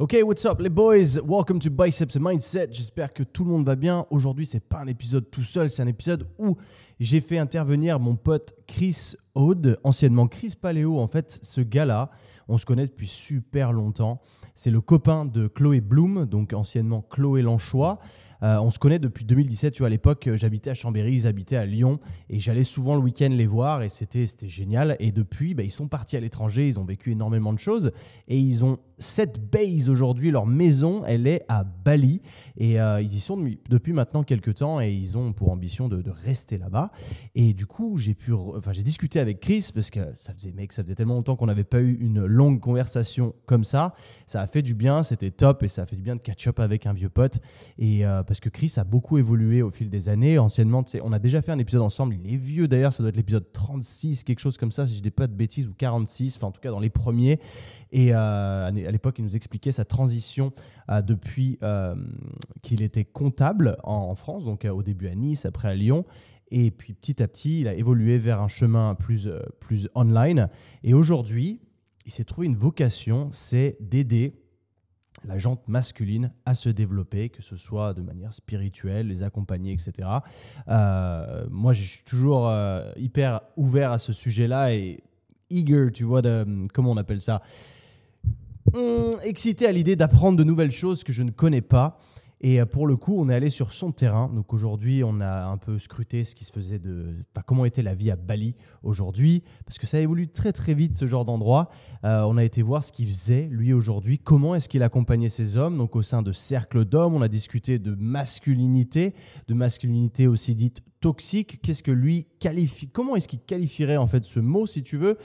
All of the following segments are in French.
Ok, what's up les boys? Welcome to Biceps Mindset. J'espère que tout le monde va bien. Aujourd'hui, c'est pas un épisode tout seul, c'est un épisode où j'ai fait intervenir mon pote Chris Aude, anciennement Chris Paléo. En fait, ce gars-là, on se connaît depuis super longtemps. C'est le copain de Chloé Bloom, donc anciennement Chloé Lanchois. Euh, on se connaît depuis 2017. Tu vois, à l'époque, j'habitais à Chambéry, ils habitaient à Lyon et j'allais souvent le week-end les voir et c'était génial. Et depuis, bah, ils sont partis à l'étranger, ils ont vécu énormément de choses et ils ont cette base aujourd'hui. Leur maison, elle est à Bali et euh, ils y sont depuis, maintenant quelques temps et ils ont pour ambition de, rester là-bas. Et du coup, j'ai pu, enfin, j'ai discuté avec Chris parce que ça faisait, mec, ça faisait tellement longtemps qu'on n'avait pas eu une longue conversation comme ça. Ça a fait du bien, c'était top et ça a fait du bien de catch up avec un vieux pote. Et euh, parce que Chris a beaucoup évolué au fil des années. Anciennement, on a déjà fait un épisode ensemble. Il est vieux d'ailleurs, ça doit être l'épisode 36, quelque chose comme ça, si je dis pas de bêtises, ou 46, enfin en tout cas dans les premiers. Et euh, à l'époque, il nous expliquait sa transition euh, depuis qu'il était comptable en, France, donc au début à Nice, après à Lyon. Et puis petit à petit, il a évolué vers un chemin plus, plus online. Et aujourd'hui, il s'est trouvé une vocation, c'est d'aider la jante masculine à se développer, que ce soit de manière spirituelle, les accompagner, etc. Euh, moi, je suis toujours euh, hyper ouvert à ce sujet-là et eager, tu vois, de, comment on appelle ça? Hum, Excité à l'idée d'apprendre de nouvelles choses que je ne connais pas. Et euh, pour le coup, on est allé sur son terrain. Donc aujourd'hui, on a un peu scruté ce qui se faisait de. Comment était la vie à Bali aujourd'hui, parce que ça évolue très très vite ce genre d'endroit. Euh, on a été voir ce qu'il faisait lui aujourd'hui, comment est-ce qu'il accompagnait ses hommes. Donc au sein de cercles d'hommes, on a discuté de masculinité, de masculinité aussi dite toxique. Qu'est-ce que lui qualifie Comment est-ce qu'il qualifierait en fait ce mot, si tu veux?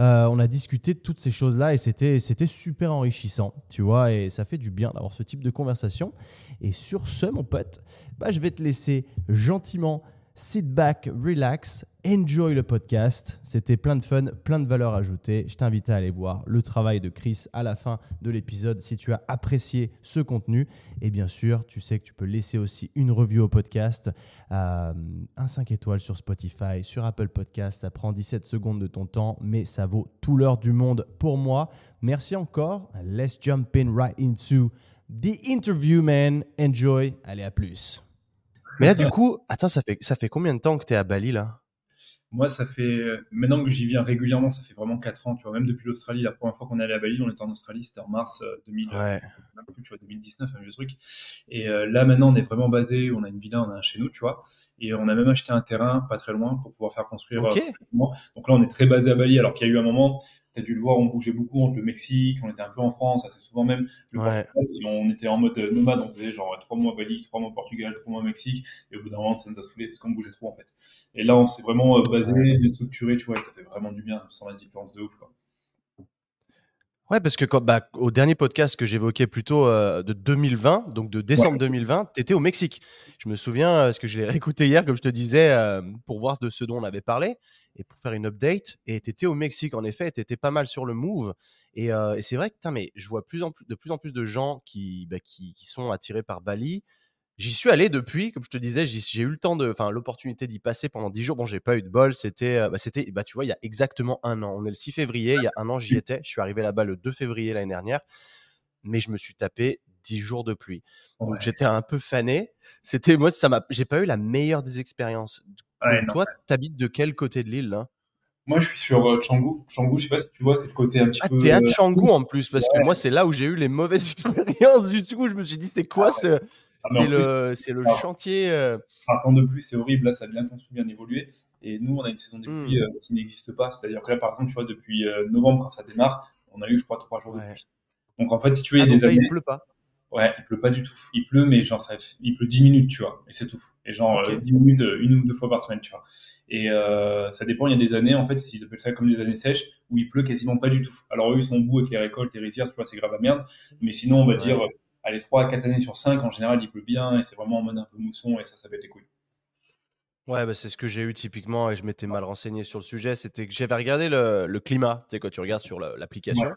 Euh, On a discuté de toutes ces choses-là et c'était super enrichissant, tu vois. Et ça fait du bien d'avoir ce type de conversation. Et sur ce, mon pote, bah, je vais te laisser gentiment sit back, relax, enjoy le podcast. C'était plein de fun, plein de valeur ajoutée. Je t'invite à aller voir le travail de Chris à la fin de l'épisode si tu as apprécié ce contenu. Et bien sûr, tu sais que tu peux laisser aussi une review au podcast, euh, un 5 étoiles sur Spotify, sur Apple Podcast. Ça prend 17 secondes de ton temps, mais ça vaut tout l'heure du monde pour moi. Merci encore. Let's jump in right into the interview, man. Enjoy. Allez, à plus. Mais là, du coup, attends, ça fait, ça fait combien de temps que tu es à Bali, là? Moi, ça fait. Maintenant que j'y viens régulièrement, ça fait vraiment 4 ans. Tu vois, même depuis l'Australie, la première fois qu'on est allé à Bali, on était en Australie, c'était en mars 2000, euh, ouais. Tu vois, 2019, un vieux truc. Et euh, là, maintenant, on est vraiment basé, on a une villa, on a un chez nous, tu vois. Et on a même acheté un terrain pas très loin pour pouvoir faire construire. Euh, Donc là, on est très basé à Bali, alors qu'il y a eu un moment, tu as dû le voir, on bougeait beaucoup entre le Mexique, on était un peu en France, assez souvent même le Portugal, et on était en mode nomade, on faisait genre trois mois Bali, trois mois Portugal, trois mois Mexique, et au bout d'un moment, ça nous a saoulé parce qu'on bougeait trop en fait. Et là, on s'est vraiment euh, basé, structuré, tu vois, ça fait vraiment du bien, sans la différence de ouf. Quoi. Ouais, parce que quand, bah, au dernier podcast que j'évoquais plutôt euh, de 2020, donc de décembre 2020, tu étais au Mexique. Je me souviens, euh, ce que je l'ai réécouté hier, comme je te disais, euh, pour voir de ce dont on avait parlé et pour faire une update. Et tu étais au Mexique, en effet, tu étais pas mal sur le move. Et, et c'est vrai que mais je vois plus en plus, de plus en plus de gens qui, bah, qui, qui sont attirés par Bali. J'y suis allé depuis, comme je te disais, j'ai eu le temps de, enfin, l'opportunité d'y passer pendant 10 jours. Bon, j'ai pas eu de bol. C'était, euh, bah, c'était, bah, tu vois, il y a exactement un an. On est le 6 février. Il y a un an, j'y étais. Je suis arrivé là-bas le 2 février l'année dernière. Mais je me suis tapé 10 jours de pluie. Donc, j'étais un peu fané. C'était, moi, ça m'a, j'ai pas eu la meilleure des expériences. toi, tu habites de quel côté de l'île, là? Moi, je suis sur euh, Canggu. Canggu, je sais pas si tu vois, c'est le côté un petit ah, peu. T'es à euh, Canggu en plus, parce que moi, c'est là où j'ai eu les mauvaises expériences. Du coup, je me suis dit, c'est quoi ah ce c'est le, chantier. Euh... Par de plus, c'est horrible. Là, ça a bien construit, bien évolué. Et nous, on a une saison des pluies hmm. euh, qui n'existe pas. C'est-à-dire que là, par exemple, tu vois, depuis euh, novembre, quand ça démarre, on a eu, je crois, trois jours de pluie. Donc, en fait, si tu veux, ah, des années. Il pleut pas. Ouais, il pleut pas du tout. Il pleut, mais genre, il pleut 10 minutes, tu vois, et c'est tout. Et genre, 10 euh, minutes, une ou deux fois par semaine, tu vois. Et ça dépend, il y a des années, en fait, s'ils appellent ça comme des années sèches, où il pleut quasiment pas du tout. Alors, eux, ils sont au bout avec les récoltes, les rizières, tu vois, c'est grave à merde. Mais sinon, on va dire, allez, 3 à 4 années sur 5, en général, il pleut bien et c'est vraiment en mode un peu mousson et ça, ça fait des couilles. Ouais, bah c'est ce que j'ai eu typiquement et je m'étais mal renseigné sur le sujet. C'était que j'avais regardé le, climat, tu sais, quand tu regardes sur l'application,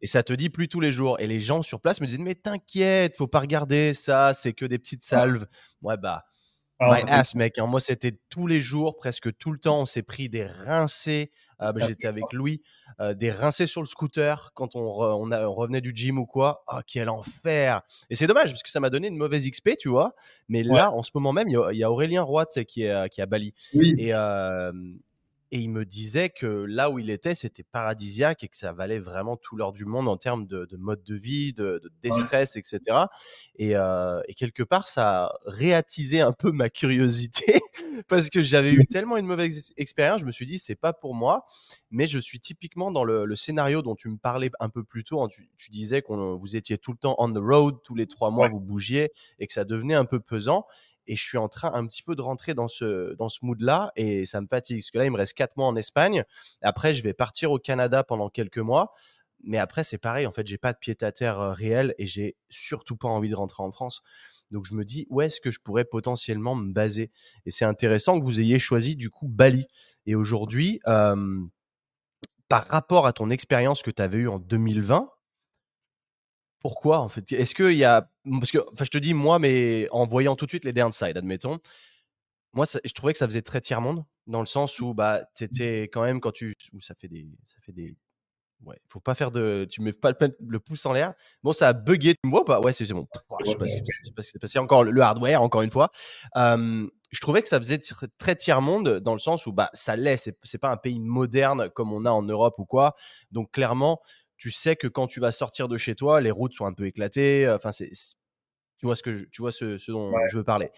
et ça te dit plus tous les jours. Et les gens sur place me disaient, mais t'inquiète, faut pas regarder ça, c'est que des petites salves. Ouais, bah, My ass, mec. Hein. Moi, c'était tous les jours, presque tout le temps. On s'est pris des rincés. Ah, bah, j'étais avec Louis. des rincés sur le scooter quand on, revenait du gym ou quoi. Oh, quel enfer Et c'est dommage parce que ça m'a donné une mauvaise XP, tu vois. Mais là, en ce moment même, il y, a Aurélien Roy qui est, qui est à Bali. Oui. Et, et il me disait que là où il était, c'était paradisiaque et que ça valait vraiment tout l'or du monde en termes de, mode de vie, de, de déstress, etc. Et, euh, et, quelque part, ça a réattisé un peu ma curiosité parce que j'avais eu tellement une mauvaise expérience. Je me suis dit, c'est pas pour moi. Mais je suis typiquement dans le, scénario dont tu me parlais un peu plus tôt. Hein. Tu, disais que vous étiez tout le temps on the road, tous les trois mois, vous bougiez et que ça devenait un peu pesant et je suis en train un petit peu de rentrer dans ce, dans ce mood-là et ça me fatigue. Parce que là, il me reste quatre mois en Espagne. Après, je vais partir au Canada pendant quelques mois. Mais après, c'est pareil. En fait, j'ai pas de pied à terre réel et j'ai surtout pas envie de rentrer en France. Donc, je me dis, où est-ce que je pourrais potentiellement me baser? Et c'est intéressant que vous ayez choisi du coup Bali. Et aujourd'hui, par rapport à ton expérience que tu avais eue en 2020, pourquoi en fait? Est-ce qu'il y a parce que enfin je te dis moi mais en voyant tout de suite les downsides admettons moi je trouvais que ça faisait très tiers monde dans le sens où bah étais quand même quand tu où ça fait des ça fait des ouais faut pas faire de tu mets pas le pouce en l'air. Bon ça a bugué tu me vois pas? Ouais c'est bon. Je sais pas ce qui s'est passé encore le hardware encore une fois. Je trouvais que ça faisait très tiers monde dans le sens où bah ça l'est c'est pas un pays moderne comme on a en Europe ou quoi. Donc clairement tu sais que quand tu vas sortir de chez toi, les routes sont un peu éclatées. Enfin, c'est, tu vois ce que tu vois ce, dont je veux parler.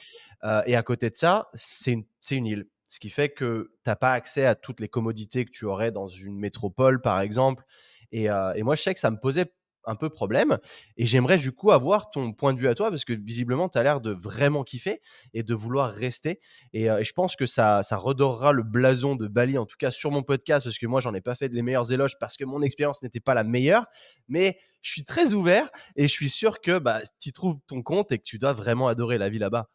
et à côté de ça, c'est une, une île, ce qui fait que tu n'as pas accès à toutes les commodités que tu aurais dans une métropole, par exemple. Et, et moi, je sais que ça me posait un peu problème. Et j'aimerais du coup avoir ton point de vue à toi, parce que visiblement, tu as l'air de vraiment kiffer et de vouloir rester. Et, je pense que ça, ça redorera le blason de Bali, en tout cas sur mon podcast, parce que moi, j'en ai pas fait les meilleurs éloges parce que mon expérience n'était pas la meilleure. Mais je suis très ouvert et je suis sûr que bah, tu trouves ton compte et que tu dois vraiment adorer la vie là-bas.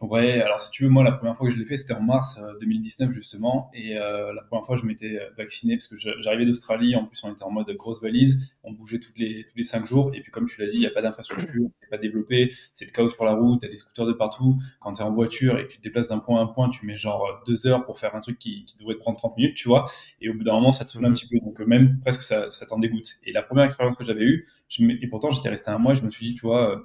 Ouais, alors si tu veux, moi la première fois que je l'ai fait, c'était en mars 2019 euh, justement, et euh, la première fois je m'étais euh, vacciné parce que j'arrivais d'Australie, en plus on était en mode grosse valise, on bougeait toutes les, tous les cinq jours, et puis comme tu l'as dit, il n'y a pas d'infrastructure, c'est pas développé, c'est le chaos sur la route, t'as des scooters de partout, quand tu es en voiture et que tu te déplaces d'un point à un point, tu mets genre deux heures pour faire un truc qui, qui devrait te prendre 30 minutes, tu vois, et au bout d'un moment ça te saoule un mmh. petit peu, donc même presque ça, ça t'en dégoûte. Et la première expérience que j'avais eue, et pourtant j'étais resté un mois, je me suis dit, tu vois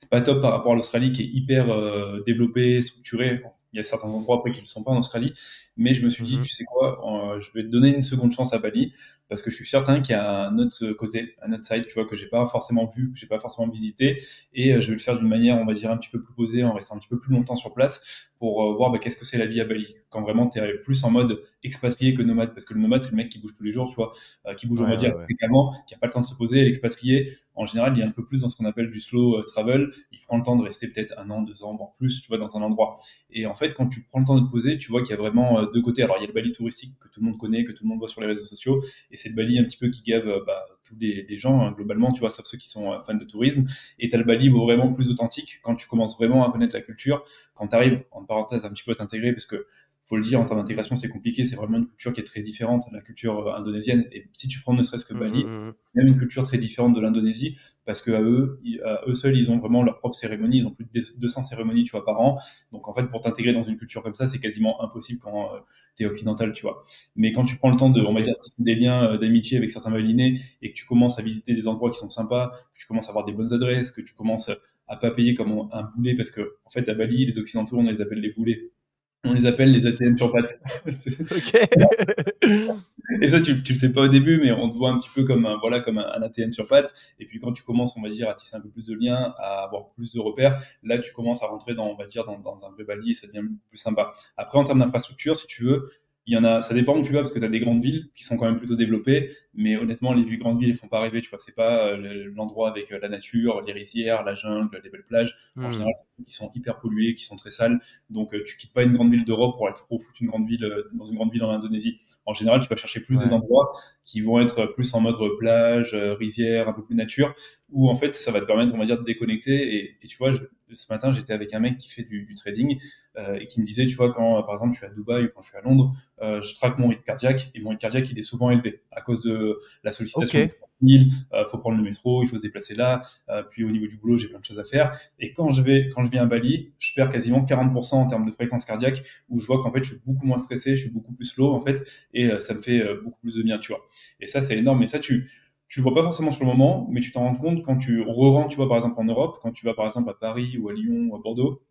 c'est pas top par rapport à l'Australie qui est hyper euh, développée, structurée. il y a certains endroits après qui ne sont pas en Australie, mais je me suis dit, mhm. tu sais quoi, euh, je vais te donner une seconde chance à Bali parce que je suis certain qu'il y a un autre côté, un autre side, tu vois, que j'ai pas forcément vu, que j'ai pas forcément visité, et euh, je vais le faire d'une manière, on va dire, un petit peu plus posée, en restant un petit peu plus longtemps sur place, pour euh, voir bah, qu'est-ce que c'est la vie à Bali? Quand vraiment tu es plus en mode expatrié que nomade, parce que le nomade c'est le mec qui bouge tous les jours, tu vois, euh, qui bouge, on va dire, fréquemment, qui a pas le temps de se poser, l'expatrié, en général, il est un peu plus dans ce qu'on appelle du slow travel, il prend le temps de rester peut-être un an, deux ans, voire plus, tu vois, dans un endroit. Et en fait, quand tu prends le temps de te poser, tu vois qu'il y a vraiment deux côtés. Alors, il y a le Bali touristique que tout le monde connaît, que tout le monde voit sur les réseaux sociaux, et c'est le Bali un petit peu qui gave euh, bah, tous les, gens hein, globalement, tu vois, sauf ceux qui sont euh, fans de tourisme. Et t'as le Bali vraiment plus authentique quand tu commences vraiment à connaître la culture, quand tu arrives, en parenthèse, un petit peu à t'intégrer, parce que faut le dire, en termes d'intégration, c'est compliqué. C'est vraiment une culture qui est très différente de la culture euh, indonésienne. Et si tu prends ne serait-ce que Bali, mmh, mmh, mmh. même une culture très différente de l'Indonésie, parce que à eux, eux seuls, ils ont vraiment leur propre cérémonie. Ils ont plus de 200 cérémonies, tu vois, par an. Donc en fait, pour t'intégrer dans une culture comme ça, c'est quasiment impossible quand tu es occidental, tu vois. Mais quand tu prends le temps de, on va dire, des liens euh, d'amitié avec certains malinés et que tu commences à visiter des endroits qui sont sympas, que tu commences à avoir des bonnes adresses, que tu commences à pas payer comme un boulet, parce que en fait, à Bali, les occidentaux, on les appelle les boulets on les appelle les ATM sur pattes. et ça, tu, tu le sais pas au début, mais on te voit un petit peu comme un, voilà, comme un, ATM sur pattes. Et puis quand tu commences, on va dire, à tisser un peu plus de liens, à avoir plus de repères, là, tu commences à rentrer dans, on va dire, dans, dans un vrai balier et ça devient beaucoup plus sympa. Après, en termes d'infrastructure, si tu veux, il y en a, ça dépend où tu vas parce que tu as des grandes villes qui sont quand même plutôt développées, mais honnêtement, les grandes villes, elles font pas rêver, tu vois. C'est pas euh, l'endroit avec euh, la nature, les rizières, la jungle, les belles plages. En hmm. général, qui sont hyper polluées, qui sont très sales. Donc, euh, tu quittes pas une grande ville d'Europe pour aller trop foutre une grande ville dans une grande ville en Indonésie. En général, tu vas chercher plus des endroits qui vont être plus en mode plage, rizière, un peu plus nature. Où en fait ça va te permettre, on va dire, de déconnecter. Et, et tu vois, je, ce matin, j'étais avec un mec qui fait du, du trading euh, et qui me disait, tu vois, quand par exemple je suis à Dubaï ou quand je suis à Londres, euh, je traque mon rythme cardiaque et mon rythme cardiaque il est souvent élevé à cause de la sollicitation. Ok. Il euh, faut prendre le métro, il faut se déplacer là. euh, puis au niveau du boulot, j'ai plein de choses à faire. Et quand je vais, quand je viens à Bali, je perds quasiment 40% en termes de fréquence cardiaque, où je vois qu'en fait, je suis beaucoup moins stressé, je suis beaucoup plus slow en fait, et euh, ça me fait beaucoup plus de bien, tu vois. Et ça, c'est énorme. Et ça, tu tu vois pas forcément sur le moment, mais tu t'en rends compte quand tu re-rentres, tu vois, par exemple en Europe, quand tu vas par exemple à Paris ou à Lyon ou à Bordeaux,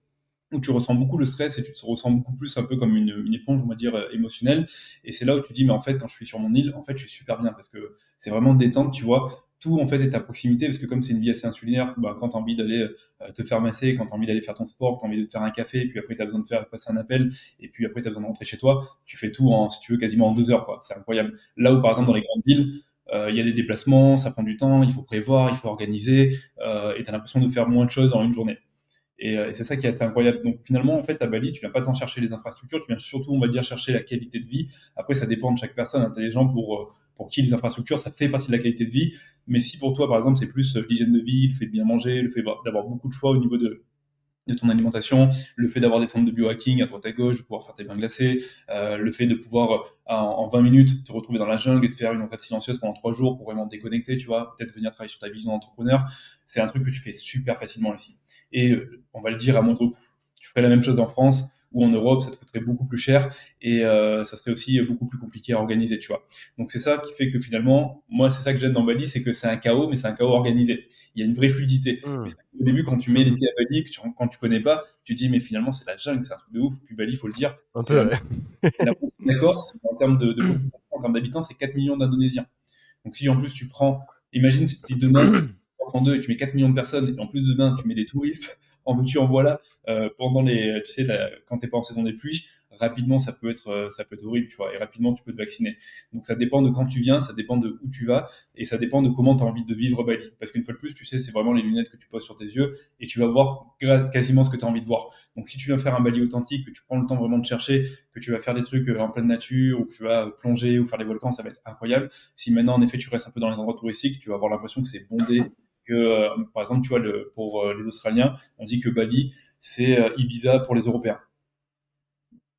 où tu ressens beaucoup le stress et tu te ressens beaucoup plus un peu comme une, une éponge, on va dire, euh, émotionnelle. Et c'est là où tu dis, mais en fait, quand je suis sur mon île, en fait, je suis super bien parce que c'est vraiment détente, tu vois. Tout, en fait, est à proximité parce que comme c'est une vie assez insulaire, bah, quand tu as envie d'aller euh, te faire masser, quand tu as envie d'aller faire ton sport, tu as envie de te faire un café, puis après tu as besoin de faire passer un appel, et puis après tu as besoin de rentrer chez toi, tu fais tout en, si tu veux, quasiment en deux heures, quoi. C'est incroyable. Là où, par exemple, dans les grandes villes, il y a des déplacements, ça prend du temps, il faut prévoir, il faut organiser, euh, et tu as l'impression de faire moins de choses en une journée. Et, euh, c'est ça qui est incroyable. Donc finalement, en fait, à Bali, tu viens pas tant chercher les infrastructures, tu viens surtout, on va dire, chercher la qualité de vie. Après, ça dépend de chaque personne. Hein. Tu as des gens pour, euh, pour qui les infrastructures, ça fait partie de la qualité de vie. Mais si pour toi, par exemple, c'est plus euh, l'hygiène de vie, le fait de bien manger, le fait d'avoir beaucoup de choix au niveau de, de ton alimentation, le fait d'avoir des centres de biohacking à droite à gauche, de pouvoir faire tes bains glacés, euh, le fait de pouvoir euh, en, en 20 minutes te retrouver dans la jungle et de faire une enquête silencieuse pendant 3 jours pour vraiment te déconnecter, tu vois, peut-être venir travailler sur ta vision d'entrepreneur, c'est un truc que tu fais super facilement ici. Et euh, on va le dire à moindre coût. Tu ferais la même chose en France ou en Europe, ça te coûterait beaucoup plus cher et euh, ça serait aussi beaucoup plus compliqué à organiser, tu vois. Donc c'est ça qui fait que finalement, moi c'est ça que j'aime dans Bali, c'est que c'est un chaos, mais c'est un chaos organisé. Il y a une vraie fluidité. Mais c'est- au début, quand tu mets les pieds à Bali, que tu, quand tu connais pas, tu dis mais finalement c'est la jungle, c'est un truc de ouf. Puis Bali, faut le dire, D'accord, en termes de, en termes d'habitants, c'est 4 millions d'Indonésiens. Donc si en plus tu prends, imagine si, si demain tu prends deux et tu mets 4 millions de personnes et en plus demain tu mets des touristes, en veux-tu en voilà, euh, pendant les, tu sais, quand t'es pas en saison des pluies, rapidement ça peut être, euh, ça peut être horrible, tu vois, et rapidement tu peux te vacciner. Donc ça dépend de quand tu viens, ça dépend de où tu vas et ça dépend de comment tu as envie de vivre Bali. Parce qu'une fois de plus, tu sais, c'est vraiment les lunettes que tu poses sur tes yeux et tu vas voir quasiment ce que tu as envie de voir. Donc si tu viens faire un Bali authentique, que tu prends le temps vraiment de chercher, que tu vas faire des trucs euh, en pleine nature ou que tu vas euh, plonger ou faire des volcans, ça va être incroyable. Si maintenant en effet tu restes un peu dans les endroits touristiques, tu vas avoir l'impression que c'est bondé. Que euh, par exemple, tu vois, le, pour euh, les Australiens, on dit que Bali c'est euh, Ibiza pour les Européens.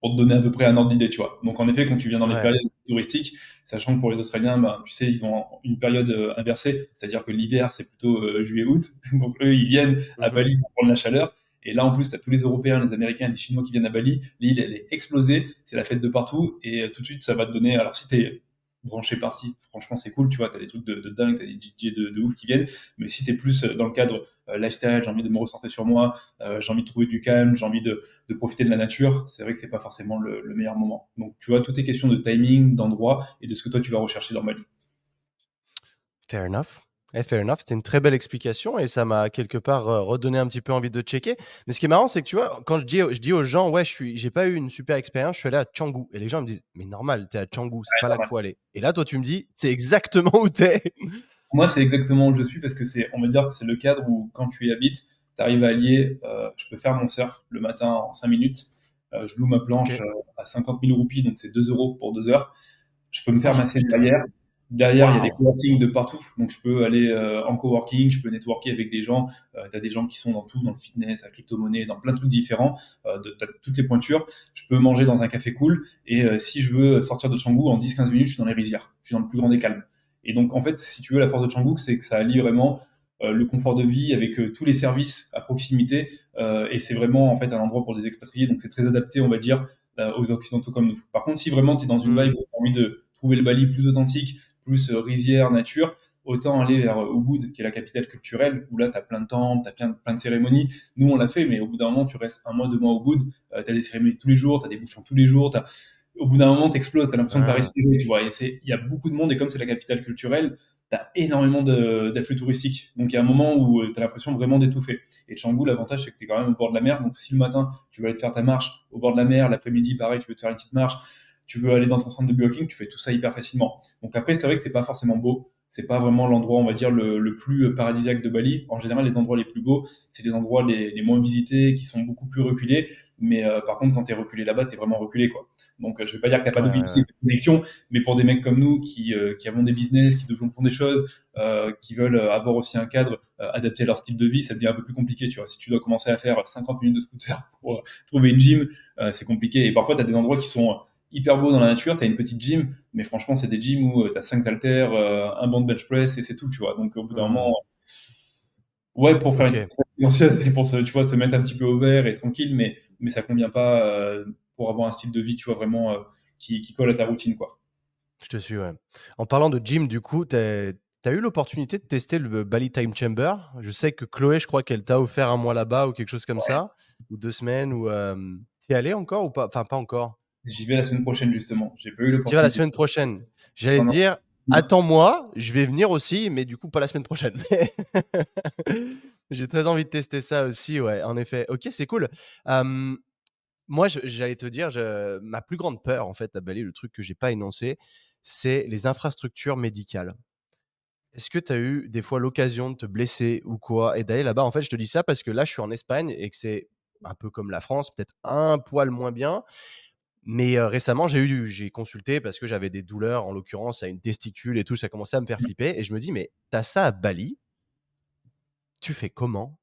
Pour te donner à peu près un ordre d'idée, tu vois. Donc en effet, quand tu viens dans les périodes touristiques, sachant que pour les Australiens, ben, tu sais, ils ont une période inversée, c'est-à-dire que l'hiver c'est plutôt euh, juillet-août, donc eux ils viennent à Mhm. Bali pour prendre la chaleur. Et là, en plus, tu as tous les Européens, les Américains, les Chinois qui viennent à Bali. L'île, elle est explosée. C'est la fête de partout. Et tout de suite, ça va te donner. Alors, si t'es branché parti, franchement, c'est cool. Tu vois, t'as des trucs de, dingue, t'as des DJ de, ouf qui viennent. Mais si t'es plus euh, dans le cadre euh, lifestyle, j'ai envie de me recentrer sur moi, euh, j'ai envie de trouver du calme, j'ai envie de, profiter de la nature, c'est vrai que c'est pas forcément le, le meilleur moment. Donc, tu vois, tout est question de timing, d'endroit et de ce que toi tu vas rechercher dans Bali. Fair enough. Eh, fair enough, c'était une très belle explication et ça m'a quelque part euh, redonné un petit peu envie de checker. Mais ce qui est marrant, c'est que tu vois, quand je dis, je dis aux gens, ouais, je suis, j'ai pas eu une super expérience, je suis allé à Canggu. Et les gens me disent, mais normal, t'es à Canggu, c'est pas là qu'il faut aller. Et là, toi, tu me dis, c'est exactement où t'es. Moi, c'est exactement où je suis parce que c'est, on va dire que c'est le cadre où quand tu y habites, tu arrives à allier, euh, je peux faire mon surf le matin en 5 minutes, euh, je loue ma planche euh, à 50 000 roupies, donc c'est 2 euros pour 2 heures. Je peux me faire Oh, masser putain. derrière. Il y a des coworking de partout, donc je peux aller euh, en coworking, je peux networker avec des gens. Euh, tu as des gens qui sont dans tout, dans le fitness, la crypto-monnaie, dans plein de trucs différents, euh, de, t'as toutes les pointures. Je peux manger dans un café cool, et euh, si je veux sortir de Canggu, en 10-15 minutes, je suis dans les rizières. Je suis dans le plus grand des calmes. Et donc, en fait, si tu veux, la force de Canggu, c'est que ça allie vraiment euh, le confort de vie avec euh, tous les services à proximité. euh, et c'est vraiment, en fait, un endroit pour des expatriés. Donc, c'est très adapté, on va dire, euh, aux Occidentaux comme nous. Par contre, si vraiment tu es dans une Mm. vibe où tu as envie de trouver le Bali plus authentique, plus euh, rizière, nature, autant aller vers euh, Ubud, qui est la capitale culturelle, où là, tu as plein de temples, tu as plein, plein de cérémonies. Nous, on l'a fait, mais au bout d'un moment, tu restes un mois, deux mois au Ubud, euh, tu as des cérémonies tous les jours, tu as des bouchons tous les jours, au bout d'un moment, t'exploses, t'as l'impression de pas respirer, tu vois. Il y a beaucoup de monde, et comme c'est la capitale culturelle, t'as énormément de- d'afflux touristiques. Donc il y a un moment où tu t'as l'impression vraiment d'étouffer. Et Canggu, l'avantage, c'est que t'es quand même au bord de la mer. Donc si le matin, tu veux aller te faire ta marche au bord de la mer, l'après-midi, pareil, tu veux te faire une petite marche, tu veux aller dans ton centre de biohacking, tu fais tout ça hyper facilement. Donc après, c'est vrai que c'est pas forcément beau. C'est pas vraiment l'endroit, on va dire, le, le plus paradisiaque de Bali. En général, les endroits les plus beaux, c'est les endroits les, les moins visités, qui sont beaucoup plus reculés. Mais euh, par contre, quand tu es reculé là-bas, tu es vraiment reculé. quoi. Donc, je vais pas dire que tu pas de connexion, mais pour des mecs comme nous qui, qui avons des business, qui devons font des choses, qui veulent avoir aussi un cadre adapté à leur style de vie, ça devient un peu plus compliqué. Tu vois. Si tu dois commencer à faire 50 minutes de scooter pour trouver une gym, c'est compliqué. Et parfois, tu as des endroits qui sont hyper beau dans la nature, tu as une petite gym, mais franchement, c'est des gyms où tu as 5 haltères, euh, un banc de bench press et c'est tout, tu vois. Donc, au bout d'un moment, ouais, pour faire une silencieuse et pour se, tu vois, se mettre un petit peu au vert et tranquille, mais, mais ça convient pas euh, pour avoir un style de vie, tu vois, vraiment euh, qui, qui, colle à ta routine, quoi. Je te suis, ouais. En parlant de gym, du coup, tu as eu l'opportunité de tester le Bali Time Chamber? Je sais que Chloé, je crois qu'elle t'a offert un mois là-bas ou quelque chose comme ça, ou deux semaines, ou tu es allé encore ou pas? Enfin, pas encore. J'y vais la semaine prochaine, justement. J'ai pas eu le Tu vas la semaine prochaine. J'allais dire, attends-moi, je vais venir aussi, mais du coup, pas la semaine prochaine. J'ai très envie de tester ça aussi, ouais, en effet. Ok, c'est cool. moi, j'allais te dire, ma plus grande peur, en fait, à Bali, le truc que j'ai pas énoncé, c'est les infrastructures médicales. Est-ce que tu as eu des fois l'occasion de te blesser ou quoi? Et d'aller là-bas En fait, je te dis ça parce que là, je suis en Espagne et que c'est un peu comme la France, peut-être un poil moins bien. Mais récemment, j'ai eu, j'ai consulté parce que j'avais des douleurs, en l'occurrence à une testicule et tout, ça commençait à me faire mmh. flipper. Et je me dis, mais t'as ça à Bali, tu fais comment?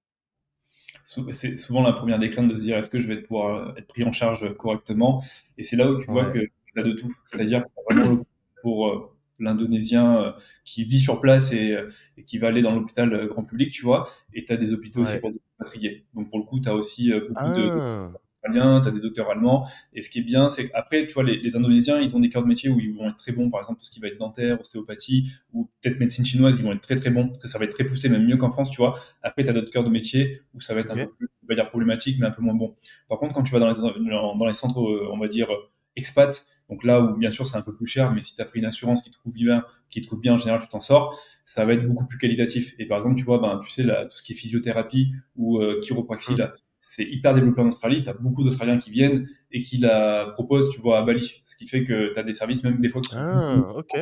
C'est souvent la première des craintes de se dire, est-ce que je vais pouvoir être pris en charge correctement? Et c'est là où tu vois que tu as de tout. C'est-à-dire vraiment pour l'Indonésien qui vit sur place et, qui va aller dans l'hôpital grand public, tu vois, et tu as des hôpitaux aussi pour des expatriés. Donc pour le coup, tu as aussi beaucoup de ah! tu as des docteurs allemands. Et ce qui est bien, c'est qu'après, tu vois, les, Indonésiens, ils ont des cœurs de métier où ils vont être très bons, par exemple, tout ce qui va être dentaire, ostéopathie, ou peut-être médecine chinoise, ils vont être très très bons. Ça va être très poussé, même mieux qu'en France, tu vois. Après, tu as d'autres cœurs de métier où ça va être un peu plus, on va dire, problématique, mais un peu moins bon. Par contre, quand tu vas dans les, dans les centres, euh, on va dire, expats, donc là où bien sûr c'est un peu plus cher, mais si tu as pris une assurance qui te couvre bien, qui te couvre bien en général, tu t'en sors, ça va être beaucoup plus qualitatif. Et par exemple, tu vois, ben, tu sais, là, tout ce qui est physiothérapie ou euh, chiropraxie, mmh. là, c'est hyper développé en Australie. Tu as beaucoup d'Australiens qui viennent et qui la proposent, tu vois, à Bali. Ce qui fait que tu as des services même des fois qui sont ah, ok.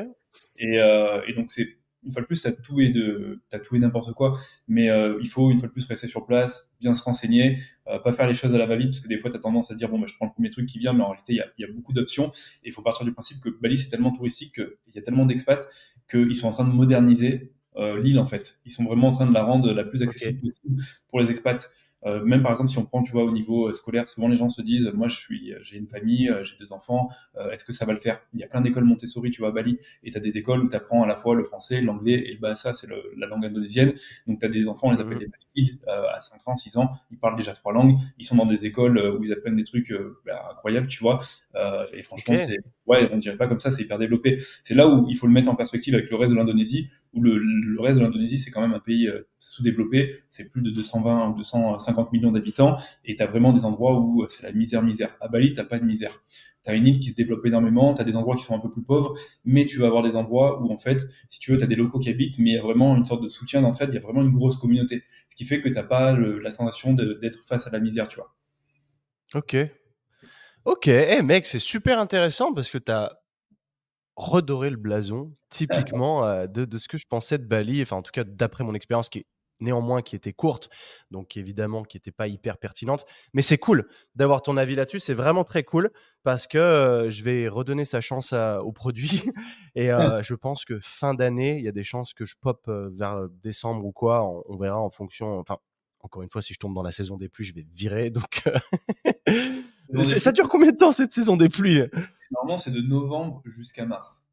Et, euh, et donc, c'est une fois de plus, tu as tout et de, as tout et n'importe quoi. Mais euh, il faut une fois de plus rester sur place, bien se renseigner, euh, pas faire les choses à la va-vite parce que des fois, tu as tendance à dire bon, bah, je prends le premier truc qui vient, mais en réalité, il y a, y a, beaucoup d'options. Et il faut partir du principe que Bali, c'est tellement touristique qu'il y a tellement d'expats qu'ils sont en train de moderniser l'île en fait. Ils sont vraiment en train de la rendre la plus accessible possible pour les expats. Euh, même par exemple, si on prend, tu vois, au niveau euh, scolaire, souvent les gens se disent, moi, je suis, euh, j'ai une famille, j'ai deux enfants, est-ce que ça va le faire? Il y a plein d'écoles Montessori, tu vois, à Bali, et tu as des écoles où tu apprends à la fois le français, l'anglais et le bahasa, c'est la langue indonésienne. Donc, tu as des enfants, on les appelle des Bali à 5 ans, 6 ans, ils parlent déjà trois langues, ils sont dans des écoles où ils apprennent des trucs bah, incroyables, tu vois. et franchement, c'est, ouais, on dirait pas comme ça, c'est hyper développé. C'est là où il faut le mettre en perspective avec le reste de l'Indonésie, où le, le reste de l'Indonésie, c'est quand même un pays sous-développé, c'est plus de 220 ou 250 millions d'habitants, et tu as vraiment des endroits où euh, c'est la misère, misère. À Bali, t'as pas de misère. Tu as une île qui se développe énormément, tu as des endroits qui sont un peu plus pauvres, mais tu vas avoir des endroits où, en fait, si tu veux, tu des locaux qui habitent, mais il y a vraiment une sorte de soutien d'entraide, il y a vraiment une grosse communauté. Ce qui fait que tu pas la sensation d'être face à la misère, tu vois. Ok. Ok, hey, mec, c'est super intéressant parce que tu as redoré le blason, typiquement, euh, de, ce que je pensais de Bali, enfin, en tout cas, d'après mon expérience qui est néanmoins qui était courte, donc évidemment qui n'était pas hyper pertinente. Mais c'est cool d'avoir ton avis là-dessus, c'est vraiment très cool parce que je vais redonner sa chance au produit et je pense que fin d'année, il y a des chances que je pop vers décembre ou quoi, on, verra en fonction. Enfin, encore une fois, si je tombe dans la saison des pluies, je vais virer. Donc, ça dure combien de temps cette saison des pluies? Normalement, c'est de novembre jusqu'à mars.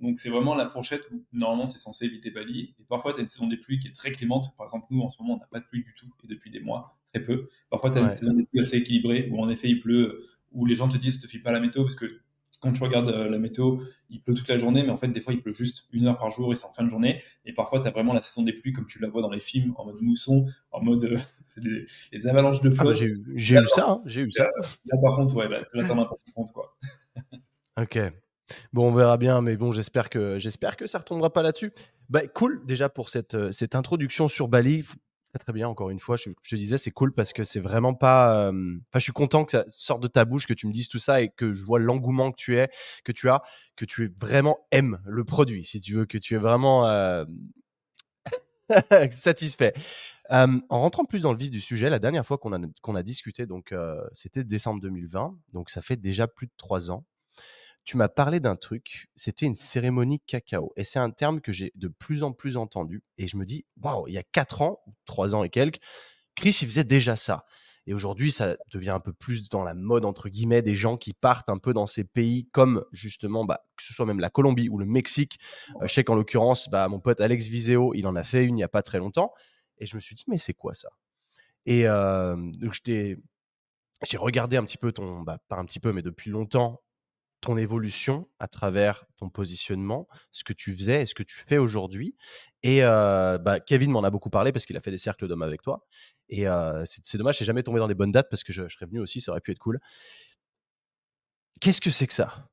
Donc c'est vraiment la fourchette où normalement tu es censé éviter Bali. Et parfois tu as une saison des pluies qui est très clémente. Par exemple, nous en ce moment on n'a pas de pluie du tout et depuis des mois, très peu. Parfois tu as une saison des pluies assez équilibrée où en effet il pleut, où les gens te disent te fie pas la météo parce que quand tu regardes euh, la météo, il pleut toute la journée, mais en fait, des fois, il pleut juste une heure par jour et c'est en fin de journée. Et parfois, tu as vraiment la saison des pluies, comme tu la vois dans les films, en mode mousson, en mode. Euh, c'est les, avalanches de ah, pluie. j'ai eu, ça, hein, j'ai eu ça. Là, par contre, ouais, bah, là, t'en as pas compte, quoi. ok. Bon, on verra bien, mais bon, j'espère que j'espère que ça retombera pas là-dessus. Bah, cool déjà pour cette, euh, cette introduction sur Bali. Très, bien, encore une fois, je, te disais, c'est cool parce que c'est vraiment pas. je suis content que ça sorte de ta bouche, que tu me dises tout ça et que je vois l'engouement que tu es, que tu as, que tu es vraiment aimes le produit, si tu veux, que tu es vraiment. Satisfait. en rentrant plus dans le vif du sujet, la dernière fois qu'on a, a discuté, donc c'était décembre 2020, donc ça fait déjà plus de trois ans. Tu m'as parlé d'un truc, c'était une cérémonie cacao. Et c'est un terme que j'ai de plus en plus entendu. Et je me dis, waouh, il y a quatre ans, trois ans et quelques, Chris, il faisait déjà ça. Et aujourd'hui, ça devient un peu plus dans la mode, entre guillemets, des gens qui partent un peu dans ces pays comme justement, bah, que ce soit même la Colombie ou le Mexique. Euh, je sais qu'en l'occurrence, bah, mon pote Alex Viseo, il en a fait une il n'y a pas très longtemps. Et je me suis dit, mais c'est quoi ça? Et euh, donc, j'ai regardé un petit peu ton, bah, pas un petit peu, mais depuis longtemps, ton évolution à travers ton positionnement, ce que tu faisais et ce que tu fais aujourd'hui. Et euh, bah, Kevin m'en a beaucoup parlé parce qu'il a fait des cercles d'hommes avec toi. Et c'est dommage, j'ai jamais tombé dans des bonnes dates parce que je, serais venu aussi, ça aurait pu être cool. Qu'est-ce que c'est que ça?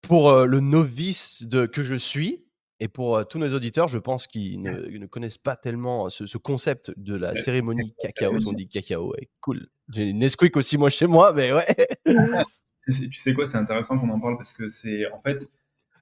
Pour le novice de, que je suis, et pour tous nos auditeurs, je pense qu'ils ne, connaissent pas tellement ce, concept de la cérémonie cacao. On dit cacao, cool. J'ai une Nesquik aussi moi chez moi, mais ouais. Tu sais quoi, c'est intéressant qu'on en parle parce que c'est en fait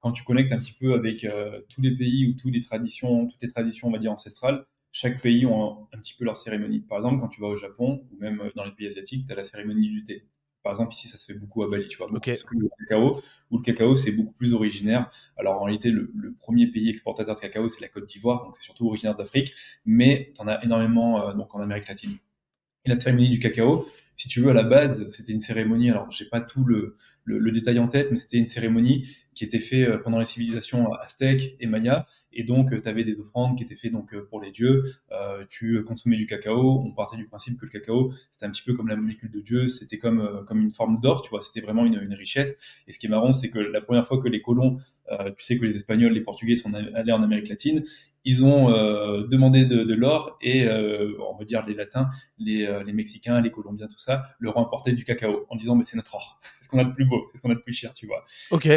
quand tu connectes un petit peu avec tous les pays ou toutes les traditions, toutes les traditions, on va dire ancestrales, chaque pays ont un, petit peu leur cérémonie. Par exemple, quand tu vas au Japon ou même euh, dans les pays asiatiques, tu as la cérémonie du thé. Par exemple, ici, ça se fait beaucoup à Bali, tu vois. le cacao, où le cacao, c'est beaucoup plus originaire. Alors, en réalité, le, premier pays exportateur de cacao, c'est la Côte d'Ivoire, donc c'est surtout originaire d'Afrique, mais tu en as énormément euh, donc en Amérique latine. Et la cérémonie du cacao, si tu veux, à la base, c'était une cérémonie, alors j'ai pas tout le, détail en tête, mais c'était une cérémonie qui était faite euh, pendant les civilisations aztèques et mayas, et donc, euh, tu avais des offrandes qui étaient faites donc, euh, pour les dieux. Tu consommais du cacao. On partait du principe que le cacao, c'était un petit peu comme la molécule de Dieu. C'était comme, comme une forme d'or, tu vois. C'était vraiment une, richesse. Et ce qui est marrant, c'est que la première fois que les colons, tu sais que les Espagnols, les Portugais sont allés en Amérique latine, ils ont demandé de, de l'or et on va dire les Latins, les, les, Mexicains, les Colombiens, tout ça, leur ont apporté du cacao en disant mais c'est notre or, c'est ce qu'on a de plus beau, c'est ce qu'on a de plus cher, tu vois. Ok.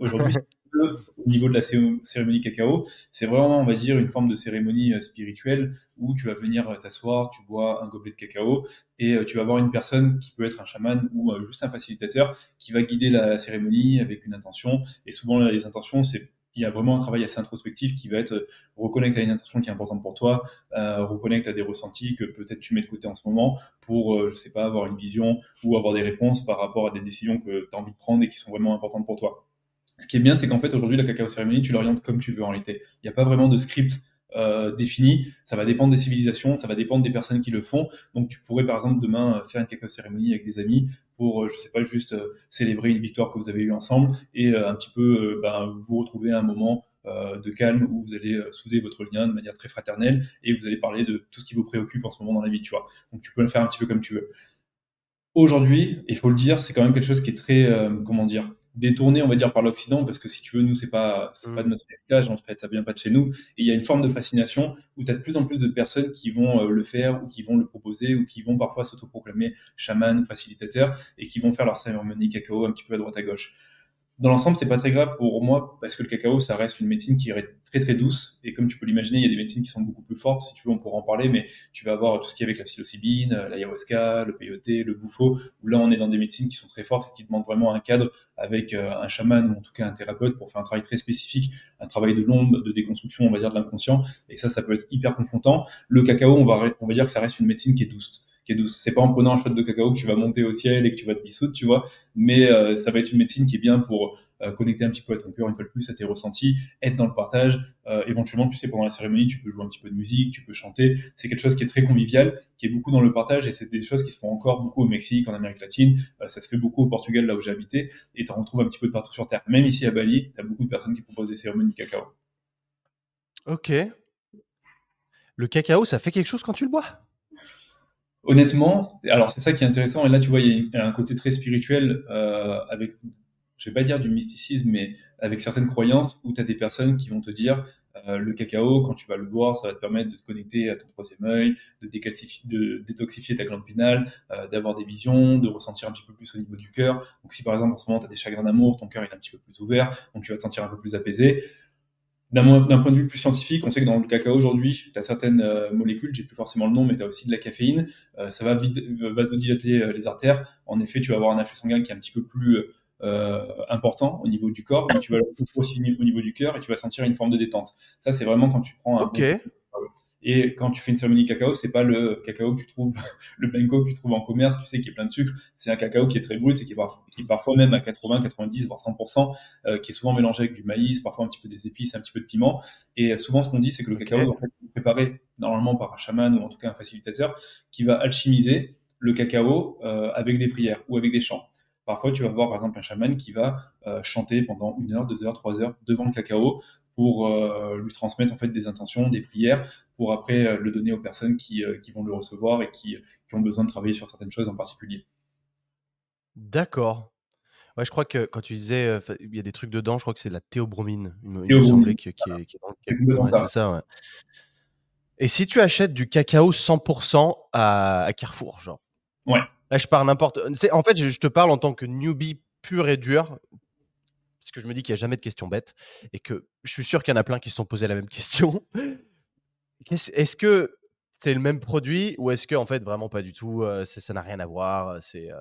Aujourd'hui, au niveau de la cérémonie cacao, c'est vraiment, on va dire, une forme de cérémonie euh, spirituelle où tu vas venir euh, t'asseoir, tu bois un gobelet de cacao et euh, tu vas avoir une personne qui peut être un chaman ou juste un facilitateur qui va guider la cérémonie avec une intention. Et souvent, les intentions, c'est il y a vraiment un travail assez introspectif qui va être reconnecter à une intention qui est importante pour toi, euh, à des ressentis que peut-être tu mets de côté en ce moment pour, je sais pas, avoir une vision ou avoir des réponses par rapport à des décisions que tu as envie de prendre et qui sont vraiment importantes pour toi. Ce qui est bien, c'est qu'en fait, aujourd'hui, la cacao cérémonie, tu l'orientes comme tu veux en réalité. Il n'y a pas vraiment de script euh, défini. Ça va dépendre des civilisations, ça va dépendre des personnes qui le font. Donc, tu pourrais, par exemple, demain faire une cacao cérémonie avec des amis pour, euh, je sais pas, juste euh, célébrer une victoire que vous avez eue ensemble et un petit peu ben, vous retrouver à un moment de calme où vous allez souder votre lien de manière très fraternelle et vous allez parler de tout ce qui vous préoccupe en ce moment dans la vie, tu vois. Donc, tu peux le faire un petit peu comme tu veux. Aujourd'hui, il faut le dire, c'est quand même quelque chose qui est très, comment dire, détourné, on va dire, par l'Occident, parce que si tu veux, nous, c'est pas, c'est pas de mm. notre héritage, en fait, ça vient pas de chez nous. Et il y a une forme de fascination où tu as de plus en plus de personnes qui vont euh, le faire, ou qui vont le proposer, ou qui vont parfois s'autoproclamer chaman ou facilitateur, et qui vont faire leur cérémonie cacao un petit peu à droite à gauche dans l'ensemble, c'est pas très grave pour moi parce que le cacao, ça reste une médecine qui est très très douce. Et comme tu peux l'imaginer, il y a des médecines qui sont beaucoup plus fortes. Si tu veux, on pourra en parler, mais tu vas avoir tout ce qui est avec la psilocybine, l'ayahuasca, le peyote, le bouffo, où là, on est dans des médecines qui sont très fortes et qui demandent vraiment un cadre avec euh, un chaman ou en tout cas un thérapeute pour faire un travail très spécifique, un travail de l'ombre, de déconstruction, on va dire, de l'inconscient. Et ça, ça peut être hyper confrontant. Le cacao, on va, on va dire que ça reste une médecine qui est douce C'est pas en prenant un shot de cacao que tu vas monter au ciel et que tu vas te dissoudre, tu vois. Mais euh, ça va être une médecine qui est bien pour euh, connecter un petit peu à ton cœur, une fois de plus, à tes ressentis, être dans le partage. Euh, éventuellement, tu sais, pendant la cérémonie, tu peux jouer un petit peu de musique, tu peux chanter. C'est quelque chose qui est très convivial, qui est beaucoup dans le partage, et c'est des choses qui se font encore beaucoup au Mexique, en Amérique latine. Ça se fait beaucoup au Portugal, là où j'ai habité, et tu en retrouves un petit peu de partout sur Terre. Même ici à Bali, tu as beaucoup de personnes qui proposent des cérémonies cacao. Ok. Le cacao, ça fait quelque chose quand tu le bois? Honnêtement, alors c'est ça qui est intéressant, et là tu vois, il y a un côté très spirituel euh, avec je vais pas dire du mysticisme, mais avec certaines croyances où tu as des personnes qui vont te dire euh, le cacao, quand tu vas le boire, ça va te permettre de te connecter à ton troisième œil, de, détoxifier ta glande pinale, euh, d'avoir des visions, de ressentir un petit peu plus au niveau du cœur. Donc si par exemple en ce moment tu des chagrins d'amour, ton cœur est un petit peu plus ouvert, donc tu vas te sentir un peu plus apisé. D'un point de vue plus scientifique, on sait que dans le cacao aujourd'hui, tu as certaines euh, molécules, j'ai plus forcément le nom, mais tu as aussi de la caféine. ça va vite, vasodilater les artères. En effet, tu vas avoir un afflux sanguin qui est un petit peu plus important au niveau du corps, mais tu vas le aussi au niveau du cœur et tu vas sentir une forme de détente. Ça, c'est vraiment quand tu prends un Ok. Et quand tu fais une cérémonie cacao, c'est pas le cacao que tu trouves, le blanco que tu trouves en commerce, tu sais, qui est plein de sucre. C'est un cacao qui est très brut et qui est, parfois, qui est parfois même à 80, 90, voire 100%, euh, qui est souvent mélangé avec du maïs, parfois un petit peu des épices, un petit peu de piment. Et souvent, ce qu'on dit, c'est que le cacao, en fait, est préparé normalement par un chaman ou en tout cas un facilitateur qui va alchimiser le cacao euh, avec des prières ou avec des chants. Parfois, tu vas voir par exemple un chaman qui va euh, chanter pendant une heure, deux heures, trois heures devant le cacao pour euh, lui transmettre en fait des intentions, des prières, pour après euh, le donner aux personnes qui, euh, qui vont le recevoir et qui, qui ont besoin de travailler sur certaines choses en particulier. D'accord. Ouais, je crois que quand tu disais, il y a des trucs dedans, je crois que c'est de la théobromine. Il me, semblait qui, est, qui est dans le C'est Ouais, ça. ouais. Et si tu achètes du cacao 100% à, à Carrefour, genre? Ouais. Là, je pars n'importe. En fait, je, je te parle en tant que newbie pur et dur, parce que je me dis qu'il n'y a jamais de questions bêtes, et que je suis sûr qu'il y en a plein qui se sont posés la même question. Est-ce que c'est le même produit, ou est-ce que, en fait, vraiment pas du tout, euh, ça n'a rien à voir C'est. euh,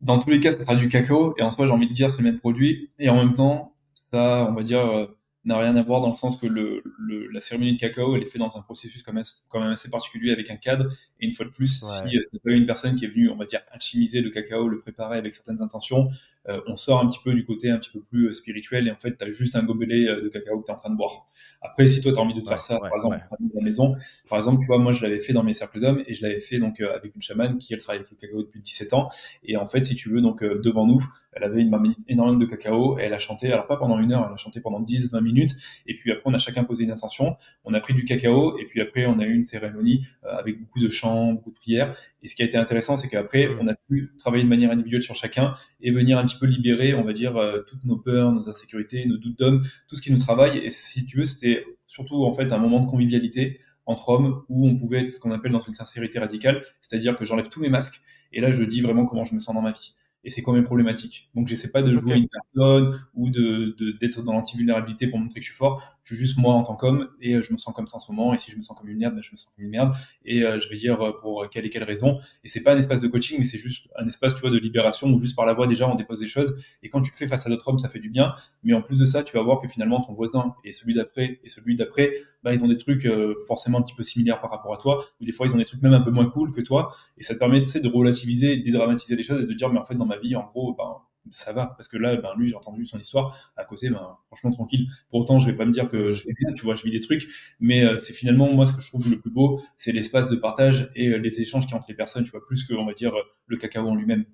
Dans tous les cas, ça sera du cacao et en soi, j'ai envie de dire, c'est le même produit. Et en même temps, ça, on va dire, euh, n'a rien à voir dans le sens que le, le- la cérémonie de cacao, elle est faite dans un processus quand même, quand même assez particulier avec un cadre. Et une fois de plus, Ouais. si c'est pas une personne qui est venue, on va dire, alchimiser le cacao, le préparer avec certaines intentions, euh, on sort un petit peu du côté un petit peu plus euh, spirituel et en fait, tu as juste un gobelet euh, de cacao que tu es en train de boire. Après, si toi, tu as envie de te Ouais, faire ça, ouais, par exemple, ouais. à la maison, par exemple, tu vois, moi, je l'avais fait dans mes cercles d'hommes et je l'avais fait donc euh, avec une chamane qui, elle, travaille avec le cacao depuis 17 ans. Et en fait, si tu veux, donc euh, devant nous, elle avait une marmite énorme de cacao et elle a chanté, alors pas pendant une heure, elle a chanté pendant 10-20 minutes. Et puis après, on a chacun posé une intention. On a pris du cacao et puis après, on a eu une cérémonie euh, avec beaucoup de chants, beaucoup de prières. Et ce qui a été intéressant, c'est qu'après, Mm. on a pu travailler de manière individuelle sur chacun et venir un petit peu libérer, on va dire, euh, toutes nos peurs, nos insécurités, nos doutes d'hommes, tout ce qui nous travaille. Et si tu veux, c'était surtout en fait un moment de convivialité entre hommes où on pouvait être ce qu'on appelle dans une sincérité radicale, c'est-à-dire que j'enlève tous mes masques et là je dis vraiment comment je me sens dans ma vie. Et c'est quand même problématique. Donc j'essaie pas de jouer Ok. une personne ou de de- d'être dans l'anti-vulnérabilité pour montrer que je suis fort. Je suis juste moi en tant qu'homme et euh, je me sens comme ça en ce moment. Et si je me sens comme une merde, ben, je me sens comme une merde. Et euh, je vais dire euh, pour quelle et quelle raison. Et c'est pas un espace de coaching, mais c'est juste un espace, tu vois, de libération où juste par la voix déjà on dépose des choses. Et quand tu le fais face à d'autres hommes, ça fait du bien. Mais en plus de ça, tu vas voir que finalement ton voisin et celui d'après et celui d'après, bah, ils ont des trucs forcément un petit peu similaires par rapport à toi, ou des fois ils ont des trucs même un peu moins cool que toi, et ça te permet de relativiser, de dédramatiser les choses et de dire mais en fait dans ma vie, en gros, ben, ça va, parce que là, ben, lui j'ai entendu son histoire, à côté, ben, franchement tranquille. Pour autant, je vais pas me dire que je vais bien, tu vois, je vis des trucs, mais euh, c'est finalement moi ce que je trouve le plus beau, c'est l'espace de partage et euh, les échanges qui entre les personnes, tu vois, plus que on va dire le cacao en lui-même.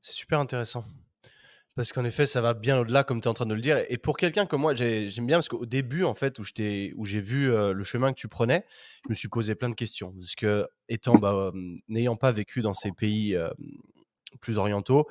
C'est super intéressant. Parce qu'en effet, ça va bien au-delà, comme tu es en train de le dire. Et pour quelqu'un comme moi, j'ai- j'aime bien parce qu'au début, en fait, où j'ai vu euh, le chemin que tu prenais, je me suis posé plein de questions. Parce que, étant, bah, n'ayant pas vécu dans ces pays plus orientaux,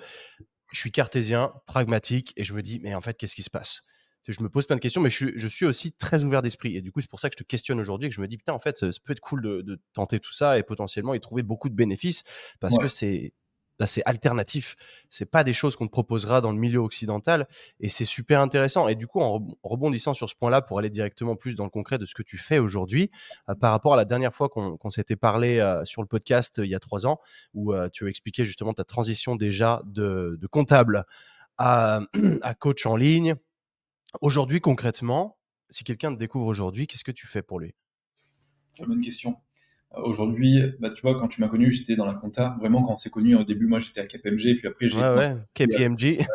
je suis cartésien, pragmatique, et je me dis, mais en fait, qu'est-ce qui se passe? Je me pose plein de questions, mais je suis, je suis aussi très ouvert d'esprit. Et du coup, c'est pour ça que je te questionne aujourd'hui, et que je me dis, putain, en fait, ça, peut être cool de, de tenter tout ça et potentiellement y trouver beaucoup de bénéfices, parce Ouais. que c'est bah, c'est alternatif. C'est pas des choses qu'on te proposera dans le milieu occidental et c'est super intéressant. Et du coup, en reb- en rebondissant sur ce point-là pour aller directement plus dans le concret de ce que tu fais aujourd'hui, euh, par rapport à la dernière fois qu'on s'était parlé euh, sur le podcast euh, il y a trois ans, où tu as expliqué justement ta transition déjà de, comptable à, coach en ligne. Aujourd'hui, concrètement, si quelqu'un te découvre aujourd'hui, qu'est-ce que tu fais pour lui? Bonne question. Aujourd'hui, bah, tu vois, quand tu m'as connu, j'étais dans la compta. Vraiment, quand on s'est connu, au début, moi, j'étais à KPMG, puis après, j'ai Ouais, KPMG.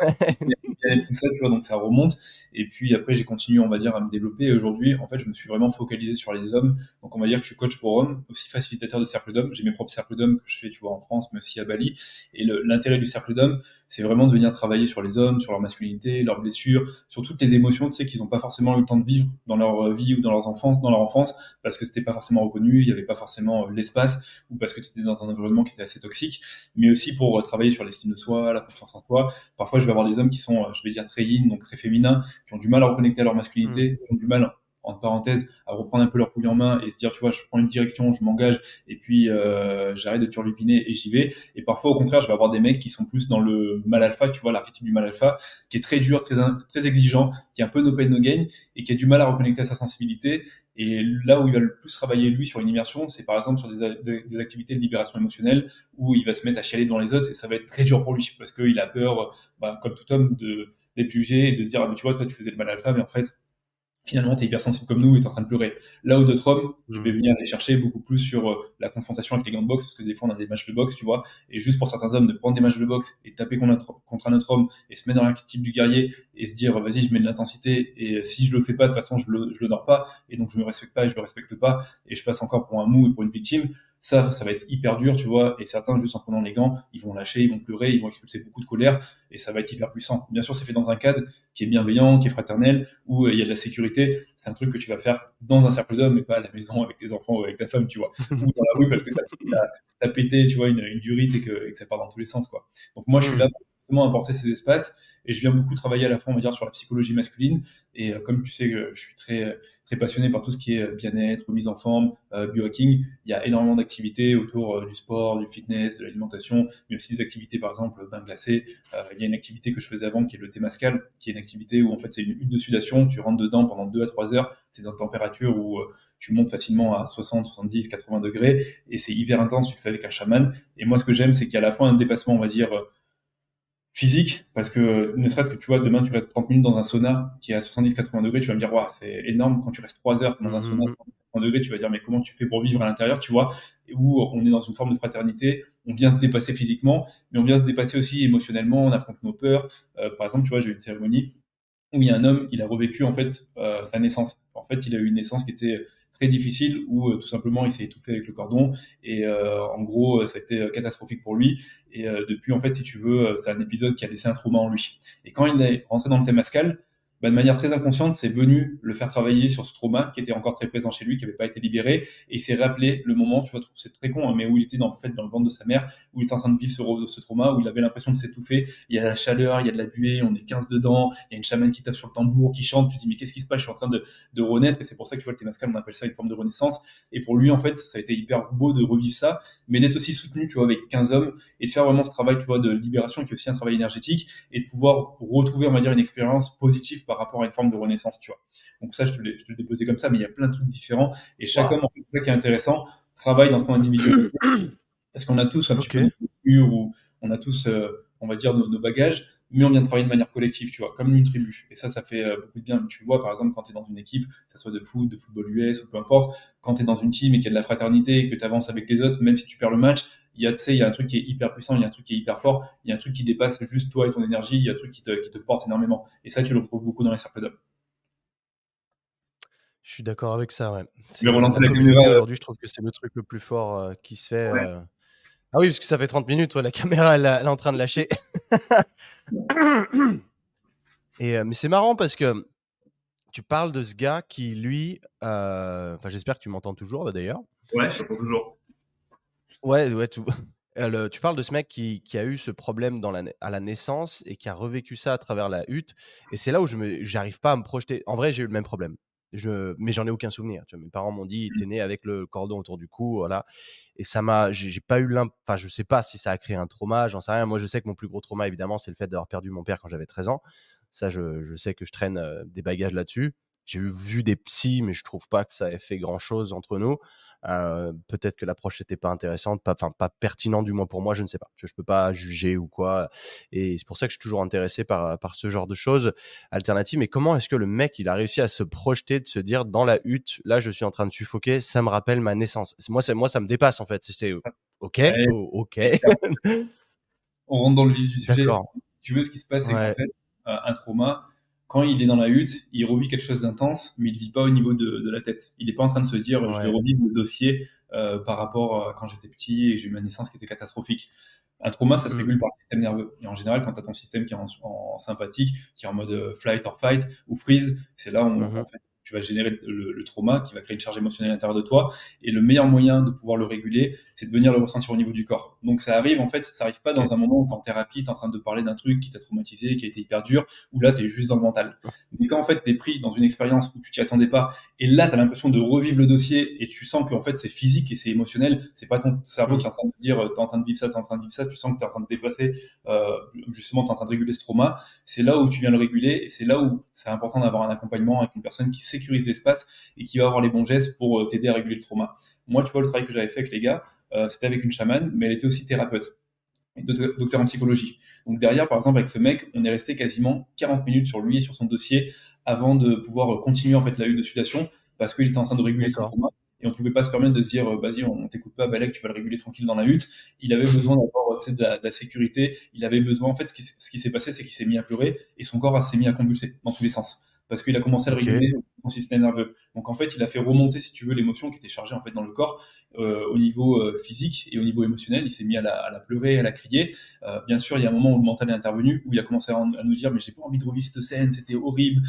tout ça, tu vois, donc ça remonte. Et puis après, j'ai continué, on va dire, à me développer. Et aujourd'hui, en fait, je me suis vraiment focalisé sur les hommes. Donc, on va dire que je suis coach pour hommes, aussi facilitateur de cercle d'hommes. J'ai mes propres cercles d'hommes que je fais, tu vois, en France, mais aussi à Bali. Et l'intérêt du cercle d'hommes, c'est vraiment de venir travailler sur les hommes, sur leur masculinité, leurs blessures, sur toutes les émotions, tu sais, qu'ils n'ont pas forcément eu le temps de vivre dans leur vie ou dans leur enfance, dans leur enfance, parce que c'était pas forcément reconnu, il n'y avait pas forcément euh, l'espace, ou parce que tu étais dans un environnement qui était assez toxique, mais aussi pour euh, travailler sur l'estime de soi, la confiance en soi. Parfois, je vais avoir des hommes qui sont, euh, je vais dire, très yin, donc très féminins, qui ont du mal à reconnecter à leur masculinité, qui ont du mal, en parenthèse, à reprendre un peu leur couille en main et se dire, tu vois, je prends une direction, je m'engage, et puis euh, j'arrête de turlupiner et j'y vais. Et parfois, au contraire, je vais avoir des mecs qui sont plus dans le mal alpha, tu vois, l'archétype du mal alpha, qui est très dur, très, très exigeant, qui est un peu no pain, no gain, et qui a du mal à reconnecter à sa sensibilité, Et là où il va le plus travailler, lui, sur une immersion, c'est par exemple sur des, activités de libération émotionnelle, où il va se mettre à chialer devant les autres, et ça va être très dur pour lui, parce qu'il a peur, bah, comme tout homme, d'être jugé et de se dire, ah, mais tu vois, toi, tu faisais le mal femme, et en fait, finalement, tu es hypersensible comme nous et tu es en train de pleurer. Là où d'autres hommes, je vais mm. venir les chercher beaucoup plus sur euh, la confrontation avec les gants de boxe, parce que des fois, on a des matchs de boxe, tu vois, et juste pour certains hommes, de prendre des matchs de boxe et taper contre un autre homme et se mettre dans l'archétype du guerrier et se dire, vas-y, je mets de l'intensité et si je le fais pas, de toute façon, je le, je le pas et donc je me respecte pas et je le respecte pas et je passe encore pour un mou et pour une victime ça, ça va être hyper dur, tu vois. Et certains, juste en prenant les gants, ils vont lâcher, ils vont pleurer, ils vont expulser beaucoup de colère, et ça va être hyper puissant. Bien sûr, c'est fait dans un cadre qui est bienveillant, qui est fraternel, où euh, il y a de la sécurité. C'est un truc que tu vas faire dans un cercle d'hommes, mais pas à la maison avec tes enfants ou avec ta femme, tu vois. ou dans la rue parce que t'as as, pété, tu vois, une, une durite et que, et que, ça part dans tous les sens, quoi. Donc moi, je suis là pour justement apporter ces espaces et je viens beaucoup travailler à la fois, on va dire, sur la psychologie masculine. Et euh, comme tu sais je suis très, très passionné par tout ce qui est euh, bien-être, mise en forme, euh, biohacking, il y a énormément d'activités autour du sport, du fitness, de l'alimentation, mais aussi des activités, par exemple, bain glacé. il y a une activité que je faisais avant qui est le Témascal, qui est une activité où en fait c'est une hutte de sudation, tu rentres dedans pendant 2 à 3 heures, c'est dans une température où tu montes facilement à 60, 70, 80 degrés, et c'est hyper intense, tu le fais avec un chaman. Et moi, ce que j'aime, c'est qu'il y a à la fois un dépassement, on va dire, physique, parce que ne serait-ce que tu vois, demain tu restes 30 minutes dans un sauna qui est à 70-80 degrés, tu vas me dire, waouh, c'est énorme. Quand tu restes 3 heures dans un sauna à 80 degrés, tu vas dire, mais comment tu fais pour vivre à l'intérieur, tu vois, où on est dans une forme de fraternité, on vient se dépasser physiquement, mais on vient se dépasser aussi émotionnellement, on affronte nos peurs. Euh, par exemple, tu vois, j'ai eu une cérémonie où il y a un homme, il a revécu en fait euh, sa naissance. En fait, il a eu une naissance qui était très difficile où euh, tout simplement il s'est étouffé avec le cordon et euh, en gros ça a été catastrophique pour lui. Et euh, depuis en fait si tu veux c'est un épisode qui a laissé un trauma en lui. Et quand il est rentré dans le Temascal bah, de manière très inconsciente, c'est venu le faire travailler sur ce trauma qui était encore très présent chez lui, qui n'avait pas été libéré, et il s'est rappelé le moment, tu vois, c'est très con, hein, mais où il était dans, en fait, dans le ventre de sa mère, où il était en train de vivre ce, ce trauma, où il avait l'impression de s'étouffer. Il y a la chaleur, il y a de la buée, on est 15 dedans, il y a une chamane qui tape sur le tambour, qui chante, tu te dis, mais qu'est-ce qui se passe, je suis en train de, renaître, et c'est pour ça que tu vois, le Témascal, on appelle ça une forme de renaissance. Et pour lui, en fait, ça a été hyper beau de revivre ça, mais d'être aussi soutenu, tu vois, avec 15 hommes, et de faire vraiment ce travail, tu vois, de libération, qui est aussi un travail énergétique, et de pouvoir retrouver, on va dire, une expérience positive par rapport à une forme de renaissance tu vois. Donc ça, je te l'ai déposé comme ça, mais il y a plein de trucs différents. Et chaque homme, en fait, ça qui est intéressant, travaille dans son individualité. Parce qu'on a tous un petit peu de culture ou on a tous, euh, on va dire, nos, bagages, mais on vient de travailler de manière collective, tu vois, comme une tribu. Et ça, ça fait euh, beaucoup de bien. Tu vois, par exemple, quand tu es dans une équipe, que ce soit de foot, de football US ou peu importe, quand tu es dans une team et qu'il y a de la fraternité et que tu avances avec les autres, même si tu perds le match, il y a, il y a un truc qui est hyper puissant, il y a un truc qui est hyper fort, il y a un truc qui dépasse juste toi et ton énergie, il y a un truc qui te, qui te porte énormément. Et ça, tu le retrouves beaucoup dans les cercles d'hommes. Je suis d'accord avec ça, ouais. la communauté aujourd'hui, je trouve que c'est le truc le plus fort euh, qui se fait. Euh. Ah oui, parce que ça fait 30 minutes, la caméra, elle, est en train de lâcher. Et, euh, mais c'est marrant parce que tu parles de ce gars qui, lui, enfin, j'espère que tu m'entends toujours d'ailleurs. Ouais, je t'entends toujours. Ouais, ouais, tout. tu parles de ce mec qui, qui, a eu ce problème dans la, à la naissance et qui a revécu ça à travers la hutte. Et c'est là où je n'arrive pas à me projeter. En vrai, j'ai eu le même problème. Je, mais j'en ai aucun souvenir. Tu vois, mes parents m'ont dit, t'es mmh. né avec le cordon autour du cou, voilà. Et ça m'a, j'ai pas eu enfin, je sais pas si ça a créé un trauma, j'en sais rien. Moi, je sais que mon plus gros trauma, évidemment, c'est le fait d'avoir perdu mon père quand j'avais 13 ans. Ça, je, je sais que je traîne des bagages là-dessus. J'ai vu des psys, mais je trouve pas que ça ait fait grand chose entre nous. Euh, peut-être que l'approche n'était pas intéressante, pas, enfin pas pertinente du moins pour moi, je ne sais pas. Je, ne peux pas juger ou quoi. Et c'est pour ça que je suis toujours intéressé par, par ce genre de choses alternatives. Mais comment est-ce que le mec il a réussi à se projeter, de se dire dans la hutte, là je suis en train de suffoquer, ça me rappelle ma naissance? Moi, moi ça me dépasse en fait. C'est ok, ok. On rentre dans le vif du sujet. Tu veux ce qui se passe, c'est qu'en fait, euh, un trauma, quand il est dans la hutte, il revit quelque chose d'intense, mais il ne vit pas au niveau de, la tête. Il n'est pas en train de se dire je vais revivre le dossier euh, par rapport à quand j'étais petit et j'ai eu ma naissance qui était catastrophique. Un trauma, ça se mm. régule par le système nerveux. Et en général, quand tu as ton système qui est en, sympathique, qui est en mode euh, flight or fight ou freeze, c'est là où mm-hmm. tu vas générer le, trauma qui va créer une charge émotionnelle à l'intérieur de toi. Et le meilleur moyen de pouvoir le réguler, c'est de venir le ressentir au niveau du corps. Donc ça arrive, en fait, ça arrive pas dans un moment où tu en thérapie, tu es en train de parler d'un truc qui t'a traumatisé, qui a été hyper dur, où là, tu es juste dans le mental. Mais quand en fait, tu es pris dans une expérience où tu t'y attendais pas, et là, tu as l'impression de revivre le dossier, et tu sens qu'en fait, c'est physique et c'est émotionnel, c'est pas ton cerveau qui est en train de dire, tu es en train de vivre ça, tu es en train de vivre ça, tu sens que tu es en train de déplacer, euh, justement, tu es en train de réguler ce trauma, c'est là où tu viens le réguler, et c'est là où c'est important d'avoir un accompagnement avec une personne qui sécurise l'espace et qui va avoir les bons gestes pour euh, t'aider à réguler le trauma. Moi, tu vois, le travail que j'avais fait avec les gars, euh, c'était avec une chamane, mais elle était aussi thérapeute et docteur en psychologie. Donc derrière, par exemple, avec ce mec, on est resté quasiment 40 minutes sur lui et sur son dossier avant de pouvoir continuer en fait la lutte de sudation parce qu'il était en train de réguler son trauma et on pouvait pas se permettre de se dire euh, vas-y on t'écoute pas Balek tu vas le réguler tranquille dans la hutte il avait besoin d'avoir de, de, la sécurité. Il avait besoin en fait ce qui, ce qui s'est passé c'est qu'il s'est mis à pleurer et son corps s'est mis à convulser dans tous les sens parce qu'il a commencé à le réguler son système nerveux donc en fait il a fait remonter si tu veux l'émotion qui était chargée en fait dans le corps euh, au niveau euh, physique et au niveau émotionnel. Il s'est mis à la, pleurer, à la crier. Euh, bien sûr, il y a un moment où le mental est intervenu, où il a commencé à, nous dire mais j'ai pas envie de revivre cette scène, c'était horrible.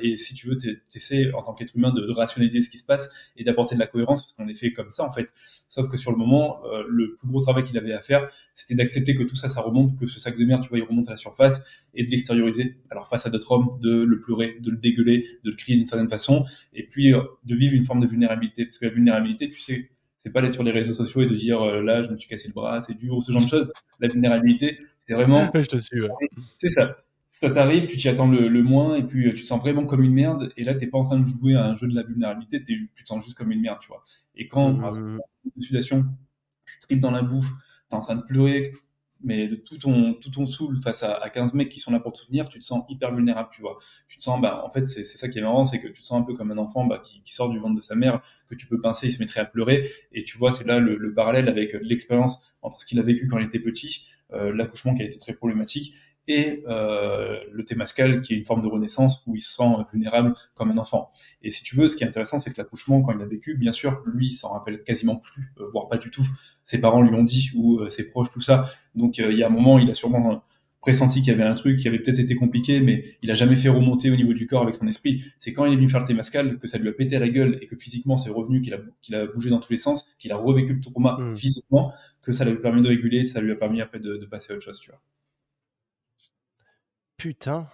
Et si tu veux, tu essaies en tant qu'être humain de, rationaliser ce qui se passe et d'apporter de la cohérence parce qu'on est fait comme ça en fait. Sauf que sur le moment, le plus gros travail qu'il avait à faire, c'était d'accepter que tout ça, ça remonte, que ce sac de merde, tu vois, il remonte à la surface et de l'extérioriser. Alors face à d'autres hommes, de le pleurer, de le dégueuler, de le crier d'une certaine façon, et puis de vivre une forme de vulnérabilité. Parce que la vulnérabilité, tu sais, c'est pas d'être sur les réseaux sociaux et de dire euh, là je me suis cassé le bras, c'est dur ou ce genre de choses. La vulnérabilité, c'est vraiment. je te suis. Ouais. C'est ça. Ça t'arrive, tu t'y attends le, le, moins et puis euh, tu te sens vraiment comme une merde. Et là, t'es pas en train de jouer à un jeu de la vulnérabilité, tu te sens juste comme une merde, tu vois. Et quand mmh. une sudation, tu tripes dans la bouche, t'es en train de pleurer, mais tout ton, tout ton saoul face à, à, 15 mecs qui sont là pour te soutenir, tu te sens hyper vulnérable, tu vois. Tu te sens, bah, en fait, c'est ça qui est marrant, c'est que tu te sens un peu comme un enfant bah, qui, qui, sort du ventre de sa mère, que tu peux pincer, il se mettrait à pleurer. Et tu vois, c'est là le, le, parallèle avec l'expérience entre ce qu'il a vécu quand il était petit, euh, l'accouchement qui a été très problématique, et euh, le Témascal, qui est une forme de renaissance où il se sent vulnérable comme un enfant. Et si tu veux, ce qui est intéressant, c'est que l'accouchement, quand il a vécu, bien sûr, lui, il s'en rappelle quasiment plus, euh, voire pas du tout. Ses parents lui ont dit, ou euh, ses proches, tout ça. Donc euh, il y a un moment, il a sûrement pressenti qu'il y avait un truc qui avait peut-être été compliqué, mais il a jamais fait remonter au niveau du corps avec son esprit. C'est quand il est venu faire le Témascal que ça lui a pété à la gueule et que physiquement c'est revenu, qu'il a, qu'il a bougé dans tous les sens, qu'il a revécu le trauma mmh. physiquement, que ça lui a permis de réguler, ça lui a permis après de, de passer à autre chose, tu vois. Putain.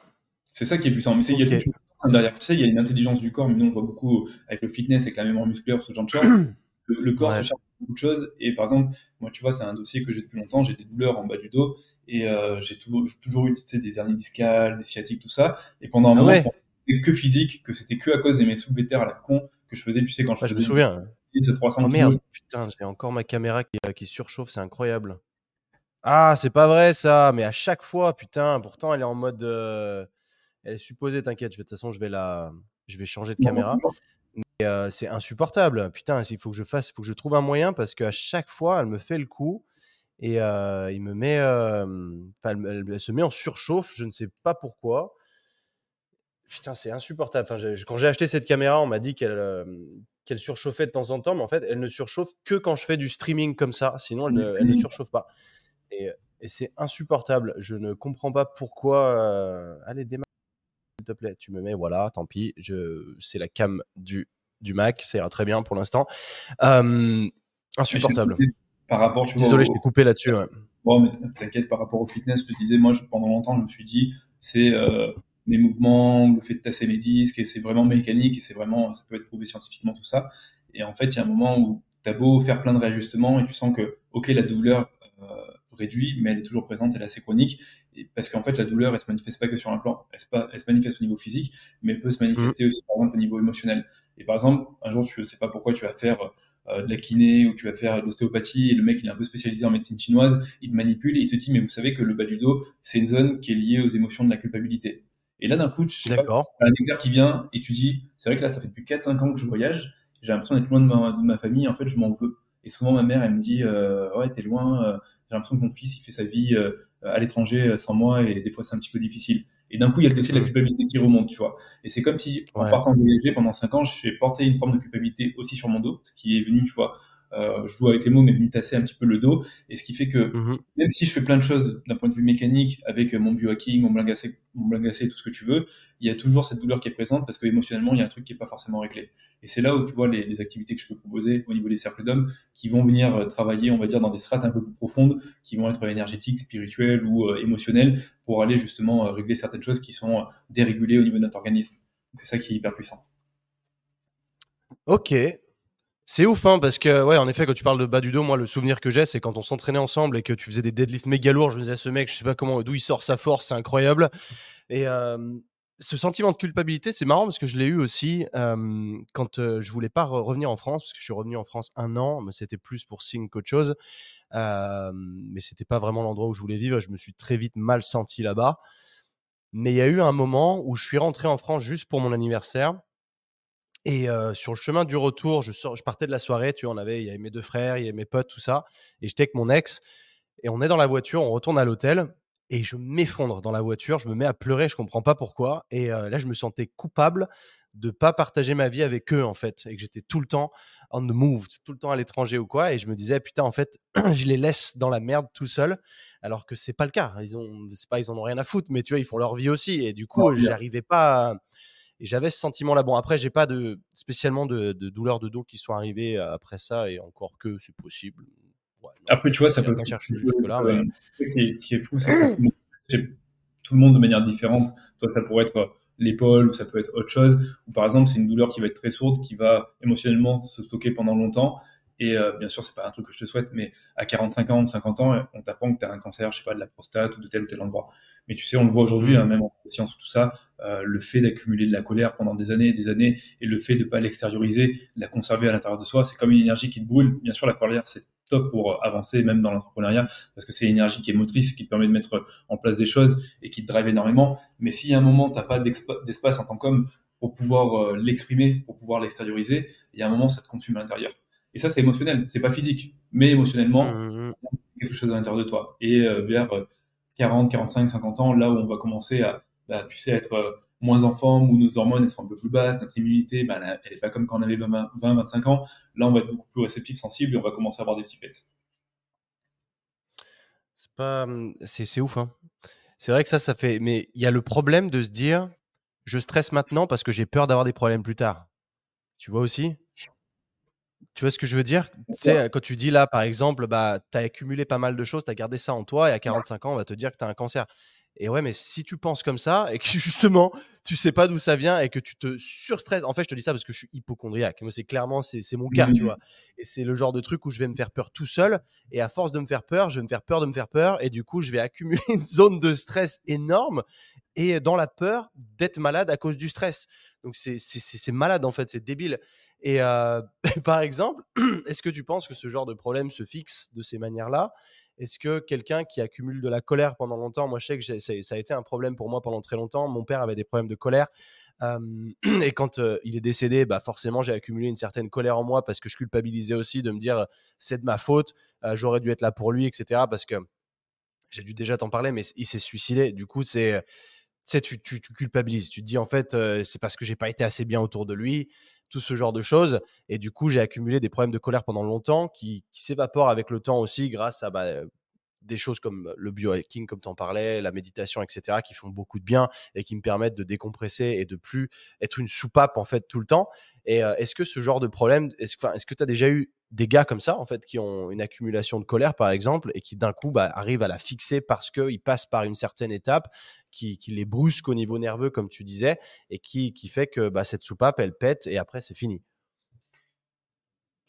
C'est ça qui est puissant. Mais c'est, okay. il y a tout derrière. Tu sais, il y a une intelligence du corps, mais nous, on voit beaucoup avec le fitness, avec la mémoire musculaire, ce genre de choses. Le, le corps ouais. cherche beaucoup de choses. Et par exemple, moi, tu vois, c'est un dossier que j'ai depuis longtemps. J'ai des douleurs en bas du dos et euh, j'ai toujours, toujours eu tu sais, des hernies discales, des sciatiques, tout ça. Et pendant un ah moment, ouais. c'était que physique, que c'était que à cause de mes soulevés de terre à la con que je faisais, tu sais, quand je Ah, je me faisais souviens. ces 300 Oh kilos. merde, putain, j'ai encore ma caméra qui, euh, qui surchauffe, c'est incroyable. Ah, c'est pas vrai ça, mais à chaque fois, putain, pourtant elle est en mode. euh, Elle est supposée, t'inquiète, je vais- de toute façon, je vais la. Je vais changer de caméra. Mais euh, c'est insupportable. Putain, il faut que je fasse, il faut que je trouve un moyen parce qu'à chaque fois, elle me fait le coup et euh, il me met. euh, Enfin, elle, se met en surchauffe, je ne sais pas pourquoi. Putain, c'est insupportable. Enfin, j'ai- quand j'ai acheté cette caméra, on m'a dit qu'elle euh, qu'elle surchauffait de temps en temps, mais en fait, elle ne surchauffe que quand je fais du streaming comme ça. Sinon, elle ne, elle ne surchauffe pas. Et, et c'est insupportable. Je ne comprends pas pourquoi. euh, Allez, démarre, s'il te plaît. Tu me mets, voilà, tant pis. Je... C'est la cam du, du Mac. Ça ira très bien pour l'instant. Euh, insupportable. Par rapport, tu vois, Désolé, au- je t'ai coupé là-dessus. ouais. Bon, mais t'inquiète, par rapport au fitness, je te disais, moi, je- pendant longtemps, je me suis dit, c'est euh, mes mouvements, le fait de tasser mes disques, et c'est vraiment mécanique, et c'est vraiment, ça peut être prouvé scientifiquement, tout ça. Et en fait, il y a un moment où t'as beau faire plein de réajustements, et tu sens que, ok, la douleur euh, réduit, mais elle est toujours présente, elle est assez chronique, et parce qu'en fait, la douleur, elle se manifeste pas que sur un plan, elle se, pas- elle se manifeste au niveau physique, mais elle peut se manifester aussi, par exemple, au niveau émotionnel. Et par exemple, un jour, tu sais pas pourquoi tu vas faire euh, de la kiné ou tu vas faire de l'ostéopathie et le mec il est un peu spécialisé en médecine chinoise, il te manipule et il te dit mais vous savez que le bas du dos c'est une zone qui est liée aux émotions de la culpabilité. Et là d'un coup, je sais pas, D'accord. t'as un éclair qui vient et tu dis c'est vrai que là ça fait depuis 4-5 ans que je voyage, j'ai l'impression d'être loin de ma, de ma famille, en fait je m'en veux. Et souvent ma mère elle me dit euh, ouais t'es loin, euh, j'ai l'impression que mon fils il fait sa vie euh, à l'étranger euh, sans moi et des fois c'est un petit peu difficile. Et d'un coup il y a le dossier de la culpabilité qui remonte, tu vois. Et c'est comme si, en Ouais. partant voyager pendant 5 ans, j'ai porté une forme de culpabilité aussi sur mon dos, ce qui est venu, tu vois, euh, je joue avec les mots, mais venu tasser un petit peu le dos. Et ce qui fait que Mhm. même si je fais plein de choses d'un point de vue mécanique avec mon biohacking, mon blingacé, mon blingacé, tout ce que tu veux, il y a toujours cette douleur qui est présente parce que émotionnellement, il y a un truc qui est pas forcément réglé. Et c'est là où tu vois les, les activités que je peux proposer au niveau des cercles d'hommes qui vont venir euh, travailler, on va dire, dans des strates un peu plus profondes, qui vont être énergétiques, spirituelles ou euh, émotionnelles pour aller justement euh, régler certaines choses qui sont dérégulées au niveau de notre organisme. C'est ça qui est hyper puissant. Ok. C'est ouf, hein, parce que, ouais, en effet, quand tu parles de bas du dos, moi, le souvenir que j'ai, c'est quand on s'entraînait ensemble et que tu faisais des deadlifts méga lourds. Je me disais, ce mec, je sais pas comment, d'où il sort sa force, c'est incroyable. Et ce sentiment de culpabilité, c'est marrant parce que je l'ai eu aussi quand je voulais pas re- revenir en France, parce que je suis revenu en France un an, mais c'était plus pour signe qu'autre chose. Mais c'était pas vraiment l'endroit où je voulais vivre. Je me suis très vite mal senti là-bas. Mais il y a eu un moment où je suis rentré en France juste pour mon anniversaire. Et euh, sur le chemin du retour, je, sors, je partais de la soirée, tu vois, on avait, il y avait mes deux frères, il y avait mes potes, tout ça. Et j'étais avec mon ex. Et on est dans la voiture, on retourne à l'hôtel. Et je m'effondre dans la voiture, je me mets à pleurer, je comprends pas pourquoi. Et euh, là, je me sentais coupable de pas partager ma vie avec eux, en fait. Et que j'étais tout le temps on the move, tout le temps à l'étranger ou quoi. Et je me disais, putain, en fait, je les laisse dans la merde tout seul. Alors que c'est pas le cas. Ils ont, c'est pas, ils en ont rien à foutre, mais tu vois, ils font leur vie aussi. Et du coup, bien. j'arrivais pas. à- Et j'avais ce sentiment-là. Bon, après, j'ai pas de spécialement de, de douleurs de dos qui sont arrivées euh, après ça, et encore que c'est possible. Ouais, non, Après, tu vois, ça peut chercher euh, jusque-là, mais- qui est, qui est fou, c'est que ça se montre chez tout le monde de manière différente. Toi, ça pourrait être euh, l'épaule, ou ça peut être autre chose. Ou par exemple, c'est une douleur qui va être très sourde, qui va émotionnellement se stocker pendant longtemps. Et euh, bien sûr, c'est pas un truc que je te souhaite, mais à 45 ans ou 50 ans, on t'apprend que tu as un cancer, je sais pas, de la prostate ou de tel ou tel endroit. Mais tu sais, on le voit aujourd'hui, hein, même en science, tout ça, euh, le fait d'accumuler de la colère pendant des années et des années, et le fait de pas l'extérioriser, de la conserver à l'intérieur de soi, c'est comme une énergie qui te brûle. Bien sûr, la colère, c'est top pour avancer, même dans l'entrepreneuriat, parce que c'est une énergie qui est motrice, qui te permet de mettre en place des choses et qui te drive énormément. Mais si à un moment, t'as pas d'expa- d'espace en tant qu'homme pour pouvoir euh, l'exprimer, pour pouvoir l'extérioriser, il y a un moment, ça te consume à l'intérieur. Et ça, c'est émotionnel, c'est pas physique, mais émotionnellement, Mhm. quelque chose à l'intérieur de toi. Et euh, vers 40, 45, 50 ans, là où on va commencer à, bah, être euh, moins en forme, où nos hormones sont un peu plus basses, notre immunité, bah, elle- elle est pas comme quand on avait 20, 20, 25 ans. Là, on va être beaucoup plus réceptif, sensible, et on va commencer à avoir des petits pets. C'est pas, hum, c'est ouf. Hein. C'est vrai que ça, ça fait. Mais il y a le problème de se dire, je stresse maintenant parce que j'ai peur d'avoir des problèmes plus tard. Tu vois aussi? Tu vois ce que je veux dire? Tu sais, quand tu dis là, par exemple, bah, tu as accumulé pas mal de choses, tu as gardé ça en toi, et à 45 ans, on va te dire que tu as un cancer. Et ouais, mais si tu penses comme ça, et que justement, tu sais pas d'où ça vient, et que tu te surstresses. En fait, je te dis ça parce que je suis hypochondriaque. Moi, c'est clairement, c'est mon cas, tu Mhm. vois. Et c'est le genre de truc où je vais me faire peur tout seul, et à force de me faire peur, je vais me faire peur de me faire peur, et du coup, je vais accumuler une zone de stress énorme, et dans la peur d'être malade à cause du stress. Donc, c'est malade, en fait, c'est débile. Et par exemple, est-ce que tu penses que ce genre de problème se fixe de ces manières-là? Est-ce que quelqu'un qui accumule de la colère pendant longtemps, moi je sais que ça a été un problème pour moi pendant très longtemps, mon père avait des problèmes de colère, et quand il est décédé, bah forcément j'ai accumulé une certaine colère en moi parce que je culpabilisais aussi de me dire c'est de ma faute, j'aurais dû être là pour lui, etc. Parce que j'ai dû déjà t'en parler, mais il s'est suicidé. Du coup, c'est tu, tu, tu culpabilises. Tu te dis, en fait, c'est parce que j'ai pas été assez bien autour de lui, tout ce genre de choses. Et du coup, j'ai accumulé des problèmes de colère pendant longtemps qui, qui s'évaporent avec le temps aussi grâce à bah, des choses comme le biohacking, comme tu en parlais, la méditation, etc., qui font beaucoup de bien et qui me permettent de décompresser et de plus être une soupape, en fait, tout le temps. Et est-ce que ce genre de problème, est-ce est-ce que tu as déjà eu des gars comme ça, en fait, qui ont une accumulation de colère, par exemple, et qui d'un coup bah, arrivent à la fixer parce qu'ils passent par une certaine étape qui, qui les brusque au niveau nerveux, comme tu disais, et qui, qui fait que bah, cette soupape, elle pète et après, c'est fini.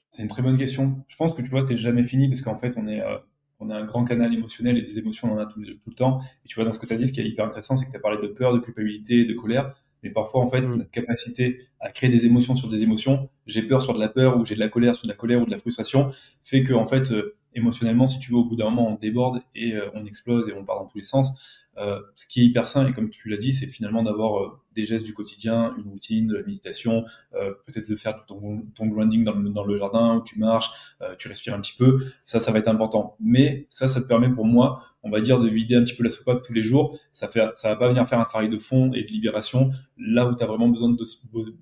C'est une très bonne question. Je pense que tu vois, c'est jamais fini parce qu'en fait, on est, euh, on a un grand canal émotionnel et des émotions, on en a tout, tout le temps. Et tu vois, dans ce que tu as dit, ce qui est hyper intéressant, c'est que tu as parlé de peur, de culpabilité, de colère. Mais parfois, en fait, Mm. notre capacité à créer des émotions sur des émotions, j'ai peur sur de la peur ou j'ai de la colère sur de la colère ou de la frustration, fait que, en fait, euh, émotionnellement, si tu veux, au bout d'un moment, on déborde et euh, on explose et on part dans tous les sens. Euh, ce qui est hyper sain, et comme tu l'as dit, c'est finalement d'avoir euh, des gestes du quotidien, une routine, de la méditation, euh, peut-être de faire ton, ton grounding dans le, jardin où tu marches, euh, tu respires un petit peu. Ça, ça va être important. Mais ça, ça te permet pour moi, on va dire, de vider un petit peu la soupape tous les jours. Ça fait, ça va pas venir faire un travail de fond et de libération là où tu as vraiment besoin de,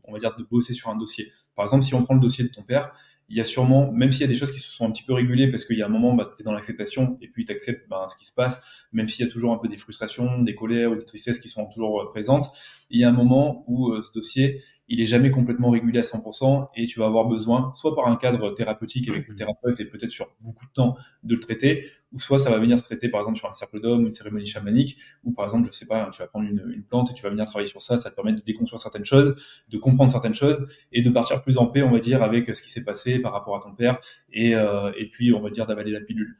on va dire, de bosser sur un dossier. Par exemple, si on prend le dossier de ton père, il y a sûrement, même s'il y a des choses qui se sont un petit peu régulées, parce qu'il y a un moment, bah, tu es dans l'acceptation, et puis tu acceptes bah, ce qui se passe, même s'il y a toujours un peu des frustrations, des colères ou des tristesses qui sont toujours euh, présentes, il y a un moment où euh, ce dossier, il est jamais complètement régulé à 100% et tu vas avoir besoin, soit par un cadre thérapeutique avec le thérapeute et peut-être sur beaucoup de temps de le traiter, ou soit ça va venir se traiter par exemple sur un cercle d'hommes ou une cérémonie chamanique, ou par exemple, je sais pas, tu vas prendre une, une, plante et tu vas venir travailler sur ça, ça te permet de déconstruire certaines choses, de comprendre certaines choses et de partir plus en paix, on va dire, avec ce qui s'est passé par rapport à ton père et, euh, et puis on va dire d'avaler la pilule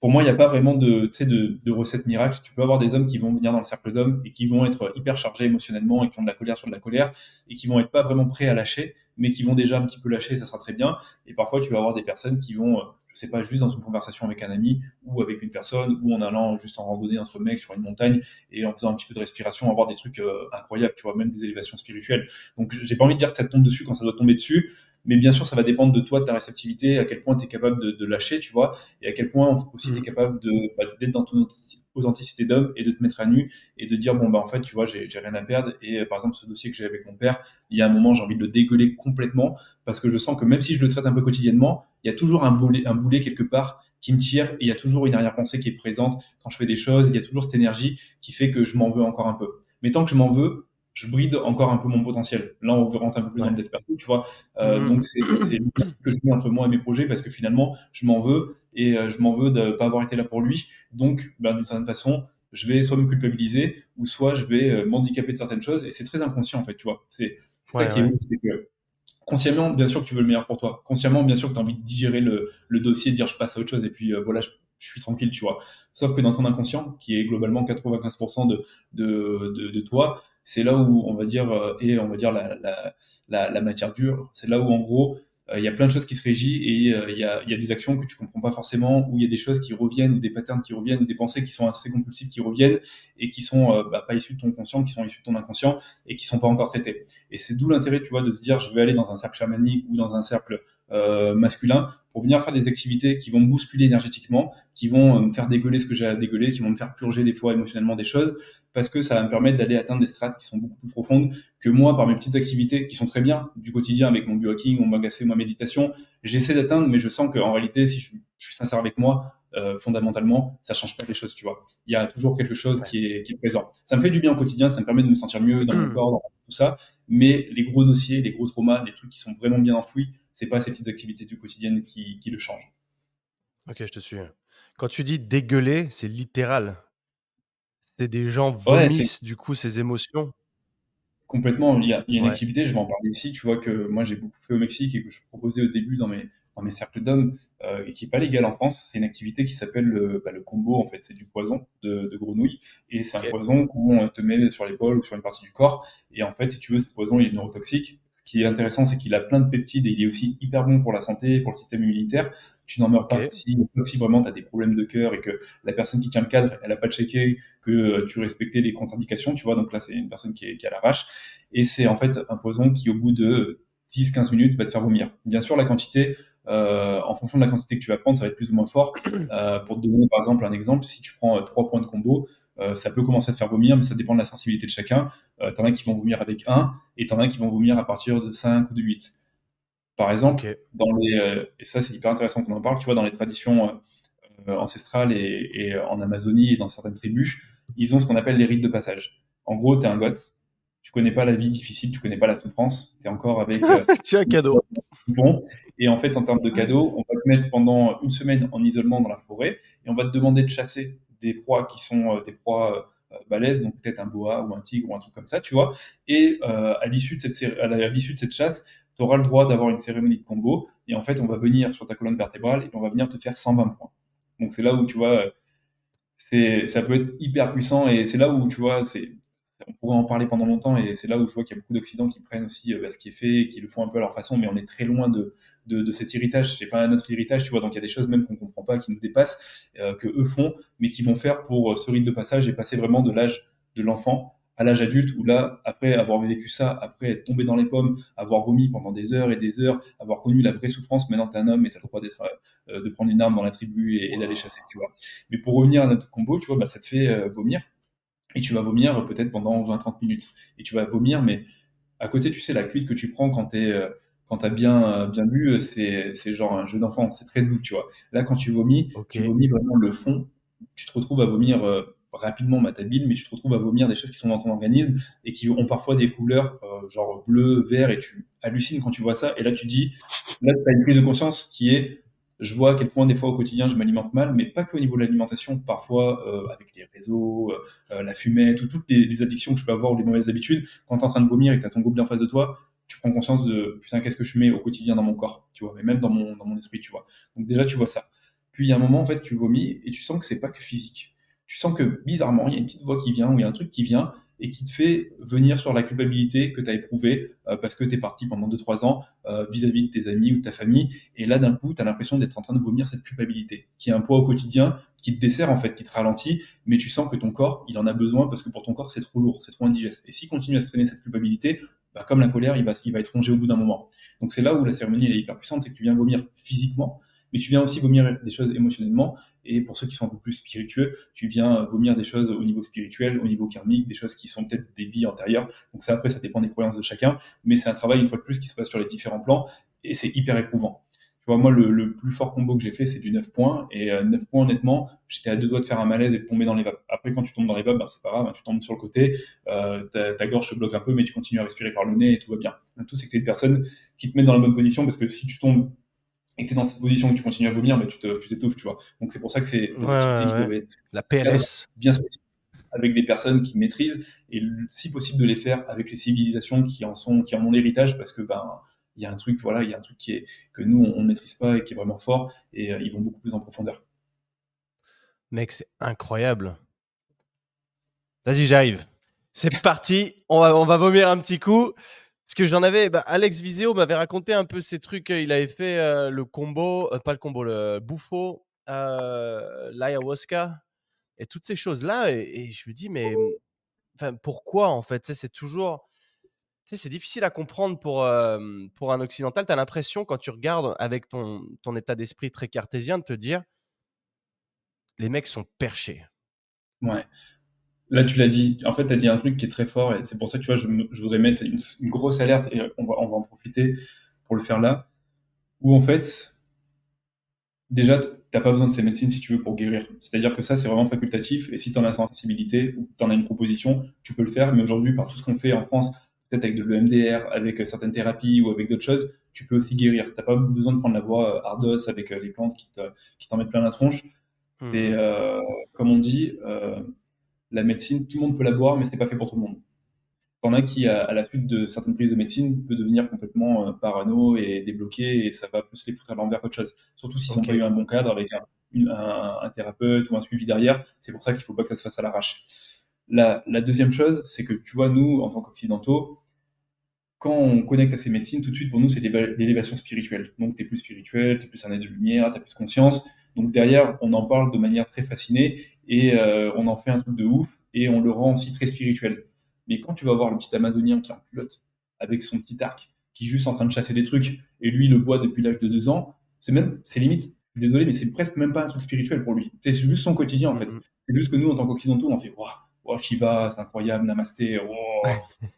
pour moi, il n'y a pas vraiment de, de, de recette miracle. Tu peux avoir des hommes qui vont venir dans le cercle d'hommes et qui vont être hyper chargés émotionnellement et qui ont de la colère sur de la colère et qui vont être pas vraiment prêts à lâcher, mais qui vont déjà un petit peu lâcher, ça sera très bien. Et parfois, tu vas avoir des personnes qui vont, euh, je sais pas, juste dans une conversation avec un ami ou avec une personne ou en allant juste en randonnée entre mecs sur une montagne et en faisant un petit peu de respiration, avoir des trucs euh, incroyables, tu vois, même des élévations spirituelles. Donc, j'ai pas envie de dire que ça tombe dessus quand ça doit tomber dessus. Mais bien sûr, ça va dépendre de toi, de ta réceptivité, à quel point tu es capable de, de, lâcher, tu vois, et à quel point aussi tu es mm. capable de bah, d'être dans ton authenticité d'homme et de te mettre à nu et de dire bon bah en fait tu vois j'ai rien à perdre et par exemple ce dossier que j'ai avec mon père il y a un moment j'ai envie de le dégueuler complètement parce que je sens que même si je le traite un peu quotidiennement il y a toujours un boulet un boulet quelque part qui me tire et il y a toujours une arrière-pensée qui est présente quand je fais des choses il y a toujours cette énergie qui fait que je m'en veux encore un peu mais tant que je m'en veux je bride encore un peu mon potentiel. Là, on veut rentrer un peu plus dans le dev perso, tu vois. Euh, mmh. Donc, c'est que je mets entre moi et mes projets parce que finalement, je m'en veux et euh, je m'en veux de pas avoir été là pour lui. Donc, ben, d'une certaine façon, je vais soit me culpabiliser ou soit je vais euh, m'handicaper de certaines choses et c'est très inconscient en fait, tu vois. C'est ça qui est que consciemment, bien sûr que tu veux le meilleur pour toi. Consciemment, bien sûr que tu as envie de digérer le, le, dossier, de dire je passe à autre chose et puis euh, voilà, je, je, suis tranquille, tu vois. Sauf que dans ton inconscient, qui est globalement 95% de, de, de, de toi, c'est là où on va dire euh, et on va dire la, matière dure. C'est là où en gros euh, il y a plein de choses qui se régissent et euh, il y, a, des actions que tu comprends pas forcément, où il y a des choses qui reviennent, ou des patterns qui reviennent, des pensées qui sont assez compulsives qui reviennent et qui sont bah, pas issues de ton conscient, qui sont issues de ton inconscient et qui sont pas encore traitées. Et c'est d'où l'intérêt, tu vois, de se dire je vais aller dans un cercle chamanique ou dans un cercle masculin pour venir faire des activités qui vont me bousculer énergétiquement, qui vont me faire dégueuler ce que j'ai à dégueuler, qui vont me faire purger des fois émotionnellement des choses, parce que ça va me permettre d'aller atteindre des strates qui sont beaucoup plus profondes que moi, par mes petites activités qui sont très bien du quotidien avec mon biohacking, mon magacé, ma méditation, j'essaie d'atteindre, mais je sens qu'en réalité, si je, suis sincère avec moi, euh, fondamentalement, ça change pas les choses, tu vois. Il y a toujours quelque chose qui, est, qui est présent. Ça me fait du bien au quotidien, ça me permet de me sentir mieux dans mon mmh. corps, dans tout ça, mais les gros dossiers, les gros traumas, les trucs qui sont vraiment bien enfouis, c'est pas ces petites activités du quotidien qui, qui le changent. Ok, je te suis. Quand tu dis dégueuler, c'est littéral. C'est des gens vomissent du coup ces émotions. Complètement. Il y a, il y a une activité, je vais en parler ici, tu vois, que moi j'ai beaucoup fait au Mexique et que je proposais au début dans mes, dans mes cercles d'hommes euh, et qui n'est pas légale en France. C'est une activité qui s'appelle le, bah, le combo, en fait. C'est du poison de, de grenouille et c'est un poison qu'on te met sur l'épaule ou sur une partie du corps. Et en fait, si tu veux, ce poison, il est neurotoxique. Ce qui est intéressant, c'est qu'il a plein de peptides et il est aussi hyper bon pour la santé, pour le système immunitaire tu n'en meurs pas. Si, si vraiment tu as des problèmes de cœur et que la personne qui tient le cadre, elle a pas checké que euh, tu respectais les contre-indications, tu vois, donc là c'est une personne qui est, qui est à l'arrache, et c'est en fait un poison qui au bout de 10-15 minutes va te faire vomir. Bien sûr, la quantité, euh, en fonction de la quantité que tu vas prendre, ça va être plus ou moins fort. Euh, pour te donner par exemple un exemple, si tu prends euh, trois points de combo, euh, ça peut commencer à te faire vomir, mais ça dépend de la sensibilité de chacun. Euh, t'en as qui vont vomir avec 1, et t'en as qui vont vomir à partir de 5 ou de 8. Par exemple, dans les, euh, et ça c'est hyper intéressant qu'on en parle, tu vois, dans les traditions euh, ancestrales et, en Amazonie et dans certaines tribus, ils ont ce qu'on appelle les rites de passage. En gros, tu es un gosse, tu connais pas la vie difficile, tu connais pas la souffrance, tu es encore avec... Euh, tu as un cadeau. Bon, et en fait, en termes de cadeau, on va te mettre pendant une semaine en isolement dans la forêt et on va te demander de chasser des proies qui sont des proies balèzes, donc peut-être un boa ou un tigre ou un truc comme ça, tu vois. Et à l'issue de cette à l'issue de cette chasse, tu auras le droit d'avoir une cérémonie de combo. Et en fait, on va venir sur ta colonne vertébrale et on va venir te faire 120 points. Donc c'est là où tu vois, c'est, ça peut être hyper puissant et c'est là où tu vois, c'est, on pourrait en parler pendant longtemps et c'est là où je vois qu'il y a beaucoup d'Occidents qui prennent aussi euh, bah, ce qui est fait qui le font un peu à leur façon, mais on est très loin de, de, cet héritage. C'est pas un autre héritage, tu vois. Donc il y a des choses même qu'on comprend pas, qui nous dépassent, euh, que eux font, mais qui vont faire pour euh, ce rite de passage et passer vraiment de l'âge de l'enfant à l'âge adulte où là, après avoir vécu ça, après être tombé dans les pommes, avoir vomi pendant des heures et des heures, avoir connu la vraie souffrance, maintenant t'es un homme et t'as le droit d'être, euh, de prendre une arme dans la tribu et, d'aller chasser, tu vois. Mais pour revenir à notre combo, tu vois, bah, ça te fait euh, vomir. Et tu vas vomir peut-être pendant 20-30 minutes. Et tu vas vomir, mais à côté, tu sais, la cuite que tu prends quand t'es, euh, quand tu as bien, bien bu, c'est, c'est genre un jeu d'enfant, c'est très doux, tu vois. Là, quand tu vomis, tu vomis vraiment le fond, tu te retrouves à vomir rapidement matabile, mais tu te retrouves à vomir des choses qui sont dans ton organisme et qui ont parfois des couleurs euh, genre bleu, vert, et tu hallucines quand tu vois ça. Et là, tu dis, là, tu as une prise de conscience qui est, je vois à quel point des fois au quotidien je m'alimente mal, mais pas qu'au niveau de l'alimentation, parfois euh, avec les réseaux, euh, la fumette, toutes les, addictions que je peux avoir ou les mauvaises habitudes. Quand tu es en train de vomir et que tu as ton gobelet en face de toi, tu prends conscience de putain, qu'est-ce que je mets au quotidien dans mon corps, tu vois, mais même dans mon, dans mon esprit, tu vois. Donc déjà, tu vois ça. Puis il y a un moment, en fait, tu vomis et tu sens que c'est pas que physique tu sens que bizarrement, il y a une petite voix qui vient ou il y a un truc qui vient et qui te fait venir sur la culpabilité que tu as éprouvée euh, parce que tu es parti pendant 2-3 ans euh, vis-à-vis de tes amis ou de ta famille. Et là, d'un coup, tu as l'impression d'être en train de vomir cette culpabilité, qui est un poids au quotidien, qui te dessert en fait, qui te ralentit, mais tu sens que ton corps, il en a besoin parce que pour ton corps, c'est trop lourd, c'est trop indigeste. Et s'il continue à se traîner cette culpabilité, bah, comme la colère, il va, il va être rongé au bout d'un moment. Donc c'est là où la cérémonie elle est hyper puissante, c'est que tu viens vomir physiquement, mais tu viens aussi vomir des choses émotionnellement. Et pour ceux qui sont un peu plus spiritueux, tu viens vomir des choses au niveau spirituel, au niveau karmique, des choses qui sont peut-être des vies antérieures. Donc ça, après, ça dépend des croyances de chacun. Mais c'est un travail, une fois de plus, qui se passe sur les différents plans. Et c'est hyper éprouvant. Tu vois, moi, le, plus fort combo que j'ai fait, c'est du 9 points. Et 9 euh, points, honnêtement, j'étais à deux doigts de faire un malaise et de tomber dans les vapes. Après, quand tu tombes dans les vapes, ben, c'est pas grave, hein, tu tombes sur le côté, euh, ta, gorge se bloque un peu, mais tu continues à respirer par le nez et tout va bien. Le tout, c'est que tu une personne qui te met dans la bonne position parce que si tu tombes et que tu es dans cette position que tu continues à vomir, mais tu t'étouffes, tu vois. Donc c'est pour ça que c'est la PLS bien spécifique avec des personnes qui maîtrisent et si possible de les faire avec les civilisations qui en sont qui en ont l'héritage parce que ben il y a un truc voilà il y a un truc qui est que nous on ne maîtrise pas et qui est vraiment fort et euh, ils vont beaucoup plus en profondeur. Mec, c'est incroyable. Vas-y, j'arrive. C'est parti. On va, on va vomir un petit coup. Parce que j'en avais, bah, Alex Viseo m'avait raconté un peu ces trucs. Euh, il avait fait euh, le combo, euh, pas le combo, le bouffo, l'ayahuasca et toutes ces choses-là. Et, je me dis, mais enfin, pourquoi en fait? C'est toujours. C'est difficile à comprendre pour, pour un occidental. Tu as l'impression, quand tu regardes avec ton, ton état d'esprit très cartésien, de te dire les mecs sont perchés. Ouais. Là, tu l'as dit. En fait, tu as dit un truc qui est très fort et c'est pour ça que tu vois, je, je voudrais mettre une, grosse alerte et on va, on va en profiter pour le faire là. Où en fait, déjà, t'as pas besoin de ces médecines si tu veux pour guérir. C'est-à-dire que ça, c'est vraiment facultatif et si tu en as sensibilité ou tu en as une proposition, tu peux le faire. Mais aujourd'hui, par tout ce qu'on fait en France, peut-être avec de l'EMDR, avec certaines thérapies ou avec d'autres choses, tu peux aussi guérir. T'as pas besoin de prendre la voie euh, ardos avec euh, les plantes qui t'en qui mettent plein la tronche. Mmh. Et euh, comme on dit, euh, la médecine, tout le monde peut la boire, mais c'est pas fait pour tout le monde. T'en as qui, à, la suite de certaines prises de médecine, peut devenir complètement euh, parano et débloqué, et ça va plus les foutre à l'envers qu'autre chose. Surtout s'ils n'ont pas eu un bon cadre avec un, thérapeute ou un suivi derrière. C'est pour ça qu'il faut pas que ça se fasse à l'arrache. La, la deuxième chose, c'est que tu vois, nous, en tant qu'occidentaux, quand on connecte à ces médecines, tout de suite, pour nous, c'est l'élévation spirituelle. Donc, tu es plus spirituel, tu es plus un être de lumière, tu as plus conscience. Donc, derrière, on en parle de manière très fascinée et euh, on en fait un truc de ouf et on le rend aussi très spirituel. Mais quand tu vas voir le petit Amazonien qui est en culotte avec son petit arc, qui est juste en train de chasser des trucs, et lui le boit depuis l'âge de deux ans, c'est même, c'est limite, désolé, mais c'est presque même pas un truc spirituel pour lui. C'est juste son quotidien en fait. Mm-hmm. C'est juste que nous, en tant qu'occidentaux, on fait waouh, Shiva, c'est incroyable, Namasté, on,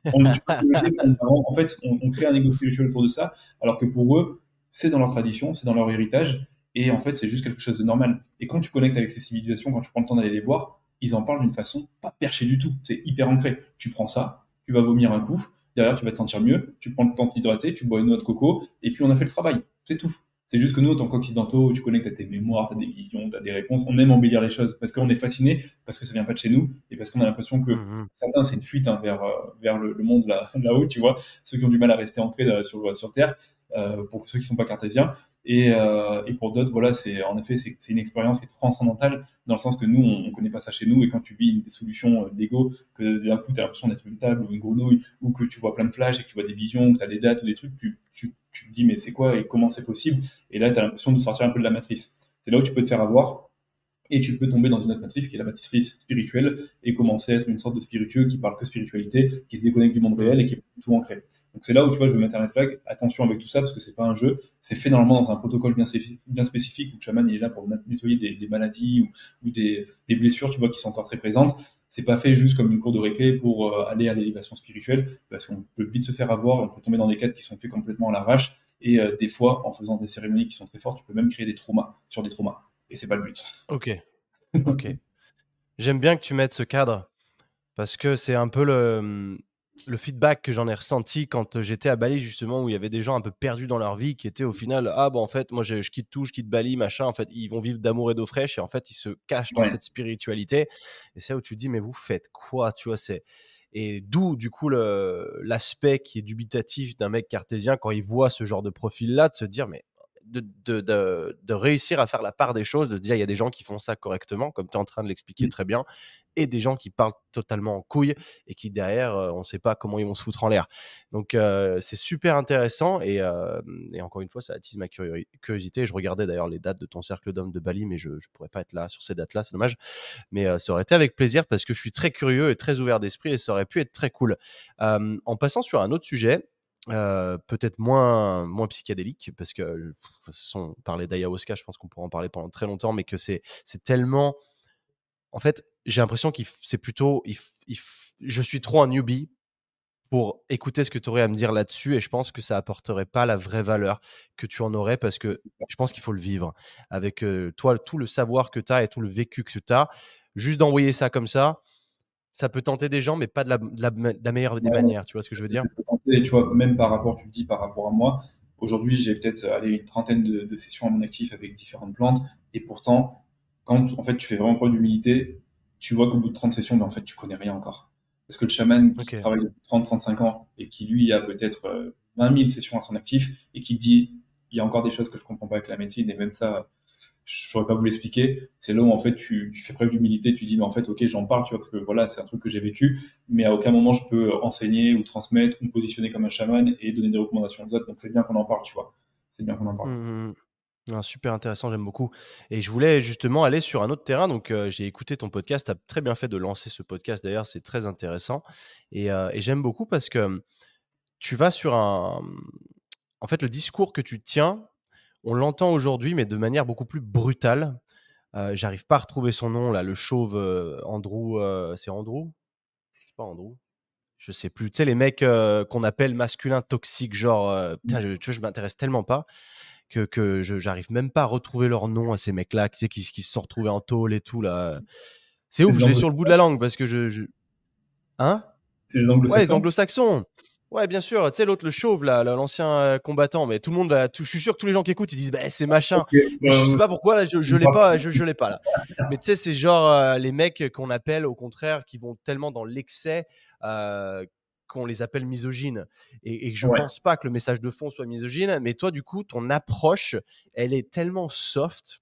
en fait, on, on, crée un ego spirituel autour de ça, alors que pour eux, c'est dans leur tradition, c'est dans leur héritage, et en fait, c'est juste quelque chose de normal. Et quand tu connectes avec ces civilisations, quand tu prends le temps d'aller les voir, ils en parlent d'une façon pas perchée du tout. C'est hyper ancré. Tu prends ça, tu vas vomir un coup, derrière tu vas te sentir mieux, tu prends le temps de t'hydrater, tu bois une noix de coco, et puis on a fait le travail. C'est tout. C'est juste que nous, en tant qu'occidentaux, tu connectes à tes mémoires, tu as des visions, tu as des réponses, on aime embellir les choses parce qu'on est fasciné, parce que ça vient pas de chez nous, et parce qu'on a l'impression que mmh. certains, c'est une fuite hein, vers, euh, vers le, monde là, là-haut, tu vois, ceux qui ont du mal à rester ancrés euh, sur, sur Terre, euh, pour ceux qui sont pas cartésiens. Et, euh, et pour d'autres, voilà, c'est en effet c'est une expérience qui est transcendantale dans le sens que nous on, on connaît pas ça chez nous et quand tu vis des solutions euh, d'ego, que d'un coup tu as l'impression d'être une table ou une grenouille ou que tu vois plein de flashs et que tu vois des visions, que tu as des dates ou des trucs, tu, tu, tu te dis mais c'est quoi et comment c'est possible? Et là tu as l'impression de sortir un peu de la matrice. C'est là où tu peux te faire avoir et tu peux tomber dans une autre matrice qui est la matrice spirituelle et commencer à être une sorte de spiritueux qui parle que spiritualité, qui se déconnecte du monde réel et qui est tout ancré. Donc c'est là où tu vois, je veux mettre un flag. Attention avec tout ça parce que c'est pas un jeu. C'est fait normalement dans un protocole bien, spécifique où le chaman est là pour nettoyer des, maladies ou, des, blessures, tu vois, qui sont encore très présentes. C'est pas fait juste comme une cour de récré pour euh, aller à l'élévation spirituelle parce qu'on peut vite se faire avoir. On peut tomber dans des quêtes qui sont faits complètement à l'arrache Et des fois, en faisant des cérémonies qui sont très fortes, tu peux même créer des traumas sur des traumas. Et c'est pas le but. Ok. Ok. J'aime bien que tu mettes ce cadre parce que c'est un peu le, le feedback que j'en ai ressenti quand j'étais à Bali, justement, où il y avait des gens un peu perdus dans leur vie qui étaient au final, ah bon, en fait, moi je, quitte tout, je quitte Bali, machin, en fait, ils vont vivre d'amour et d'eau fraîche et en fait, ils se cachent dans cette spiritualité. Et c'est là où tu te dis, mais vous faites quoi, tu vois, c'est? Et d'où, du coup, l'aspect qui est dubitatif d'un mec cartésien quand il voit ce genre de profil-là, de se dire, mais de, de, réussir à faire la part des choses, de se dire il y a des gens qui font ça correctement, comme tu es en train de l'expliquer mmh. très bien, et des gens qui parlent totalement en couille et qui derrière, on ne sait pas comment ils vont se foutre en l'air. Donc c'est super intéressant et, encore une fois, ça attise ma curiosité. Je regardais d'ailleurs les dates de ton cercle d'hommes de Bali, mais je ne pourrais pas être là sur ces dates-là, c'est dommage. Mais ça aurait été avec plaisir parce que je suis très curieux et très ouvert d'esprit et ça aurait pu être très cool. en passant sur un autre sujet, peut-être moins, moins psychédélique, parce que, de toute façon, parler d'ayahuasca, je pense qu'on pourra en parler pendant très longtemps, mais que c'est tellement. En fait, j'ai l'impression qu'il c'est plutôt. je suis trop un newbie pour écouter ce que tu aurais à me dire là-dessus, et je pense que ça apporterait pas la vraie valeur que tu en aurais, parce que je pense qu'il faut le vivre. Avec toi, tout le savoir que tu as et tout le vécu que tu as, juste d'envoyer ça comme ça, ça peut tenter des gens, mais pas de la, de la, meilleure des manières. Tu vois ce que je veux dire? Tu vois, même par rapport, tu le dis par rapport à moi. Aujourd'hui, j'ai peut-être une trentaine de, sessions à mon actif avec différentes plantes, et pourtant, quand en fait tu fais vraiment preuve d'humilité, tu vois qu'au bout de 30 sessions, ben, en fait, tu connais rien encore. Parce que le chaman qui travaille depuis 30-35 ans et qui lui a peut-être 20 euh, 000 sessions à son actif et qui dit il y a encore des choses que je comprends pas avec la médecine et même ça, je saurais pas vous l'expliquer. C'est là où en fait tu, tu fais preuve d'humilité, tu dis mais en fait ok j'en parle, tu vois parce que voilà c'est un truc que j'ai vécu, mais à aucun moment je peux enseigner ou transmettre ou me positionner comme un chaman et donner des recommandations aux autres. Donc c'est bien qu'on en parle, tu vois. C'est bien qu'on en parle. Mmh, mmh, mmh. super intéressant, j'aime beaucoup. Et je voulais justement aller sur un autre terrain. Donc, euh, j'ai écouté ton podcast. Tu as très bien fait de lancer ce podcast. D'ailleurs, c'est très intéressant. Et, euh, et j'aime beaucoup parce que tu vas sur un. En fait, le discours que tu tiens, on l'entend aujourd'hui, mais de manière beaucoup plus brutale. Euh, j'arrive pas à retrouver son nom, là, le chauve Andrew. C'est Andrew? C'est pas Andrew Je sais plus. Tu sais, les mecs qu'on appelle masculins toxiques, genre. putain, je, tu vois, je m'intéresse tellement pas que, que je j'arrive même pas à retrouver leur nom à ces mecs-là, sais, qui, qui, se sont retrouvés en tôle et tout, là. C'est ouf, je l'ai sur le bout de la langue parce que je. Hein? C'est les anglo-saxons. Ouais, les anglo-saxons. Ouais, bien sûr. Tu sais, l'autre, le chauve, là, l'ancien euh, combattant. Mais tout le monde, je suis sûr que tous les gens qui écoutent, ils disent, bah, c'est machin. Mais je sais pas pourquoi, là, je, je l'ai pas, je, je l'ai pas, là. Mais tu sais, c'est genre euh, les mecs qu'on appelle, au contraire, qui vont tellement dans l'excès, euh, qu'on les appelle misogynes. Et, et je ne pense pas que le message de fond soit misogyne. Mais toi, du coup, ton approche, elle est tellement soft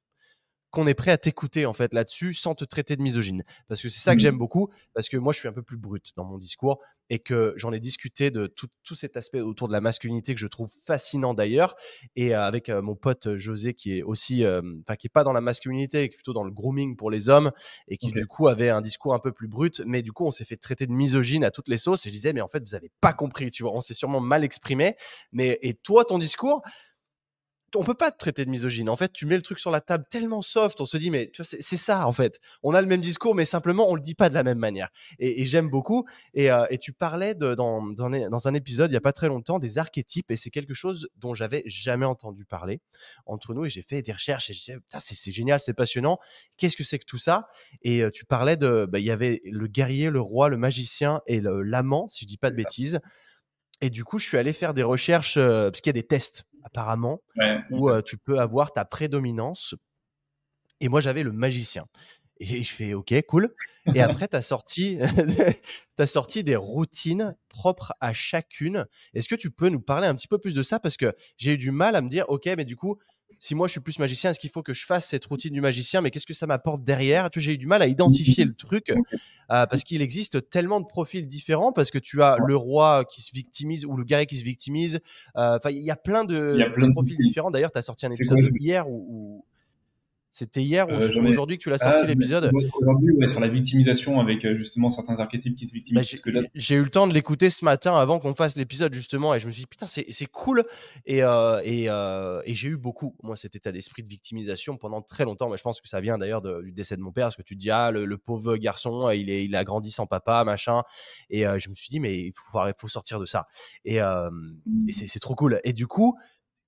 qu'on est prêt à t'écouter en fait là-dessus sans te traiter de misogyne. Parce que c'est ça que j'aime mmh. beaucoup, parce que moi je suis un peu plus brut dans mon discours et que j'en ai discuté de tout, cet aspect autour de la masculinité que je trouve fascinant d'ailleurs. Et euh, avec euh, mon pote euh, José qui est aussi, enfin qui est pas dans la masculinité, qui est plutôt dans le grooming pour les hommes et qui du coup avait un discours un peu plus brut, mais du coup on s'est fait traiter de misogyne à toutes les sauces et je disais mais en fait vous avez pas compris, tu vois, on s'est sûrement mal exprimé. Mais et toi ton discours on peut pas te traiter de misogyne. En fait, tu mets le truc sur la table tellement soft, on se dit, mais c'est ça, en fait. On a le même discours, mais simplement, on le dit pas de la même manière. Et, j'aime beaucoup. Euh, et, tu parlais de, dans, dans, un épisode, il y a pas très longtemps, des archétypes, et c'est quelque chose dont j'avais jamais entendu parler entre nous. Et j'ai fait des recherches, et je disais, c'est génial, c'est passionnant. Qu'est-ce que c'est que tout ça? Et euh, tu parlais de, bah, il y avait le guerrier, le roi, le magicien et l'amant, si je dis pas de bêtises. Et du coup, je suis allé faire des recherches, euh, parce qu'il y a des tests apparemment, où tu peux avoir ta prédominance. Et moi, j'avais le magicien. Et je fais OK, cool. Et après, tu as, sorti, as sorti des routines propres à chacune. Est-ce que tu peux nous parler un petit peu plus de ça? Parce que j'ai eu du mal à me dire OK, mais du coup, si moi je suis plus magicien, est-ce qu'il faut que je fasse cette routine du magicien? Mais qu'est-ce que ça m'apporte derrière? J'ai eu du mal à identifier le truc euh, parce qu'il existe tellement de profils différents. Parce que tu as le roi qui se victimise ou le guerrier qui se victimise. Euh, enfin, il y a plein de, profils différents. D'ailleurs, tu as sorti un épisode hier où, c'était hier ou euh, aujourd'hui que tu l'as sorti ah, l'épisode Aujourd'hui, sur la victimisation avec euh, justement certains archétypes qui se victimisent. Bah, j'ai eu le temps de l'écouter ce matin avant qu'on fasse l'épisode justement et je me suis dit putain c'est cool. Et, euh, et, et j'ai eu beaucoup moi cet état d'esprit de victimisation pendant très longtemps. Mais je pense que ça vient d'ailleurs du décès de mon père parce que tu te dis ah le, pauvre garçon il, est, il a grandi sans papa machin. Et je me suis dit mais il faut, faut sortir de ça. Et, et c'est trop cool. Et du coup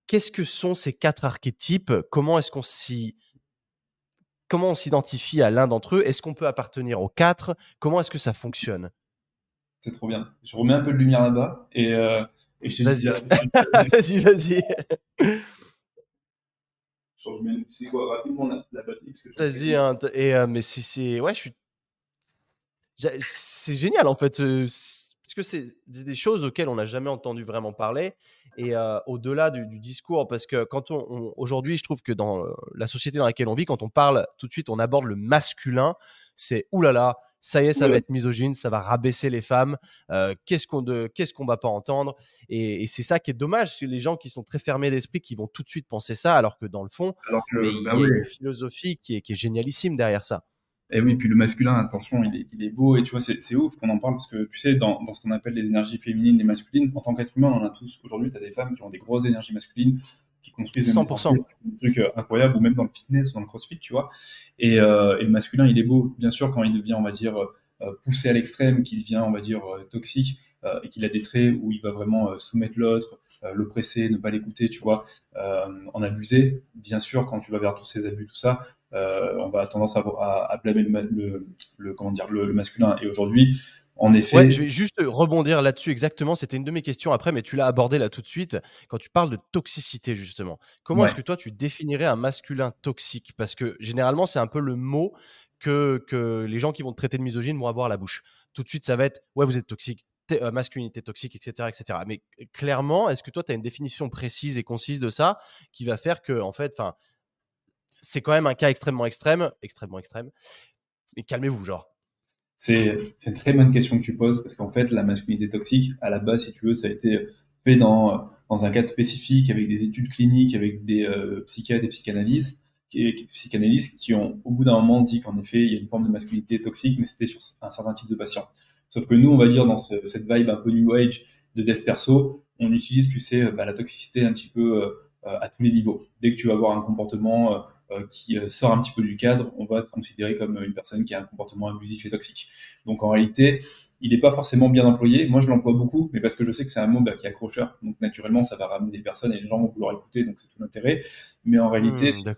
qu'est-ce que sont ces quatre archétypes? Comment est-ce qu'on s'y comment on s'identifie à l'un d'entre eux? Est-ce qu'on peut appartenir aux quatre? Comment est-ce que ça fonctionne? C'est trop bien. Je remets un peu de lumière là-bas et, euh, et je te Vas-y, dis. vas-y, vas-y. Je mets, tu sais quoi, rapidement la, la batterie. parce que je- Vas-y, hein, et euh, mais c'est, c'est, ouais, je suis, c'est génial en fait, euh, c'est- parce que c'est des choses auxquelles on n'a jamais entendu vraiment parler, et euh, au-delà du, du discours, parce que quand on, on- aujourd'hui, je trouve que dans euh, la société dans laquelle on vit, quand on parle tout de suite, on aborde le masculin, c'est oulala. Ça y est, ça va Ouais. être misogyne, ça va rabaisser les femmes. euh, qu'est-ce qu'on de, qu'est-ce qu'on va pas entendre? Et, et c'est ça qui est dommage, c'est les gens qui sont très fermés d'esprit qui vont tout de suite penser ça, alors que dans le fond, Alors que, mais il y bah a une philosophie qui est, qui est génialissime derrière ça. Et oui, puis le masculin, attention, il est, il est beau et tu vois, c'est ouf qu'on en parle parce que tu sais, dans, dans ce qu'on appelle les énergies féminines et masculines, en tant qu'être humain, on en a tous. Aujourd'hui, tu as des femmes qui ont des grosses énergies masculines, qui construisent même 100%. des trucs euh, incroyables, ou même dans le fitness ou dans le crossfit, tu vois. Et, euh, et le masculin, il est beau, bien sûr, quand il devient, on va dire, euh, poussé à l'extrême, qu'il devient, on va dire, toxique euh, et qu'il a des traits où il va vraiment soumettre l'autre, l'oppresser, ne pas l'écouter, tu vois, euh, en abuser. Bien sûr, quand tu vas vers tous ces abus, tout ça, on va tendance à, à, à blâmer le, ma- le, le- comment dire, le, le masculin. Et aujourd'hui, en effet, Ouais, je vais juste rebondir là-dessus exactement. C'était une de mes questions après, mais tu l'as abordé là tout de suite. Quand tu parles de toxicité, justement, comment Ouais. est-ce que toi tu définirais un masculin toxique? Parce que généralement, c'est un peu le mot que, que les gens qui vont te traiter de misogyne vont avoir à la bouche. Tout de suite, ça va être ouais, vous êtes toxique, euh, masculinité toxique, etc., etc. Mais euh, clairement, est-ce que toi, tu as une définition précise et concise de ça qui va faire que, en fait, enfin, c'est quand même un cas extrêmement extrême, extrêmement extrême. Mais calmez-vous, genre. C'est une très bonne question que tu poses parce qu'en fait, la masculinité toxique, à la base, si tu veux, ça a été fait dans, dans un cadre spécifique avec des études cliniques, avec des euh, psychiatres et psychanalystes, qui, psychanalystes qui ont, au bout d'un moment, dit qu'en effet, il y a une forme de masculinité toxique, mais c'était sur un certain type de patient. Sauf que nous, on va dire, dans ce- cette vibe un peu new age de dev perso, on utilise, tu sais, bah, la toxicité un petit peu euh, à tous les niveaux. Dès que tu vas avoir un comportement euh, qui euh, sort un petit peu du cadre, on va te considérer comme une personne qui a un comportement abusif et toxique. Donc en réalité, il n'est pas forcément bien employé. Moi, je l'emploie beaucoup, mais parce que je sais que c'est un mot bah, qui est accrocheur. Donc naturellement, ça va ramener des personnes et les gens vont vouloir écouter, donc c'est tout l'intérêt. Mais en réalité, tu peux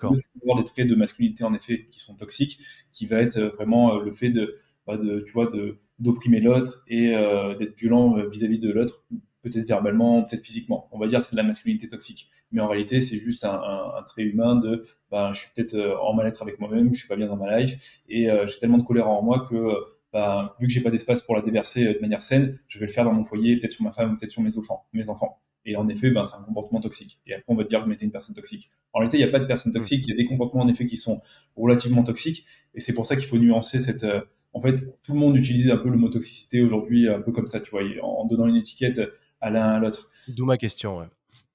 avoir des traits de masculinité en effet qui sont toxiques, qui va être euh, vraiment euh, le fait de, bah, de tu vois, de d'opprimer l'autre et euh, d'être violent euh, vis-à-vis de l'autre, peut-être verbalement, peut-être physiquement. On va dire que c'est de la masculinité toxique. Mais en réalité, c'est juste un, un- un trait humain de bah, je suis peut-être euh, en mal-être avec moi-même, je suis pas bien dans ma life et euh, j'ai tellement de colère en moi que bah, vu que j'ai pas d'espace pour la déverser de manière saine, je vais le faire dans mon foyer, peut-être sur ma femme, peut-être sur mes enfants, mes enfants. Et en effet, ben, c'est un comportement toxique. Et après, on va te dire que vous mettez une personne toxique. En réalité, il n'y a pas de personne toxique. Il y a des comportements en effet qui sont relativement toxiques. Et c'est pour ça qu'il faut nuancer cette. euh, en fait, tout le monde utilise un peu le mot toxicité aujourd'hui, un peu comme ça, tu vois, en donnant une étiquette à l'un à l'autre D'où ma question. ouais.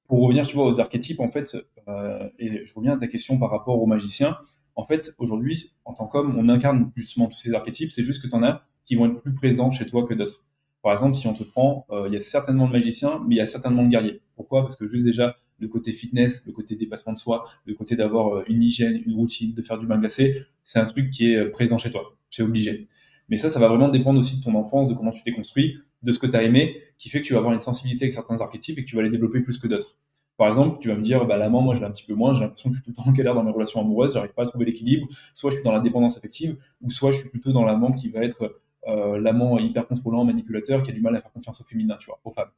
Pour revenir, tu vois, aux archétypes, en fait, euh, et je reviens à ta question par rapport aux magiciens. En fait, aujourd'hui, en tant qu'homme, on incarne justement tous ces archétypes. C'est juste que tu as qui vont être plus présents chez toi que d'autres. Par exemple, si on te prend, euh, il y a certainement de magiciens, mais il y a certainement de guerriers. Pourquoi? Parce que juste déjà, le côté fitness, le côté dépassement de soi, le côté d'avoir euh, une hygiène, une routine, de faire du bain glacé, c'est un truc qui est euh, présent chez toi. C'est obligé. Mais ça, ça va vraiment dépendre aussi de ton enfance, de comment tu t'es construit, de ce que tu as aimé, qui fait que tu vas avoir une sensibilité avec certains archétypes et que tu vas les développer plus que d'autres. Par exemple, tu vas me dire, bah, l'amant, moi, je l'ai un petit peu moins, j'ai l'impression que je suis tout le temps en galère dans mes relations amoureuses, j'arrive pas à trouver l'équilibre. Soit je suis dans la dépendance affective, ou soit je suis plutôt dans l'amant qui va être euh, l'amant hyper contrôlant, manipulateur, qui a du mal à faire confiance au féminin, tu vois, aux femmes.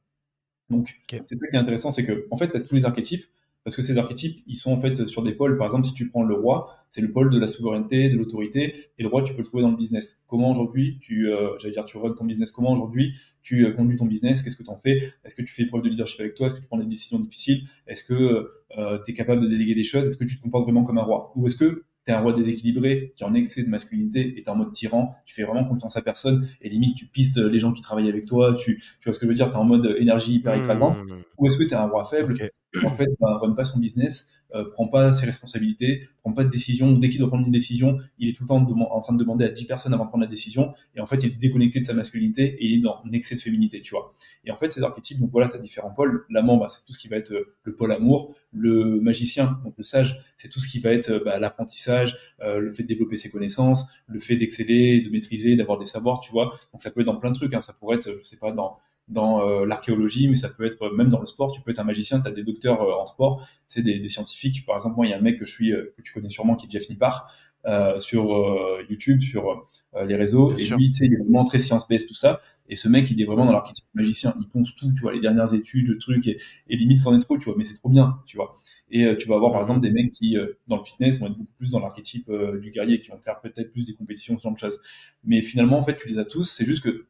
Donc, c'est ça qui est intéressant, c'est que, en fait, tu as tous les archétypes, parce que ces archétypes, ils sont en fait sur des pôles. Par exemple, si tu prends le roi, c'est le pôle de la souveraineté, de l'autorité, et le roi, tu peux le trouver dans le business. Comment aujourd'hui, tu, euh, j'allais dire, tu runs ton business, comment aujourd'hui tu euh, conduis ton business, qu'est-ce que tu en fais, est-ce que tu fais preuve de leadership avec toi, est-ce que tu prends des décisions difficiles, est-ce que tu es capable de déléguer des choses, est-ce que tu te comportes vraiment comme un roi, ou est-ce que tu es un roi déséquilibré, qui est en excès de masculinité, et tu en mode tyran, tu fais vraiment confiance à personne, et limite tu pistes les gens qui travaillent avec toi, tu, tu vois ce que je veux dire, tu es en mode énergie hyper écrasante, Hmm, ou est-ce que tu es un roi faible? Ok. qui, en fait, ben, run pas son business, euh, prend pas ses responsabilités, prend pas de décision. Dès qu'il doit prendre une décision, il est tout le temps en train de demander à 10 personnes avant de prendre la décision. Et en fait, il est déconnecté de sa masculinité et il est dans un excès de féminité, tu vois. Et en fait, ces archétypes, donc voilà, tu as différents pôles. L'amant, bah, c'est tout ce qui va être euh, le pôle amour. Le magicien, donc le sage, c'est tout ce qui va être euh, bah, l'apprentissage, le fait de développer ses connaissances, le fait d'exceller, de maîtriser, d'avoir des savoirs, tu vois. Donc ça peut être dans plein de trucs. Hein. Ça pourrait être, je sais pas, dans dans euh, l'archéologie, mais ça peut être même dans le sport. Tu peux être un magicien, tu as des docteurs en sport, c'est des, des, scientifiques. Par exemple, moi, il y a un mec que je suis, que tu connais sûrement, qui est Jeff Nippard, sur YouTube, sur les réseaux. et lui, tu sais, il est vraiment très science-based, tout ça. Et ce mec, il est vraiment dans l'archétype magicien. Il ponce tout, tu vois, les dernières études, le truc, et, et limite, c'en est trop, tu vois, mais c'est trop bien, tu vois. Et euh, tu vas avoir, par exemple, des mecs qui, euh, dans le fitness, vont être beaucoup plus dans l'archétype euh, du guerrier, qui vont faire peut-être plus des compétitions, ce genre de choses. Mais finalement, en fait, tu les as tous. C'est juste que,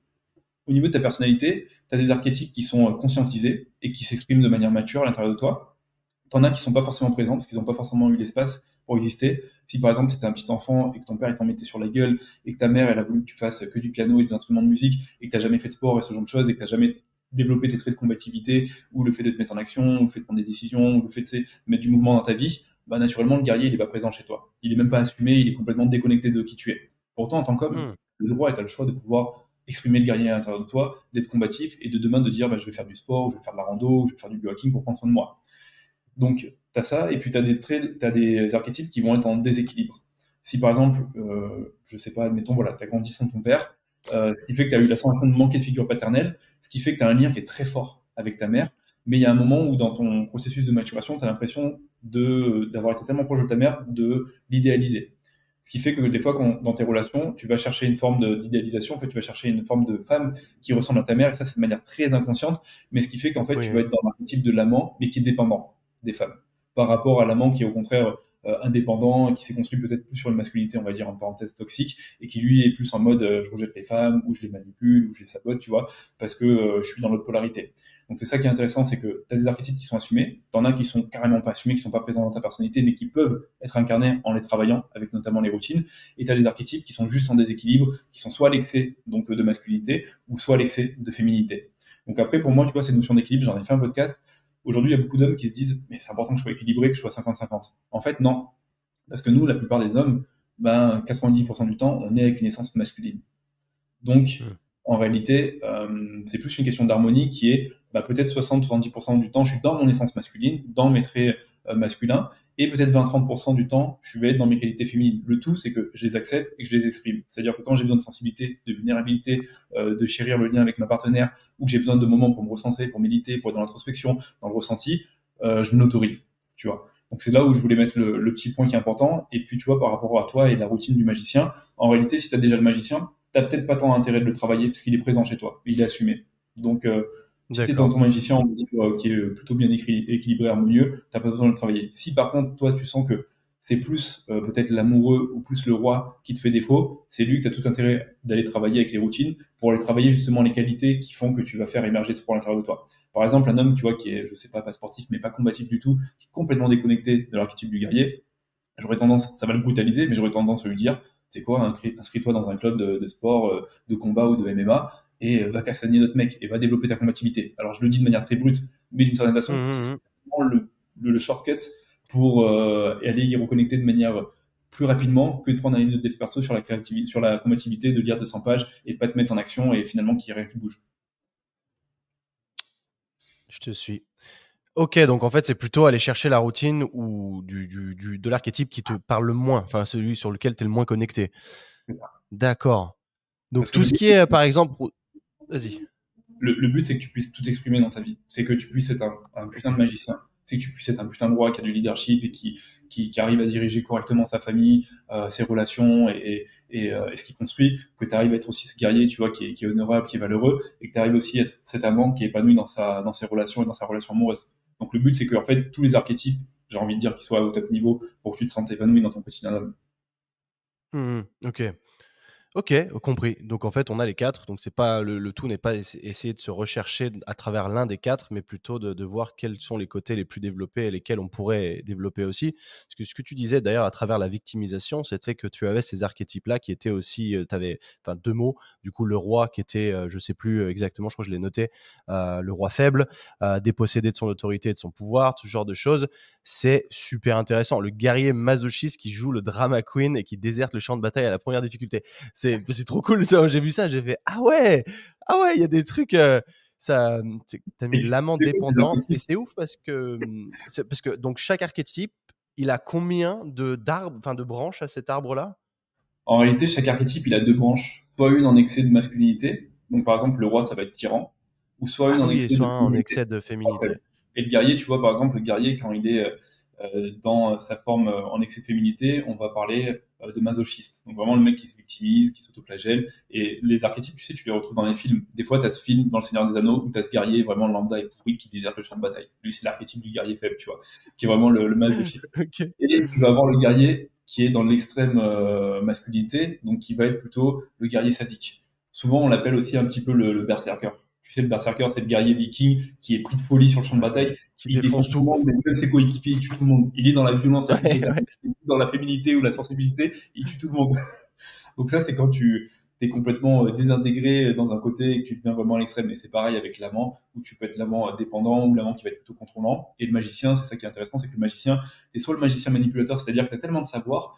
au niveau de ta personnalité, tu as des archétypes qui sont conscientisés et qui s'expriment de manière mature à l'intérieur de toi. T'en as qui sont pas forcément présents parce qu'ils n'ont pas forcément eu l'espace pour exister. Si par exemple c'était un petit enfant et que ton père t'en mettait sur la gueule et que ta mère elle a voulu que tu fasses que du piano et des instruments de musique et que t'as jamais fait de sport et ce genre de choses et que t'as jamais développé tes traits de combativité ou le fait de te mettre en action ou le fait de prendre des décisions ou le fait de mettre du mouvement dans ta vie, bah naturellement le guerrier il est pas présent chez toi. Il est même pas assumé, il est complètement déconnecté de qui tu es. Pourtant en tant qu'homme, hmm. le droit est le choix de pouvoir exprimer le guerrier à l'intérieur de toi, d'être combatif et de demain de dire bah, je vais faire du sport, je vais faire de la rando, je vais faire du biohacking pour prendre soin de moi. Donc tu as ça, et puis tu as, des des archétypes qui vont être en déséquilibre. Si par exemple, euh, je sais pas, admettons, voilà, tu as grandi sans ton père, euh, ce qui fait que tu as eu la sensation de manquer de figure paternelle, ce qui fait que tu as un lien qui est très fort avec ta mère, mais il y a un moment où dans ton processus de maturation, tu as l'impression d'avoir été tellement proche de ta mère, de l'idéaliser. Ce qui fait que des fois, quand, dans tes relations, tu vas chercher une forme d'idéalisation, en fait, tu vas chercher une forme de femme qui ressemble à ta mère, et ça, c'est de manière très inconsciente, mais ce qui fait qu'en fait, tu vas être dans un type de l'amant, mais qui est dépendant des femmes par rapport à l'amant qui est au contraire indépendant et qui s'est construit peut-être plus sur une masculinité, on va dire en parenthèse toxique, et qui lui est plus en mode euh, je rejette les femmes, ou je les manipule, ou je les sabote, tu vois, parce que euh, je suis dans l'autre polarité. Donc c'est ça qui est intéressant, c'est que tu as des archétypes qui sont assumés, t'en as qui sont carrément pas assumés, qui sont pas présents dans ta personnalité, mais qui peuvent être incarnés en les travaillant, avec notamment les routines, et tu as des archétypes qui sont juste en déséquilibre, qui sont soit l'excès donc de masculinité, ou soit l'excès de féminité. Donc après, pour moi, tu vois, cette notion d'équilibre, j'en ai fait un podcast, Aujourd'hui, il y a beaucoup d'hommes qui se disent, mais c'est important que je sois équilibré, que je sois 50-50. En fait, non. Parce que nous, la plupart des hommes, ben, 90% du temps, on est avec une essence masculine. Donc, en réalité, euh, c'est plus une question d'harmonie qui est bah, peut-être 60-70% du temps, je suis dans mon essence masculine, dans mes traits euh, masculins, et peut-être 20-30% du temps, je vais être dans mes qualités féminines. Le tout, c'est que je les accepte et que je les exprime. C'est-à-dire que quand j'ai besoin de sensibilité, de vulnérabilité, euh, de chérir le lien avec ma partenaire, ou que j'ai besoin de moments pour me recentrer, pour méditer, pour être dans l'introspection, dans le ressenti, euh, je m'autorise, tu vois. Donc c'est là où je voulais mettre le, petit point qui est important. Et puis tu vois, par rapport à toi et la routine du magicien, en réalité, si tu as déjà le magicien, tu peut-être pas tant intérêt de le travailler parce qu'il est présent chez toi, il est assumé. Donc euh, si tu es dans ton magicien qui est plutôt bien équilibré, harmonieux, tu pas besoin de le travailler. Si par contre, toi, tu sens que c'est plus euh, peut-être l'amoureux ou plus le roi qui te fait défaut, c'est lui que tu as tout intérêt d'aller travailler avec les routines pour aller travailler justement les qualités qui font que tu vas faire émerger ce point à l'intérieur de toi. Par exemple, un homme, tu vois, qui est, je sais pas, pas sportif, mais pas combatif du tout, qui est complètement déconnecté de l'archétype du guerrier, j'aurais tendance, ça va le brutaliser, mais j'aurais tendance à lui dire, c'est quoi, inscris-toi dans un club de, de sport, euh, de combat ou de MMA, et va castagner notre mec et va développer ta combativité. Alors je le dis de manière très brute, mais d'une certaine façon, mmh, c'est vraiment le, le, shortcut pour euh, aller y reconnecter de manière plus rapidement que de prendre un livre de dev perso sur la créativité, sur la combativité, de lire 200 pages et de pas te mettre en action et finalement qu'il n'y ait rien qui bouge. Je te suis. Ok, donc en fait, c'est plutôt aller chercher la routine ou du, du, du de l'archétype qui te parle le moins, enfin celui sur lequel tu es le moins connecté. D'accord. Donc tout ce qui est, par exemple, Vas-y. Le, but, c'est que tu puisses tout exprimer dans ta vie. C'est que tu puisses être un, putain de magicien. C'est que tu puisses être un putain de roi qui a du leadership et qui, qui, arrive à diriger correctement sa famille, euh, ses relations et, euh, et, ce qu'il construit. Que tu arrives à être aussi ce guerrier, tu vois, qui est, qui est honorable, qui est valeureux. Et que tu arrives aussi à être cet amant qui est épanoui dans, sa, dans ses relations et dans sa relation amoureuse. Donc le but, c'est que en fait, tous les archétypes, j'ai envie de dire, qu'ils soient au top niveau pour que tu te sentes épanoui dans ton quotidien d'homme. Mmh, ok. Ok, compris. Donc en fait, on a les quatre. Donc c'est pas le, tout n'est pas essayer de se rechercher à travers l'un des quatre, mais plutôt de, voir quels sont les côtés les plus développés et lesquels on pourrait développer aussi. Parce que ce que tu disais d'ailleurs à travers la victimisation, c'était que tu avais ces archétypes-là qui étaient aussi, euh, tu avais enfin deux mots. Du coup, le roi qui était, euh, je sais plus exactement, je crois que je l'ai noté, euh, le roi faible, dépossédé de son autorité et de son pouvoir, tout ce genre de choses. C'est super intéressant. Le guerrier masochiste qui joue le drama queen et qui déserte le champ de bataille à la première difficulté c'est trop cool. J'ai vu ça, j'ai fait ah ouais, ah ouais, il y a des trucs. Euh, ça, t'as mis l'amant dépendante et c'est ouf parce que parce que donc chaque archétype, il a combien de d'arbres, enfin de branches à cet arbre-là? En réalité, chaque archétype, il a deux branches, soit une en excès de masculinité. Donc par exemple, le roi, ça va être tyran, ou soit Ah une en oui, soit excès de féminité. Et le guerrier, tu vois, par exemple, le guerrier, quand il est euh, dans sa forme euh, en excès de féminité, on va parler euh, de masochiste. Donc vraiment le mec qui se victimise, qui s'autoflagelle. Et les archétypes, tu sais, tu les retrouves dans les films. Des fois, tu as ce film dans Le Seigneur des Anneaux où tu as ce guerrier vraiment lambda et pourri qui déserte le champ de bataille. Lui, c'est l'archétype du guerrier faible, tu vois, qui est vraiment le, le masochiste. Et tu vas avoir le guerrier qui est dans l'extrême euh, masculinité, donc qui va être plutôt le guerrier sadique. Souvent, on l'appelle aussi un petit peu le, le berserker. Tu sais, le berserker, c'est le guerrier viking qui est pris de folie sur le champ de bataille. Qui il défonce défonce tout le monde, mais même ses coéquipiers, il tue tout le monde. Il est dans la violence, la Ouais, ouais. dans la féminité ou la sensibilité, il tue tout le monde. Donc ça, c'est quand tu es complètement euh, désintégré dans un côté et que tu deviens vraiment à l'extrême. Et c'est pareil avec l'amant, où tu peux être l'amant euh, dépendant ou l'amant qui va être plutôt contrôlant. Et le magicien, c'est ça qui est intéressant, c'est que le magicien, c'est soit le magicien manipulateur, c'est-à-dire que tu as tellement de savoir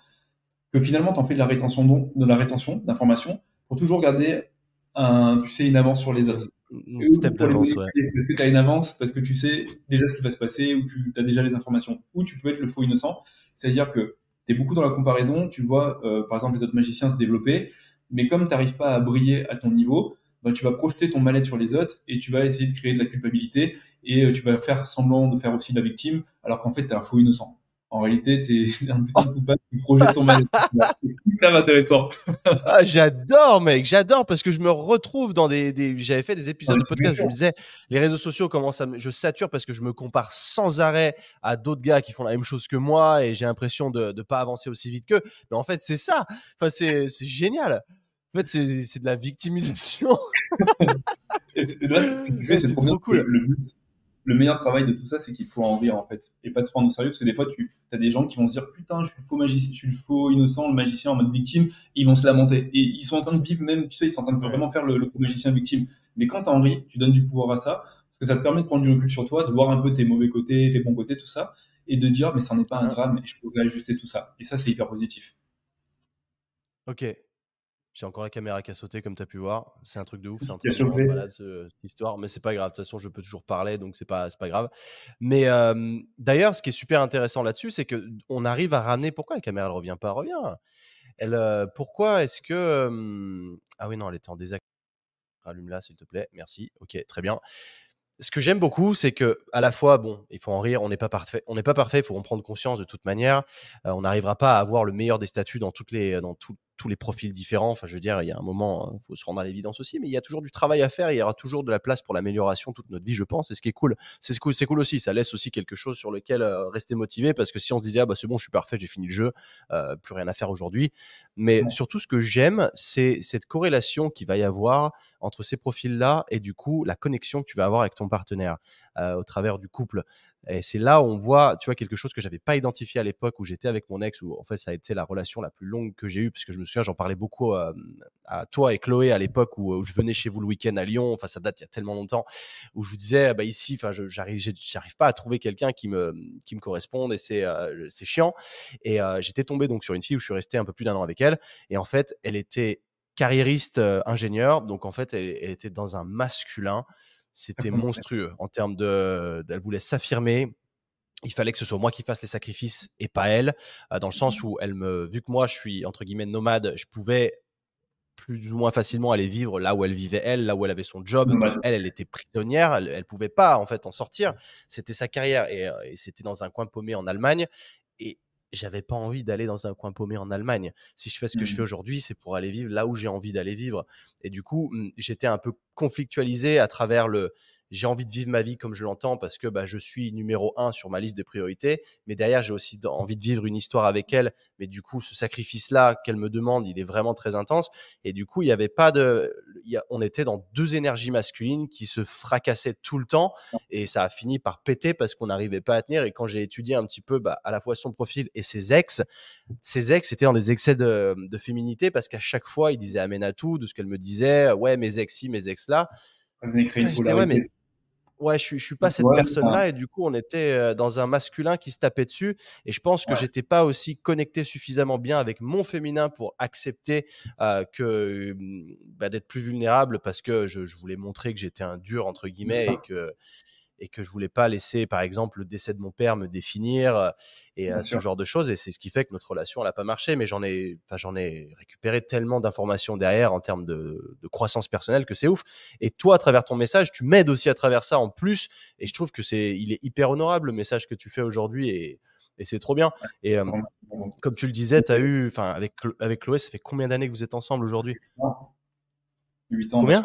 que finalement, tu en fais de la rétention d'on- de la rétention d'informations pour toujours garder un, tu sais, une avance sur les autres. Et step d'avance, ouais. Parce que tu as une avance, parce que tu sais déjà ce qui va se passer, ou tu as déjà les informations. Ou tu peux être le faux innocent, c'est-à-dire que tu es beaucoup dans la comparaison, tu vois euh, par exemple les autres magiciens se développer, mais comme tu n'arrives pas à briller à ton niveau, bah, tu vas projeter ton mal-être sur les autres et tu vas essayer de créer de la culpabilité et euh, tu vas faire semblant de faire aussi la victime, alors qu'en fait tu es un faux innocent. En réalité, tu es un putain de coupable qui projette son. C'est hyper intéressant. Ah, j'adore, mec, j'adore parce que je me retrouve dans des. des- J'avais fait des épisodes Ouais, de podcast. Je me disais, les réseaux sociaux commencent à. me- Je sature parce que je me compare sans arrêt à d'autres gars qui font la même chose que moi et j'ai l'impression de ne pas avancer aussi vite qu'eux. Mais en fait, c'est ça. Enfin, c'est génial. En fait, c'est de la victimisation. C'est- trop cool. Le, le meilleur travail de tout ça, c'est qu'il faut en rire, en fait. Et pas se prendre au sérieux, parce que des fois, tu as des gens qui vont se dire, putain, je suis le faux magicien, je suis le faux innocent, le magicien en mode victime, ils vont se lamenter. Et ils sont en train de vivre même, tu sais, ils sont en train de vraiment faire le, faux magicien victime. Mais quand t'en ris, tu donnes du pouvoir à ça, parce que ça te permet de prendre du recul sur toi, de voir un peu tes mauvais côtés, tes bons côtés, tout ça, et de dire, mais ça n'est pas un drame, et je pourrais ajuster tout ça. Et ça, c'est hyper positif. Ok. J'ai encore la caméra qui a sauté, comme tu as pu voir. C'est un truc de ouf. C'est un truc de malade, ce- cette histoire. Mais c'est pas grave. De toute façon, je peux toujours parler, donc c'est pas, pas grave. Mais euh, d'ailleurs, ce qui est super intéressant là-dessus, c'est que on arrive à ramener. Pourquoi la caméra elle revient pas? Elle revient. Elle, euh, pourquoi est-ce que. euh, Ah oui, non, elle était en désaccord. Allume-la, s'il te plaît. Merci. Ok, très bien. Ce que j'aime beaucoup, c'est que à la fois, bon, il faut en rire, on n'est pas parfait, on n'est pas parfait, il faut en prendre conscience de toute manière. Euh, on n'arrivera pas à avoir le meilleur des statuts dans toutes les, dans tout- tous les profils différents. Enfin, je veux dire, il y a un moment, il faut se rendre à l'évidence aussi, mais il y a toujours du travail à faire. Il y aura toujours de la place pour l'amélioration toute notre vie, je pense. Et ce qui est cool, c'est cool, c'est cool aussi. Ça laisse aussi quelque chose sur lequel euh, rester motivé, parce que si on se disait, ah bah c'est bon, je suis parfait, j'ai fini le jeu, euh, plus rien à faire aujourd'hui. Mais Ouais. surtout, ce que j'aime, c'est cette corrélation qu'il va y avoir entre ces profils-là et du coup la connexion que tu vas avoir avec ton partenaire euh, au travers du couple. Et c'est là où on voit, tu vois, quelque chose que j'avais pas identifié à l'époque où j'étais avec mon ex, où en fait ça a été la relation la plus longue que j'ai eue, parce que je me souviens, j'en parlais beaucoup euh, à toi et Chloé à l'époque où, je venais chez vous le week-end à Lyon. Enfin, ça date il y a tellement longtemps où je vous disais, bah ici, enfin, j'arrive, j'arrive pas à trouver quelqu'un qui me qui me corresponde et c'est euh, c'est chiant. Et euh, j'étais tombé donc sur une fille où je suis resté un peu plus d'un an avec elle. Et en fait, elle était carriériste euh, ingénieur, donc en fait, elle était dans un masculin. C'était monstrueux en termes de. Elle voulait s'affirmer. Il fallait que ce soit moi qui fasse les sacrifices et pas elle, dans le sens où elle me, vu que moi je suis entre guillemets nomade, je pouvais plus ou moins facilement aller vivre là où elle vivait elle, là où elle avait son job. Nomade. Elle, elle était prisonnière, elle, elle pouvait pas en fait en sortir. C'était sa carrière et, et c'était dans un coin paumé en Allemagne. Et j'avais pas envie d'aller dans un coin paumé en Allemagne. Si je fais ce que je fais aujourd'hui, c'est pour aller vivre là où j'ai envie d'aller vivre. Et du coup, mm, j'étais un peu conflictualisé à travers le j'ai envie de vivre ma vie comme je l'entends parce que bah, je suis numéro un sur ma liste de priorités, mais derrière j'ai aussi envie de vivre une histoire avec elle. Mais du coup, ce sacrifice-là qu'elle me demande, il est vraiment très intense. Et du coup, il y avait pas de, il y a- on était dans deux énergies masculines qui se fracassaient tout le temps, et ça a fini par péter parce qu'on n'arrivait pas à tenir. Et quand j'ai étudié un petit peu bah, à la fois son profil et ses ex, ses ex étaient dans des excès de, de féminité parce qu'à chaque fois, il disait amène à tout de ce qu'elle me disait, ouais mes ex ci, mes ex là. Créer Ouais, mais ouais, je je suis pas cette Ouais, personne-là et du coup, on était euh, dans un masculin qui se tapait dessus et je pense que Ouais. j'étais pas aussi connecté suffisamment bien avec mon féminin pour accepter euh, que hum, bah, d'être plus vulnérable parce que je, je voulais montrer que j'étais un dur entre guillemets et que et que je voulais pas laisser, par exemple, le décès de mon père me définir et ce genre de choses. Et c'est ce qui fait que notre relation, elle n'a pas marché. Mais j'en ai, enfin, j'en ai récupéré tellement d'informations derrière en termes de, de croissance personnelle que c'est ouf. Et toi, à travers ton message, tu m'aides aussi à travers ça en plus. Et je trouve que c'est, il est hyper honorable le message que tu fais aujourd'hui et, et c'est trop bien. Et comme tu le disais, tu as eu, enfin, avec, avec Chloé, ça fait combien d'années que vous êtes ensemble aujourd'hui? 8 ans. Combien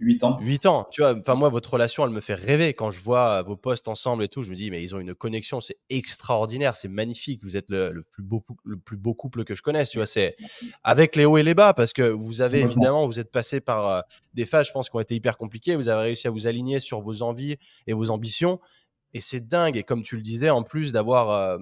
8 ans. 8 ans. Tu vois, enfin, moi, votre relation, elle me fait rêver. Quand je vois vos posts ensemble et tout, je me dis, mais ils ont une connexion, c'est extraordinaire, c'est magnifique. Vous êtes le, plus beau, le plus beau couple que je connaisse. Tu vois, c'est avec les hauts et les bas, parce que vous avez évidemment, vous êtes passé par euh, des phases, je pense, qui ont été hyper compliquées. Vous avez réussi à vous aligner sur vos envies et vos ambitions. Et c'est dingue. Et comme tu le disais, en plus d'avoir. Euh,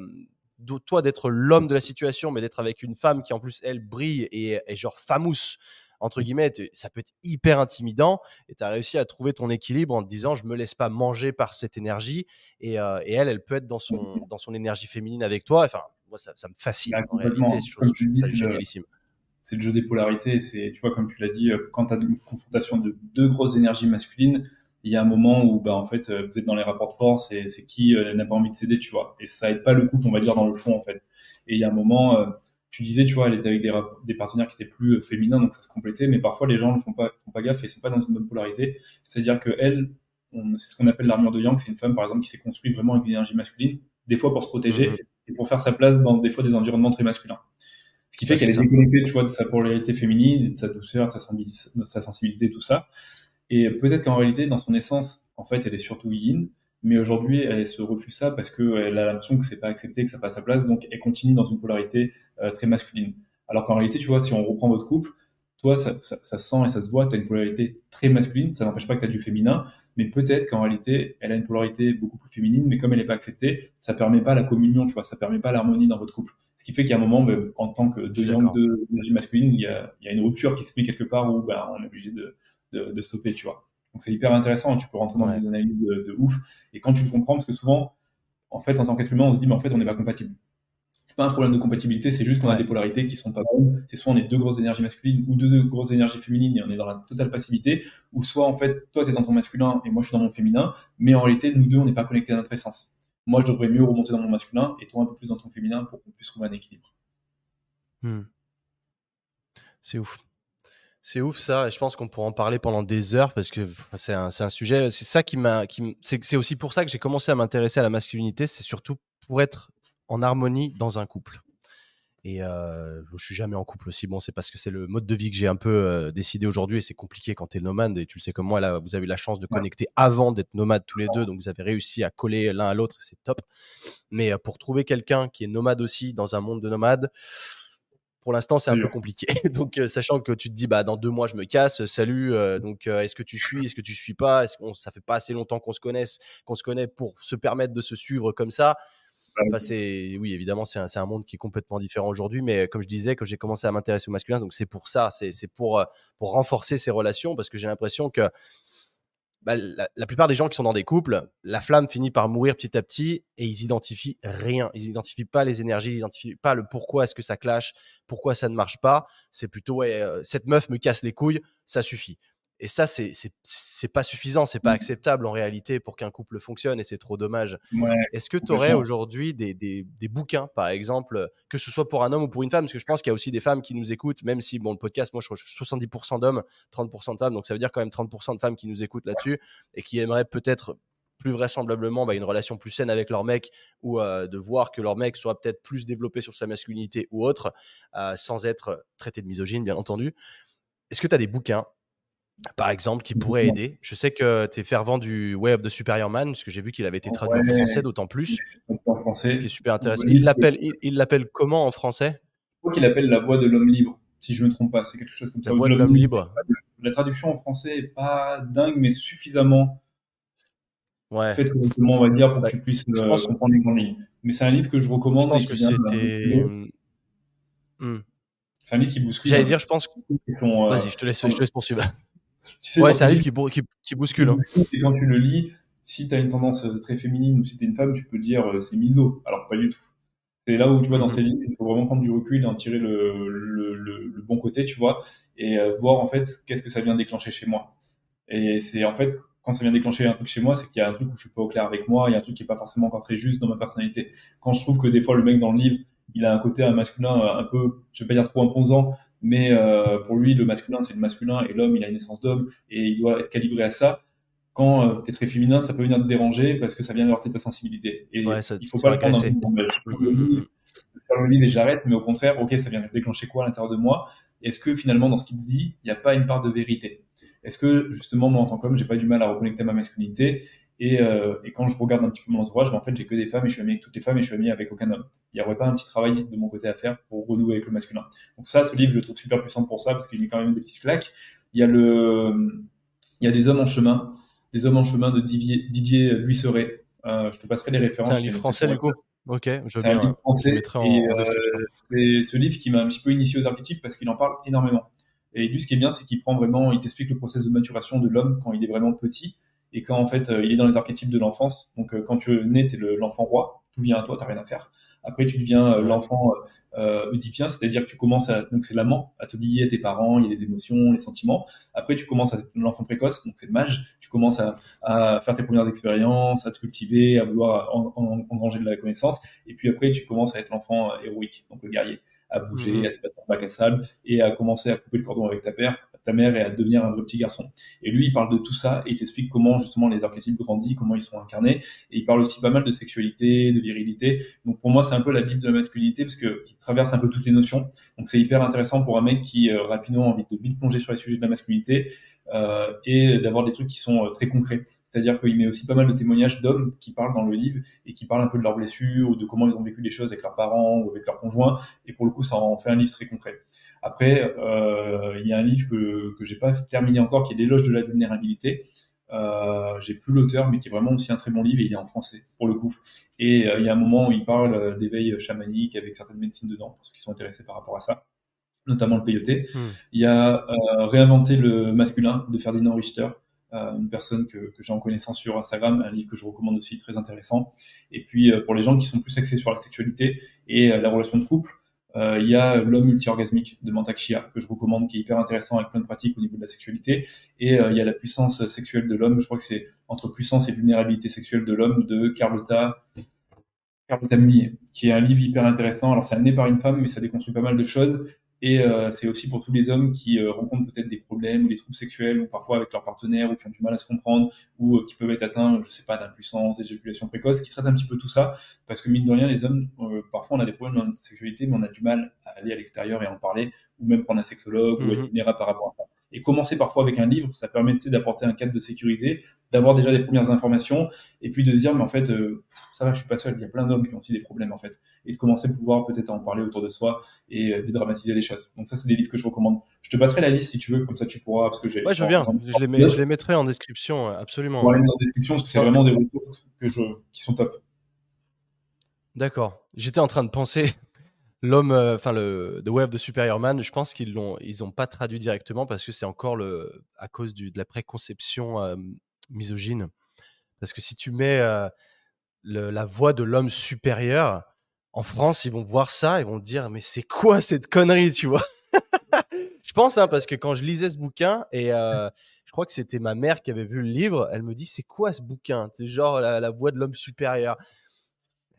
toi d'être l'homme de la situation, mais d'être avec une femme qui en plus elle brille et est genre famous entre guillemets, ça peut être hyper intimidant et tu as réussi à trouver ton équilibre en te disant je me laisse pas manger par cette énergie et, euh, et elle, elle peut être dans son, dans son énergie féminine avec toi. Enfin, moi, ça, ça me fascine bah, en réalité. C'est le jeu des polarités. C'est, tu vois, comme tu l'as dit, euh, quand tu as une confrontation de deux grosses énergies masculines, il y a un moment où, bah, en fait, euh, vous êtes dans les rapports de force et c'est qui n'a pas envie de céder, tu vois. Et ça aide pas le couple, on va dire, dans le fond, en fait. Et il y a un moment, tu disais, tu vois, elle était avec des, des, partenaires qui étaient plus euh, féminins, donc ça se complétait, mais parfois les gens ne font pas, font pas gaffe et ne sont pas dans une bonne polarité. C'est-à-dire que elle, c'est ce qu'on appelle l'armure de Yang, c'est une femme, par exemple, qui s'est construite vraiment avec une énergie masculine, des fois pour se protéger mhm. et pour faire sa place dans des fois des environnements très masculins. Ce qui fait qu'elle est déconnectée, tu vois, de sa polarité féminine, de sa douceur, de sa, de sa sensibilité, tout ça. Et peut-être qu'en réalité, dans son essence, en fait, elle est surtout yin, mais aujourd'hui, elle se refuse ça parce qu'elle a l'impression que c'est pas accepté, que ça passe sa place, donc elle continue dans une polarité euh, très masculine. Alors qu'en réalité, tu vois, si on reprend votre couple, toi, ça, ça, ça sent et ça se voit, tu as une polarité très masculine, ça n'empêche pas que tu as du féminin, mais peut-être qu'en réalité, elle a une polarité beaucoup plus féminine, mais comme elle n'est pas acceptée, ça permet pas la communion, tu vois, ça permet pas l'harmonie dans votre couple. Ce qui fait qu'il y a un moment, ben, en tant que deux yang, deux énergies masculines, il y, a, il y a, une rupture qui se met quelque part où ben, on est obligé de, de, de stopper, tu vois. Donc c'est hyper intéressant, tu peux rentrer dans des analyses de, ouf. Et quand tu le comprends, parce que souvent, en fait, en tant qu'être humain, on se dit, mais en fait, on n'est pas compatible. C'est pas un problème de compatibilité, c'est juste qu'on a des polarités qui sont pas bonnes. C'est soit on est deux grosses énergies masculines ou deux grosses énergies féminines et on est dans la totale passivité, ou soit en fait, toi tu es dans ton masculin et moi je suis dans mon féminin, mais en réalité, nous deux, on n'est pas connectés à notre essence. Moi, je devrais mieux remonter dans mon masculin et toi un peu plus dans ton féminin pour qu'on puisse trouver un équilibre. Hmm. C'est ouf. C'est ouf ça, et je pense qu'on pourra en parler pendant des heures parce que c'est un, un, sujet. C'est ça qui m'a. C'est aussi pour ça que j'ai commencé à m'intéresser à la masculinité. C'est surtout pour être en harmonie dans un couple. Et euh, je suis jamais en couple aussi. Bon, c'est parce que c'est le mode de vie que j'ai un peu euh, décidé aujourd'hui et c'est compliqué quand tu es nomade. Et tu le sais comme moi, là, vous avez eu la chance de connecter avant d'être nomade tous les deux. Donc, vous avez réussi à coller l'un à l'autre. C'est top. Mais euh, pour trouver quelqu'un qui est nomade aussi dans un monde de nomades, pour l'instant, c'est un peu compliqué. donc, euh, sachant que tu te dis, bah, dans deux mois, je me casse. Salut. Euh, donc, euh, est-ce que tu suis Est-ce que tu suis pas Est-ce qu'on ça fait pas assez longtemps qu'on se connaisse, qu'on se connaît pour se permettre de se suivre comme ça? Enfin, c'est oui, évidemment, c'est un, un, monde qui est complètement différent aujourd'hui. Mais comme je disais, que j'ai commencé à m'intéresser au masculin, donc c'est pour ça, c'est pour pour renforcer ces relations parce que j'ai l'impression que bah, la, plupart des gens qui sont dans des couples, la flamme finit par mourir petit à petit et ils identifient rien. Ils identifient pas les énergies, ils identifient pas le pourquoi est-ce que ça clash, pourquoi ça ne marche pas. C'est plutôt ouais, euh, cette meuf me casse les couilles, ça suffit. Et ça, c'est c'est pas suffisant, c'est pas mmh. acceptable en réalité pour qu'un couple fonctionne et c'est trop dommage. Est-ce que tu aurais aujourd'hui des, des, des, bouquins, par exemple, que ce soit pour un homme ou pour une femme? Parce que je pense qu'il y a aussi des femmes qui nous écoutent, même si, bon, le podcast, moi, je crois 70% d'hommes, 30% de femmes, donc ça veut dire quand même 30% de femmes qui nous écoutent là-dessus et qui aimeraient peut-être plus vraisemblablement bah, une relation plus saine avec leur mec ou euh, de voir que leur mec soit peut-être plus développé sur sa masculinité ou autre, euh, sans être traité de misogyne, bien entendu. Est-ce que tu as des bouquins par exemple, qui pourrait aider. Je sais que tu es fervent du Way of the Superior Man, parce que j'ai vu qu'il avait été traduit en français, d'autant plus. En français. Ce qui est super intéressant. Il l'appelle, il, l'appelle comment en français? Je crois qu'il l'appelle La Voix de l'homme libre, si je ne me trompe pas. C'est quelque chose comme ça. La Voix de l'homme libre. La traduction en français est pas dingue, mais suffisamment ouais. faite correctement, on va dire, pour que bah, tu puisses euh, comprendre les grandes lignes. Mais c'est un livre que je recommande. Je pense que c'était. Hmm. C'est un livre qui bouscule. J'allais dire, je pense. Euh, Vas-y, je te laisse, je te laisse poursuivre ouais, c'est un livre qui, qui, bouscule. Hein. Et quand tu le lis, si tu as une tendance euh, très féminine ou si tu es une femme, tu peux dire euh, c'est miso. Alors, pas du tout. C'est là où tu vois dans ces livres, il faut vraiment prendre du recul et en tirer le, le, le, bon côté, tu vois, et euh, voir en fait qu'est-ce que ça vient déclencher chez moi. Et c'est en fait quand ça vient déclencher un truc chez moi, c'est qu'il y a un truc où je suis pas au clair avec moi, il y a un truc qui est pas forcément encore très juste dans ma personnalité. Quand je trouve que des fois le mec dans le livre, il a un côté un masculin un peu, je vais pas dire trop imposant, mais euh, pour lui le masculin c'est le masculin et l'homme il a une essence d'homme et il doit être calibré à ça. Quand euh, tu es très féminin, ça peut venir te déranger parce que ça vient heurter ta sensibilité. Et Ouais, ça- il faut pas le prendre en faire le livre et j'arrête, mais au contraire, ok, ça vient déclencher quoi à l'intérieur de moi? Est-ce que finalement, dans ce qu'il dit, il n'y a pas une part de vérité? Est-ce que justement, moi en tant qu'homme, j'ai pas du mal à reconnecter à ma masculinité et, euh, et quand je regarde un petit peu mon entourage, ben, en fait, j'ai que des femmes et je suis ami avec toutes les femmes et je suis ami avec aucun homme. Il n'y aurait pas un petit travail de mon côté à faire pour renouer avec le masculin. Donc ça, ce livre, je le trouve super puissant pour ça parce qu'il met quand même des petites claques. Il y a le, il y a des hommes en chemin, des hommes en chemin de Didier, Didier Buisseret. Euh, je te passerai les références. C'est un livre français du coup? Ok, je c'est un livre français et euh, c'est ce livre qui m'a un petit peu initié aux archétypes parce qu'il en parle énormément. Et lui, ce qui est bien, c'est qu'il prend vraiment, il t'explique le processus de maturation de l'homme quand il est vraiment petit et quand en fait euh, il est dans les archétypes de l'enfance. Donc euh, quand tu es né, t'es le- l'enfant roi, tout vient à toi, t'as rien à faire. Après, tu deviens euh, l'enfant euh, oedipien, c'est-à-dire que tu commences à, donc c'est l'amant, à te lier à tes parents, il y a les émotions, les sentiments. Après, tu commences à être l'enfant précoce, donc c'est le mage. Tu commences à, à faire tes premières expériences, à te cultiver, à vouloir en- en- engranger de la connaissance. Et puis après, tu commences à être l'enfant héroïque, donc le guerrier, à bouger, Mhm. à te battre en bac à sable et à commencer à couper le cordon avec ta mère, ta mère et à devenir un vrai petit garçon. Et lui, il parle de tout ça et il t'explique comment justement les archétypes grandissent, comment ils sont incarnés. Et il parle aussi pas mal de sexualité, de virilité. Donc pour moi, c'est un peu la bible de la masculinité parce que il traverse un peu toutes les notions. Donc c'est hyper intéressant pour un mec qui euh, rapidement a envie de vite plonger sur les sujets de la masculinité euh, et d'avoir des trucs qui sont euh, très concrets. C'est-à-dire qu'il met aussi pas mal de témoignages d'hommes qui parlent dans le livre et qui parlent un peu de leurs blessures ou de comment ils ont vécu les choses avec leurs parents ou avec leurs conjoints. Et pour le coup, ça en fait un livre très concret. Après, euh, il y a un livre que que j'ai pas terminé encore, qui est l'éloge de la vulnérabilité. Euh, j'ai plus l'auteur, mais qui est vraiment aussi un très bon livre et il est en français pour le coup. Et euh, il y a un moment où il parle euh, d'éveil chamanique avec certaines médecines dedans pour ceux qui sont intéressés par rapport à ça, notamment le peyoté. Hmm. Il y a réinventer le masculin de Ferdinand Richter, une personne que, que j'ai en connaissance sur Instagram, un livre que je recommande aussi très intéressant. Et puis pour les gens qui sont plus axés sur la sexualité et la relation de couple, il y a l'homme multi-orgasmique de Mantak Chia que je recommande, qui est hyper intéressant avec plein de pratiques au niveau de la sexualité. Et euh, il y a la puissance sexuelle de l'homme. Je crois que c'est entre puissance et vulnérabilité sexuelle de l'homme de Carlotta Carlotta Munier, qui est un livre hyper intéressant. Alors c'est amené par une femme, mais ça déconstruit pas mal de choses. Et euh, c'est aussi pour tous les hommes qui euh, rencontrent peut-être des problèmes ou des troubles sexuels, ou parfois avec leur partenaire, ou qui ont du mal à se comprendre, ou euh, qui peuvent être atteints, je sais pas, d'impuissance, d'éjaculation précoce, qui traitent un petit peu tout ça, parce que mine de rien, les hommes, parfois on a des problèmes dans notre sexualité, mais on a du mal à aller à l'extérieur et en parler, ou même prendre un sexologue, ou Mhm. être vulnérable par rapport à ça. Et commencer parfois avec un livre, ça permet d'apporter un cadre de sécurité, d'avoir déjà des premières informations, et puis de se dire, mais en fait, euh, ça va, je suis pas seul, il y a plein d'hommes qui ont aussi des problèmes en fait, et de commencer à pouvoir peut-être en parler autour de soi et euh, dédramatiser les choses. Donc ça, c'est des livres que je recommande. Je te passerai la liste si tu veux, comme ça tu pourras, parce que j'ai. Ouais, je veux bien. Je les, mets- je les mettrai en description, euh, absolument. Pour aller dans la description, parce que c'est vraiment des ressources que je, qui sont top. D'accord. J'étais en train de penser l'homme, euh, enfin le The Way of the Superior Man. Je pense qu'ils l'ont, ils ont pas traduit directement parce que c'est encore le à cause du, de la préconception euh, misogyne. Parce que si tu mets euh, la voix de l'homme supérieur en France, ils vont voir ça, ils vont dire mais c'est quoi cette connerie, tu vois? Je pense hein, parce que quand je lisais ce bouquin et euh, je crois que c'était ma mère qui avait vu le livre, elle me dit c'est quoi ce bouquin? C'est genre la voix de l'homme supérieur.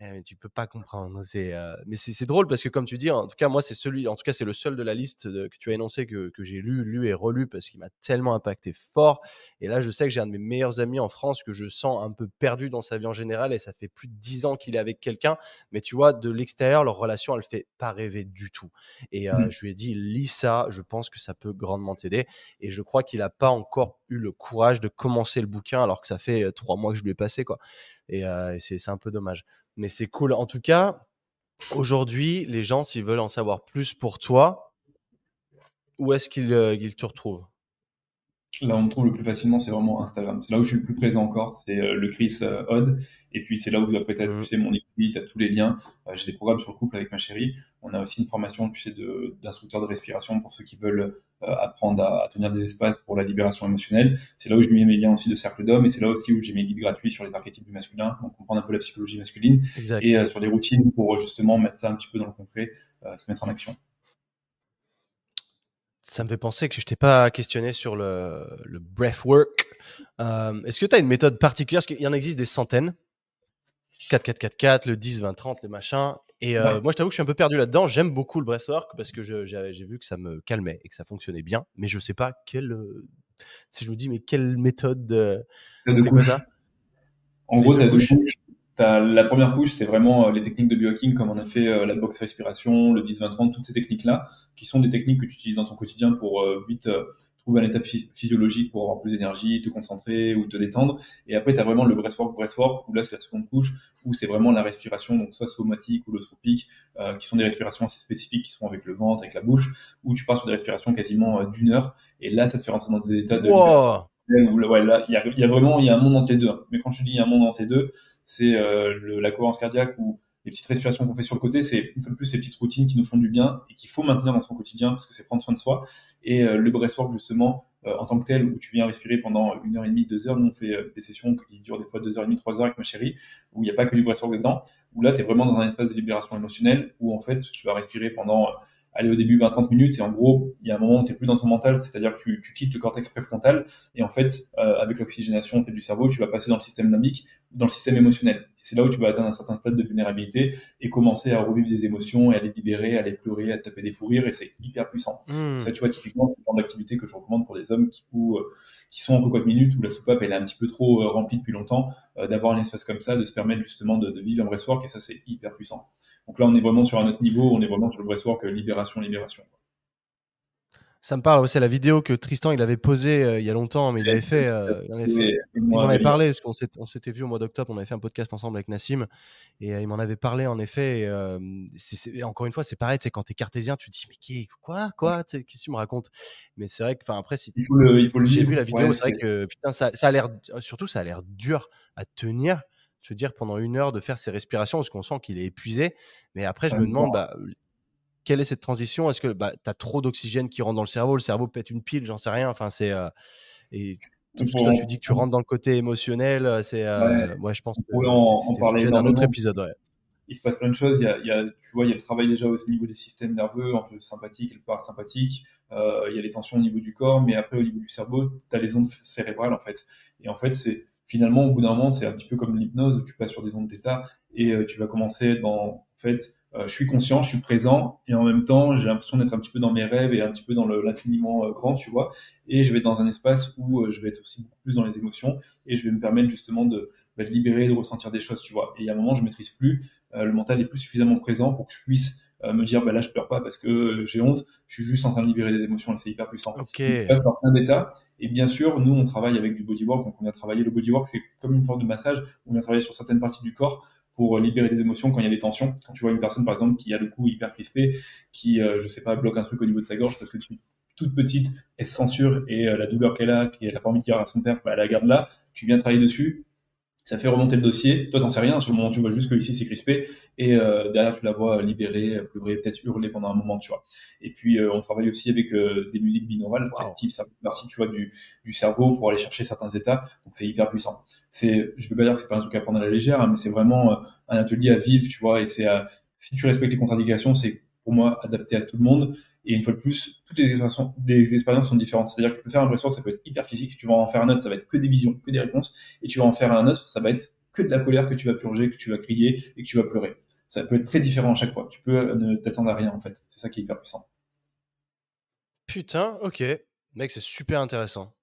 Eh, mais tu peux pas comprendre. C'est, euh, mais c'est, drôle parce que comme tu dis, en tout cas moi c'est celui, en tout cas c'est le seul de la liste de- que tu as énoncé que, que j'ai lu, lu et relu parce qu'il m'a tellement impacté fort. Et là je sais que j'ai un de mes meilleurs amis en France que je sens un peu perdu dans sa vie en général et ça fait plus de dix ans qu'il est avec quelqu'un. Mais tu vois de l'extérieur leur relation elle fait pas rêver du tout. Et euh, Mhm. je lui ai dit lis ça, je pense que ça peut grandement t'aider. Et je crois qu'il a pas encore eu le courage de commencer le bouquin alors que ça fait euh, trois mois que je lui ai passé quoi. Et, euh, c'est un peu dommage mais c'est cool. En tout cas, aujourd'hui, les gens, s'ils veulent en savoir plus pour toi, où est-ce qu'ils euh, te retrouvent? Là, on me trouve le plus facilement, c'est vraiment Instagram. C'est là où je suis le plus présent encore. C'est euh, le Chris euh, Odd. Et puis, c'est là où après, t'as, Mhm. tu sais, mon équipe, t'as tous les liens. Euh, j'ai des programmes sur le couple avec ma chérie. On a aussi une formation, tu sais, d'instructeur de respiration pour ceux qui veulent apprendre à, à tenir des espaces pour la libération émotionnelle. C'est là où je mets mes liens aussi de cercle d'hommes. Et c'est là aussi où j'ai mes guides gratuits sur les archétypes du masculin. Donc, comprendre un peu la psychologie masculine. Exact. Et sur des routines pour justement mettre ça un petit peu dans le concret, se mettre en action. Ça me fait penser que je t'ai pas questionné sur le, le breathwork. Est-ce que tu as une méthode particulière? Parce qu'il y en existe des centaines. 4, 4, 4, 4, le 10, 20, 30, les machins. Et moi, je t'avoue que je suis un peu perdu là-dedans. J'aime beaucoup le breathwork parce que j'ai vu que ça me calmait et que ça fonctionnait bien. Mais je sais pas quelle. si je me dis, mais quelle méthode. c'est quoi ça? En gros, tu as deux couches. La première couche, c'est vraiment les techniques de biohacking, comme on a fait la box respiration, le 10-20-30, toutes ces techniques-là, qui sont des techniques que tu utilises dans ton quotidien pour vite trouver un état physiologique pour avoir plus d'énergie, te concentrer ou te détendre. Et après, tu as vraiment le breathwork, breathwork, où là, c'est la seconde couche, où c'est vraiment la respiration, donc soit somatique ou l'otropique, euh, qui sont des respirations assez spécifiques, qui sont avec le ventre, avec la bouche, où tu pars sur des respirations quasiment euh, d'une heure. Et là, ça te fait rentrer dans des états de... Wow. Ouais, là, il y a, y a, vraiment, il y a un monde entre les deux. Hein. Mais quand je dis il y a un monde entre les deux, c'est euh, la cohérence cardiaque où les petites respirations qu'on fait sur le côté, c'est une fois de plus ces petites routines qui nous font du bien et qu'il faut maintenir dans son quotidien parce que c'est prendre soin de soi. Et euh, le breathwork, justement, euh, en tant que tel, où tu viens respirer pendant une heure et demie, deux heures, nous on fait euh, des sessions qui durent des fois deux heures et demie, trois heures avec ma chérie, où il n'y a pas que du breathwork dedans, où là tu es vraiment dans un espace de libération émotionnelle, où en fait tu vas respirer pendant aller au début 20-30 minutes et en gros, il y a un moment où tu n'es plus dans ton mental, c'est-à-dire que tu, tu, quittes le cortex préfrontal et en fait, euh, avec l'oxygénation fait, du cerveau, tu vas passer dans le système limbique, dans le système émotionnel. C'est là où tu vas atteindre un certain stade de vulnérabilité et commencer à revivre des émotions et à les libérer, à les pleurer, à taper des fous rires et c'est hyper puissant. Mmh. Ça, tu vois, typiquement, c'est le genre d'activité que je recommande pour des hommes qui, ou, euh, qui sont en cocotte minute où la soupape elle est un petit peu trop euh, remplie depuis longtemps, euh, d'avoir un espace comme ça, de se permettre justement de, de vivre un breathwork et ça, c'est hyper puissant. Donc là, on est vraiment sur un autre niveau, on est vraiment sur le breathwork libération, libération. Ça me parle, c'est la vidéo que Tristan il avait posée euh, il y a longtemps, mais il avait fait, euh, il, en avait fait, il m'en avait parlé parce qu'on on s'était vu au mois d'octobre, on avait fait un podcast ensemble avec Nassim et euh, il m'en avait parlé en effet. Et, encore une fois, c'est pareil, c'est quand es cartésien, tu te dis mais qui, quoi, quoi, qu'est-ce que tu me racontes? Mais c'est vrai que, enfin après, si j'ai vu la vidéo, c'est vrai que putain, ça, ça a l'air, surtout ça a l'air dur à tenir. Je veux dire, pendant une heure de faire ses respirations, parce qu'on sent qu'il est épuisé. Mais après, je me demande, bah, quelle est cette transition? Est-ce que bah, tu as trop d'oxygène qui rentre dans le cerveau Le cerveau pète une pile, j'en sais rien. Enfin, c'est. Euh, et tout ce que tu dis que tu rentres dans le côté émotionnel, euh, c'est. Euh, ouais. je pense que c'est d'un autre épisode. Ouais. Il se passe plein de choses. Il y, a, il y a, tu vois, il y a le travail déjà au niveau des systèmes nerveux, entre le sympathique et le parasympathique. Euh, il y a les tensions au niveau du corps, mais après, au niveau du cerveau, tu as les ondes cérébrales, en fait. Et en fait, c'est finalement, au bout d'un moment, c'est un petit peu comme l'hypnose, tu passes sur des ondes d'état et tu vas commencer dans, en fait, je suis conscient, je suis présent, et en même temps, j'ai l'impression d'être un petit peu dans mes rêves et un petit peu dans l'infiniment euh, grand, tu vois. Et je vais être dans un espace où euh, je vais être aussi beaucoup plus dans les émotions, et je vais me permettre justement de, bah, de libérer, de ressentir des choses, tu vois. Et il y a un moment, je maîtrise plus, le mental est plus suffisamment présent pour que je puisse me dire, bah là, je pleure pas parce que j'ai honte, je suis juste en train de libérer des émotions, et c'est hyper puissant. Ok. Je passe par plein d'états, et bien sûr, nous, on travaille avec du bodywork, donc on a travaillé le bodywork, c'est comme une forme de massage, on a travaillé sur certaines parties du corps pour libérer des émotions quand il y a des tensions. Quand tu vois une personne, par exemple, qui a le cou hyper crispé, qui, euh, je sais pas, bloque un truc au niveau de sa gorge parce que toute petite, elle se censure et euh, la douleur qu'elle a, qu'elle a pas envie de dire à son père, bah, elle la garde là. Tu viens travailler dessus, ça fait remonter le dossier. Toi, t'en sais rien. Sur le moment, tu vois juste que ici c'est crispé, et euh, derrière, tu la vois libérer, pleurer, peut-être hurler pendant un moment, tu vois. Et puis, euh, on travaille aussi avec euh, des musiques binaurales qui activent certaines parties, tu vois, du, du cerveau pour aller chercher certains états. Donc, c'est hyper puissant. C'est, je veux pas dire que c'est pas un truc à prendre à la légère, hein, mais c'est vraiment un atelier à vivre, tu vois. Et c'est, si tu respectes les contre-indications, c'est pour moi adapté à tout le monde. Et une fois de plus, toutes les expériences, sont différentes. C'est-à-dire que tu peux faire un que ça peut être hyper physique, tu vas en faire un autre, ça va être que des visions, que des réponses, et tu vas en faire un autre, ça va être que de la colère que tu vas purger, que tu vas crier et que tu vas pleurer. Ça peut être très différent à chaque fois. Tu peux euh, ne t'attendre à rien en fait. C'est ça qui est hyper puissant. Putain, ok. Mec, c'est super intéressant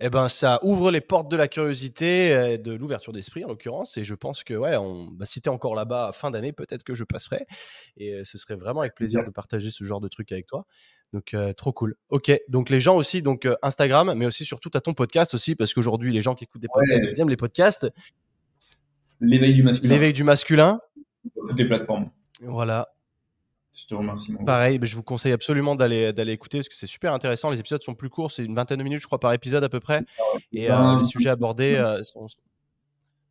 eh ben, ça ouvre les portes de la curiosité, de l'ouverture d'esprit en l'occurrence. Et je pense que, ouais, on, bah, si t'es encore là-bas fin d'année, peut-être que je passerai. Et ce serait vraiment avec plaisir de partager ce genre de truc avec toi. Donc, trop cool. Ok, donc les gens aussi, donc Instagram, mais aussi surtout à ton podcast aussi, parce qu'aujourd'hui, les gens qui écoutent des podcasts, ils aiment les podcasts. L'éveil du masculin. L'éveil du masculin. Toutes les plateformes. Voilà. Je te remercie. Pareil, je vous conseille absolument d'aller d'aller écouter parce que c'est super intéressant. Les épisodes sont plus courts, c'est une vingtaine de minutes, je crois, par épisode à peu près. Et euh, les sujets abordés euh, sont,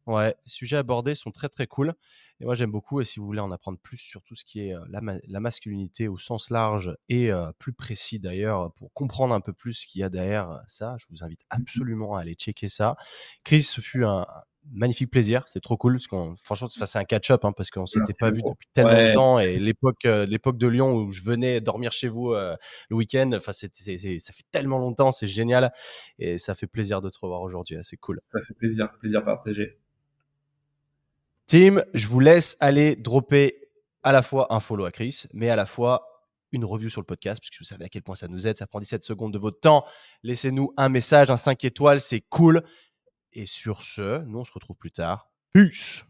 ouais, les sujets abordés sont très très cool. Et moi j'aime beaucoup. Et si vous voulez en apprendre plus sur tout ce qui est euh, la, la masculinité au sens large et plus précis d'ailleurs, pour comprendre un peu plus ce qu'il y a derrière ça, je vous invite absolument à aller checker ça. Chris, ce fut un, magnifique plaisir. C'est trop cool. Parce qu'on, franchement, c'est un catch-up hein, parce qu'on s'était pas vu depuis tellement longtemps. Et l'époque, euh, l'époque de Lyon où je venais dormir chez vous euh, le week-end, enfin, ça fait tellement longtemps. C'est génial. Et ça fait plaisir de te revoir aujourd'hui. C'est cool. Ça fait plaisir. Plaisir partagé. Tim, je vous laisse aller dropper à la fois un follow à Chris, mais à la fois une review sur le podcast, puisque vous savez à quel point ça nous aide. Ça prend 17 secondes de votre temps. Laissez-nous un message, un 5 étoiles, c'est cool. Et sur ce, nous, on se retrouve plus tard. Peace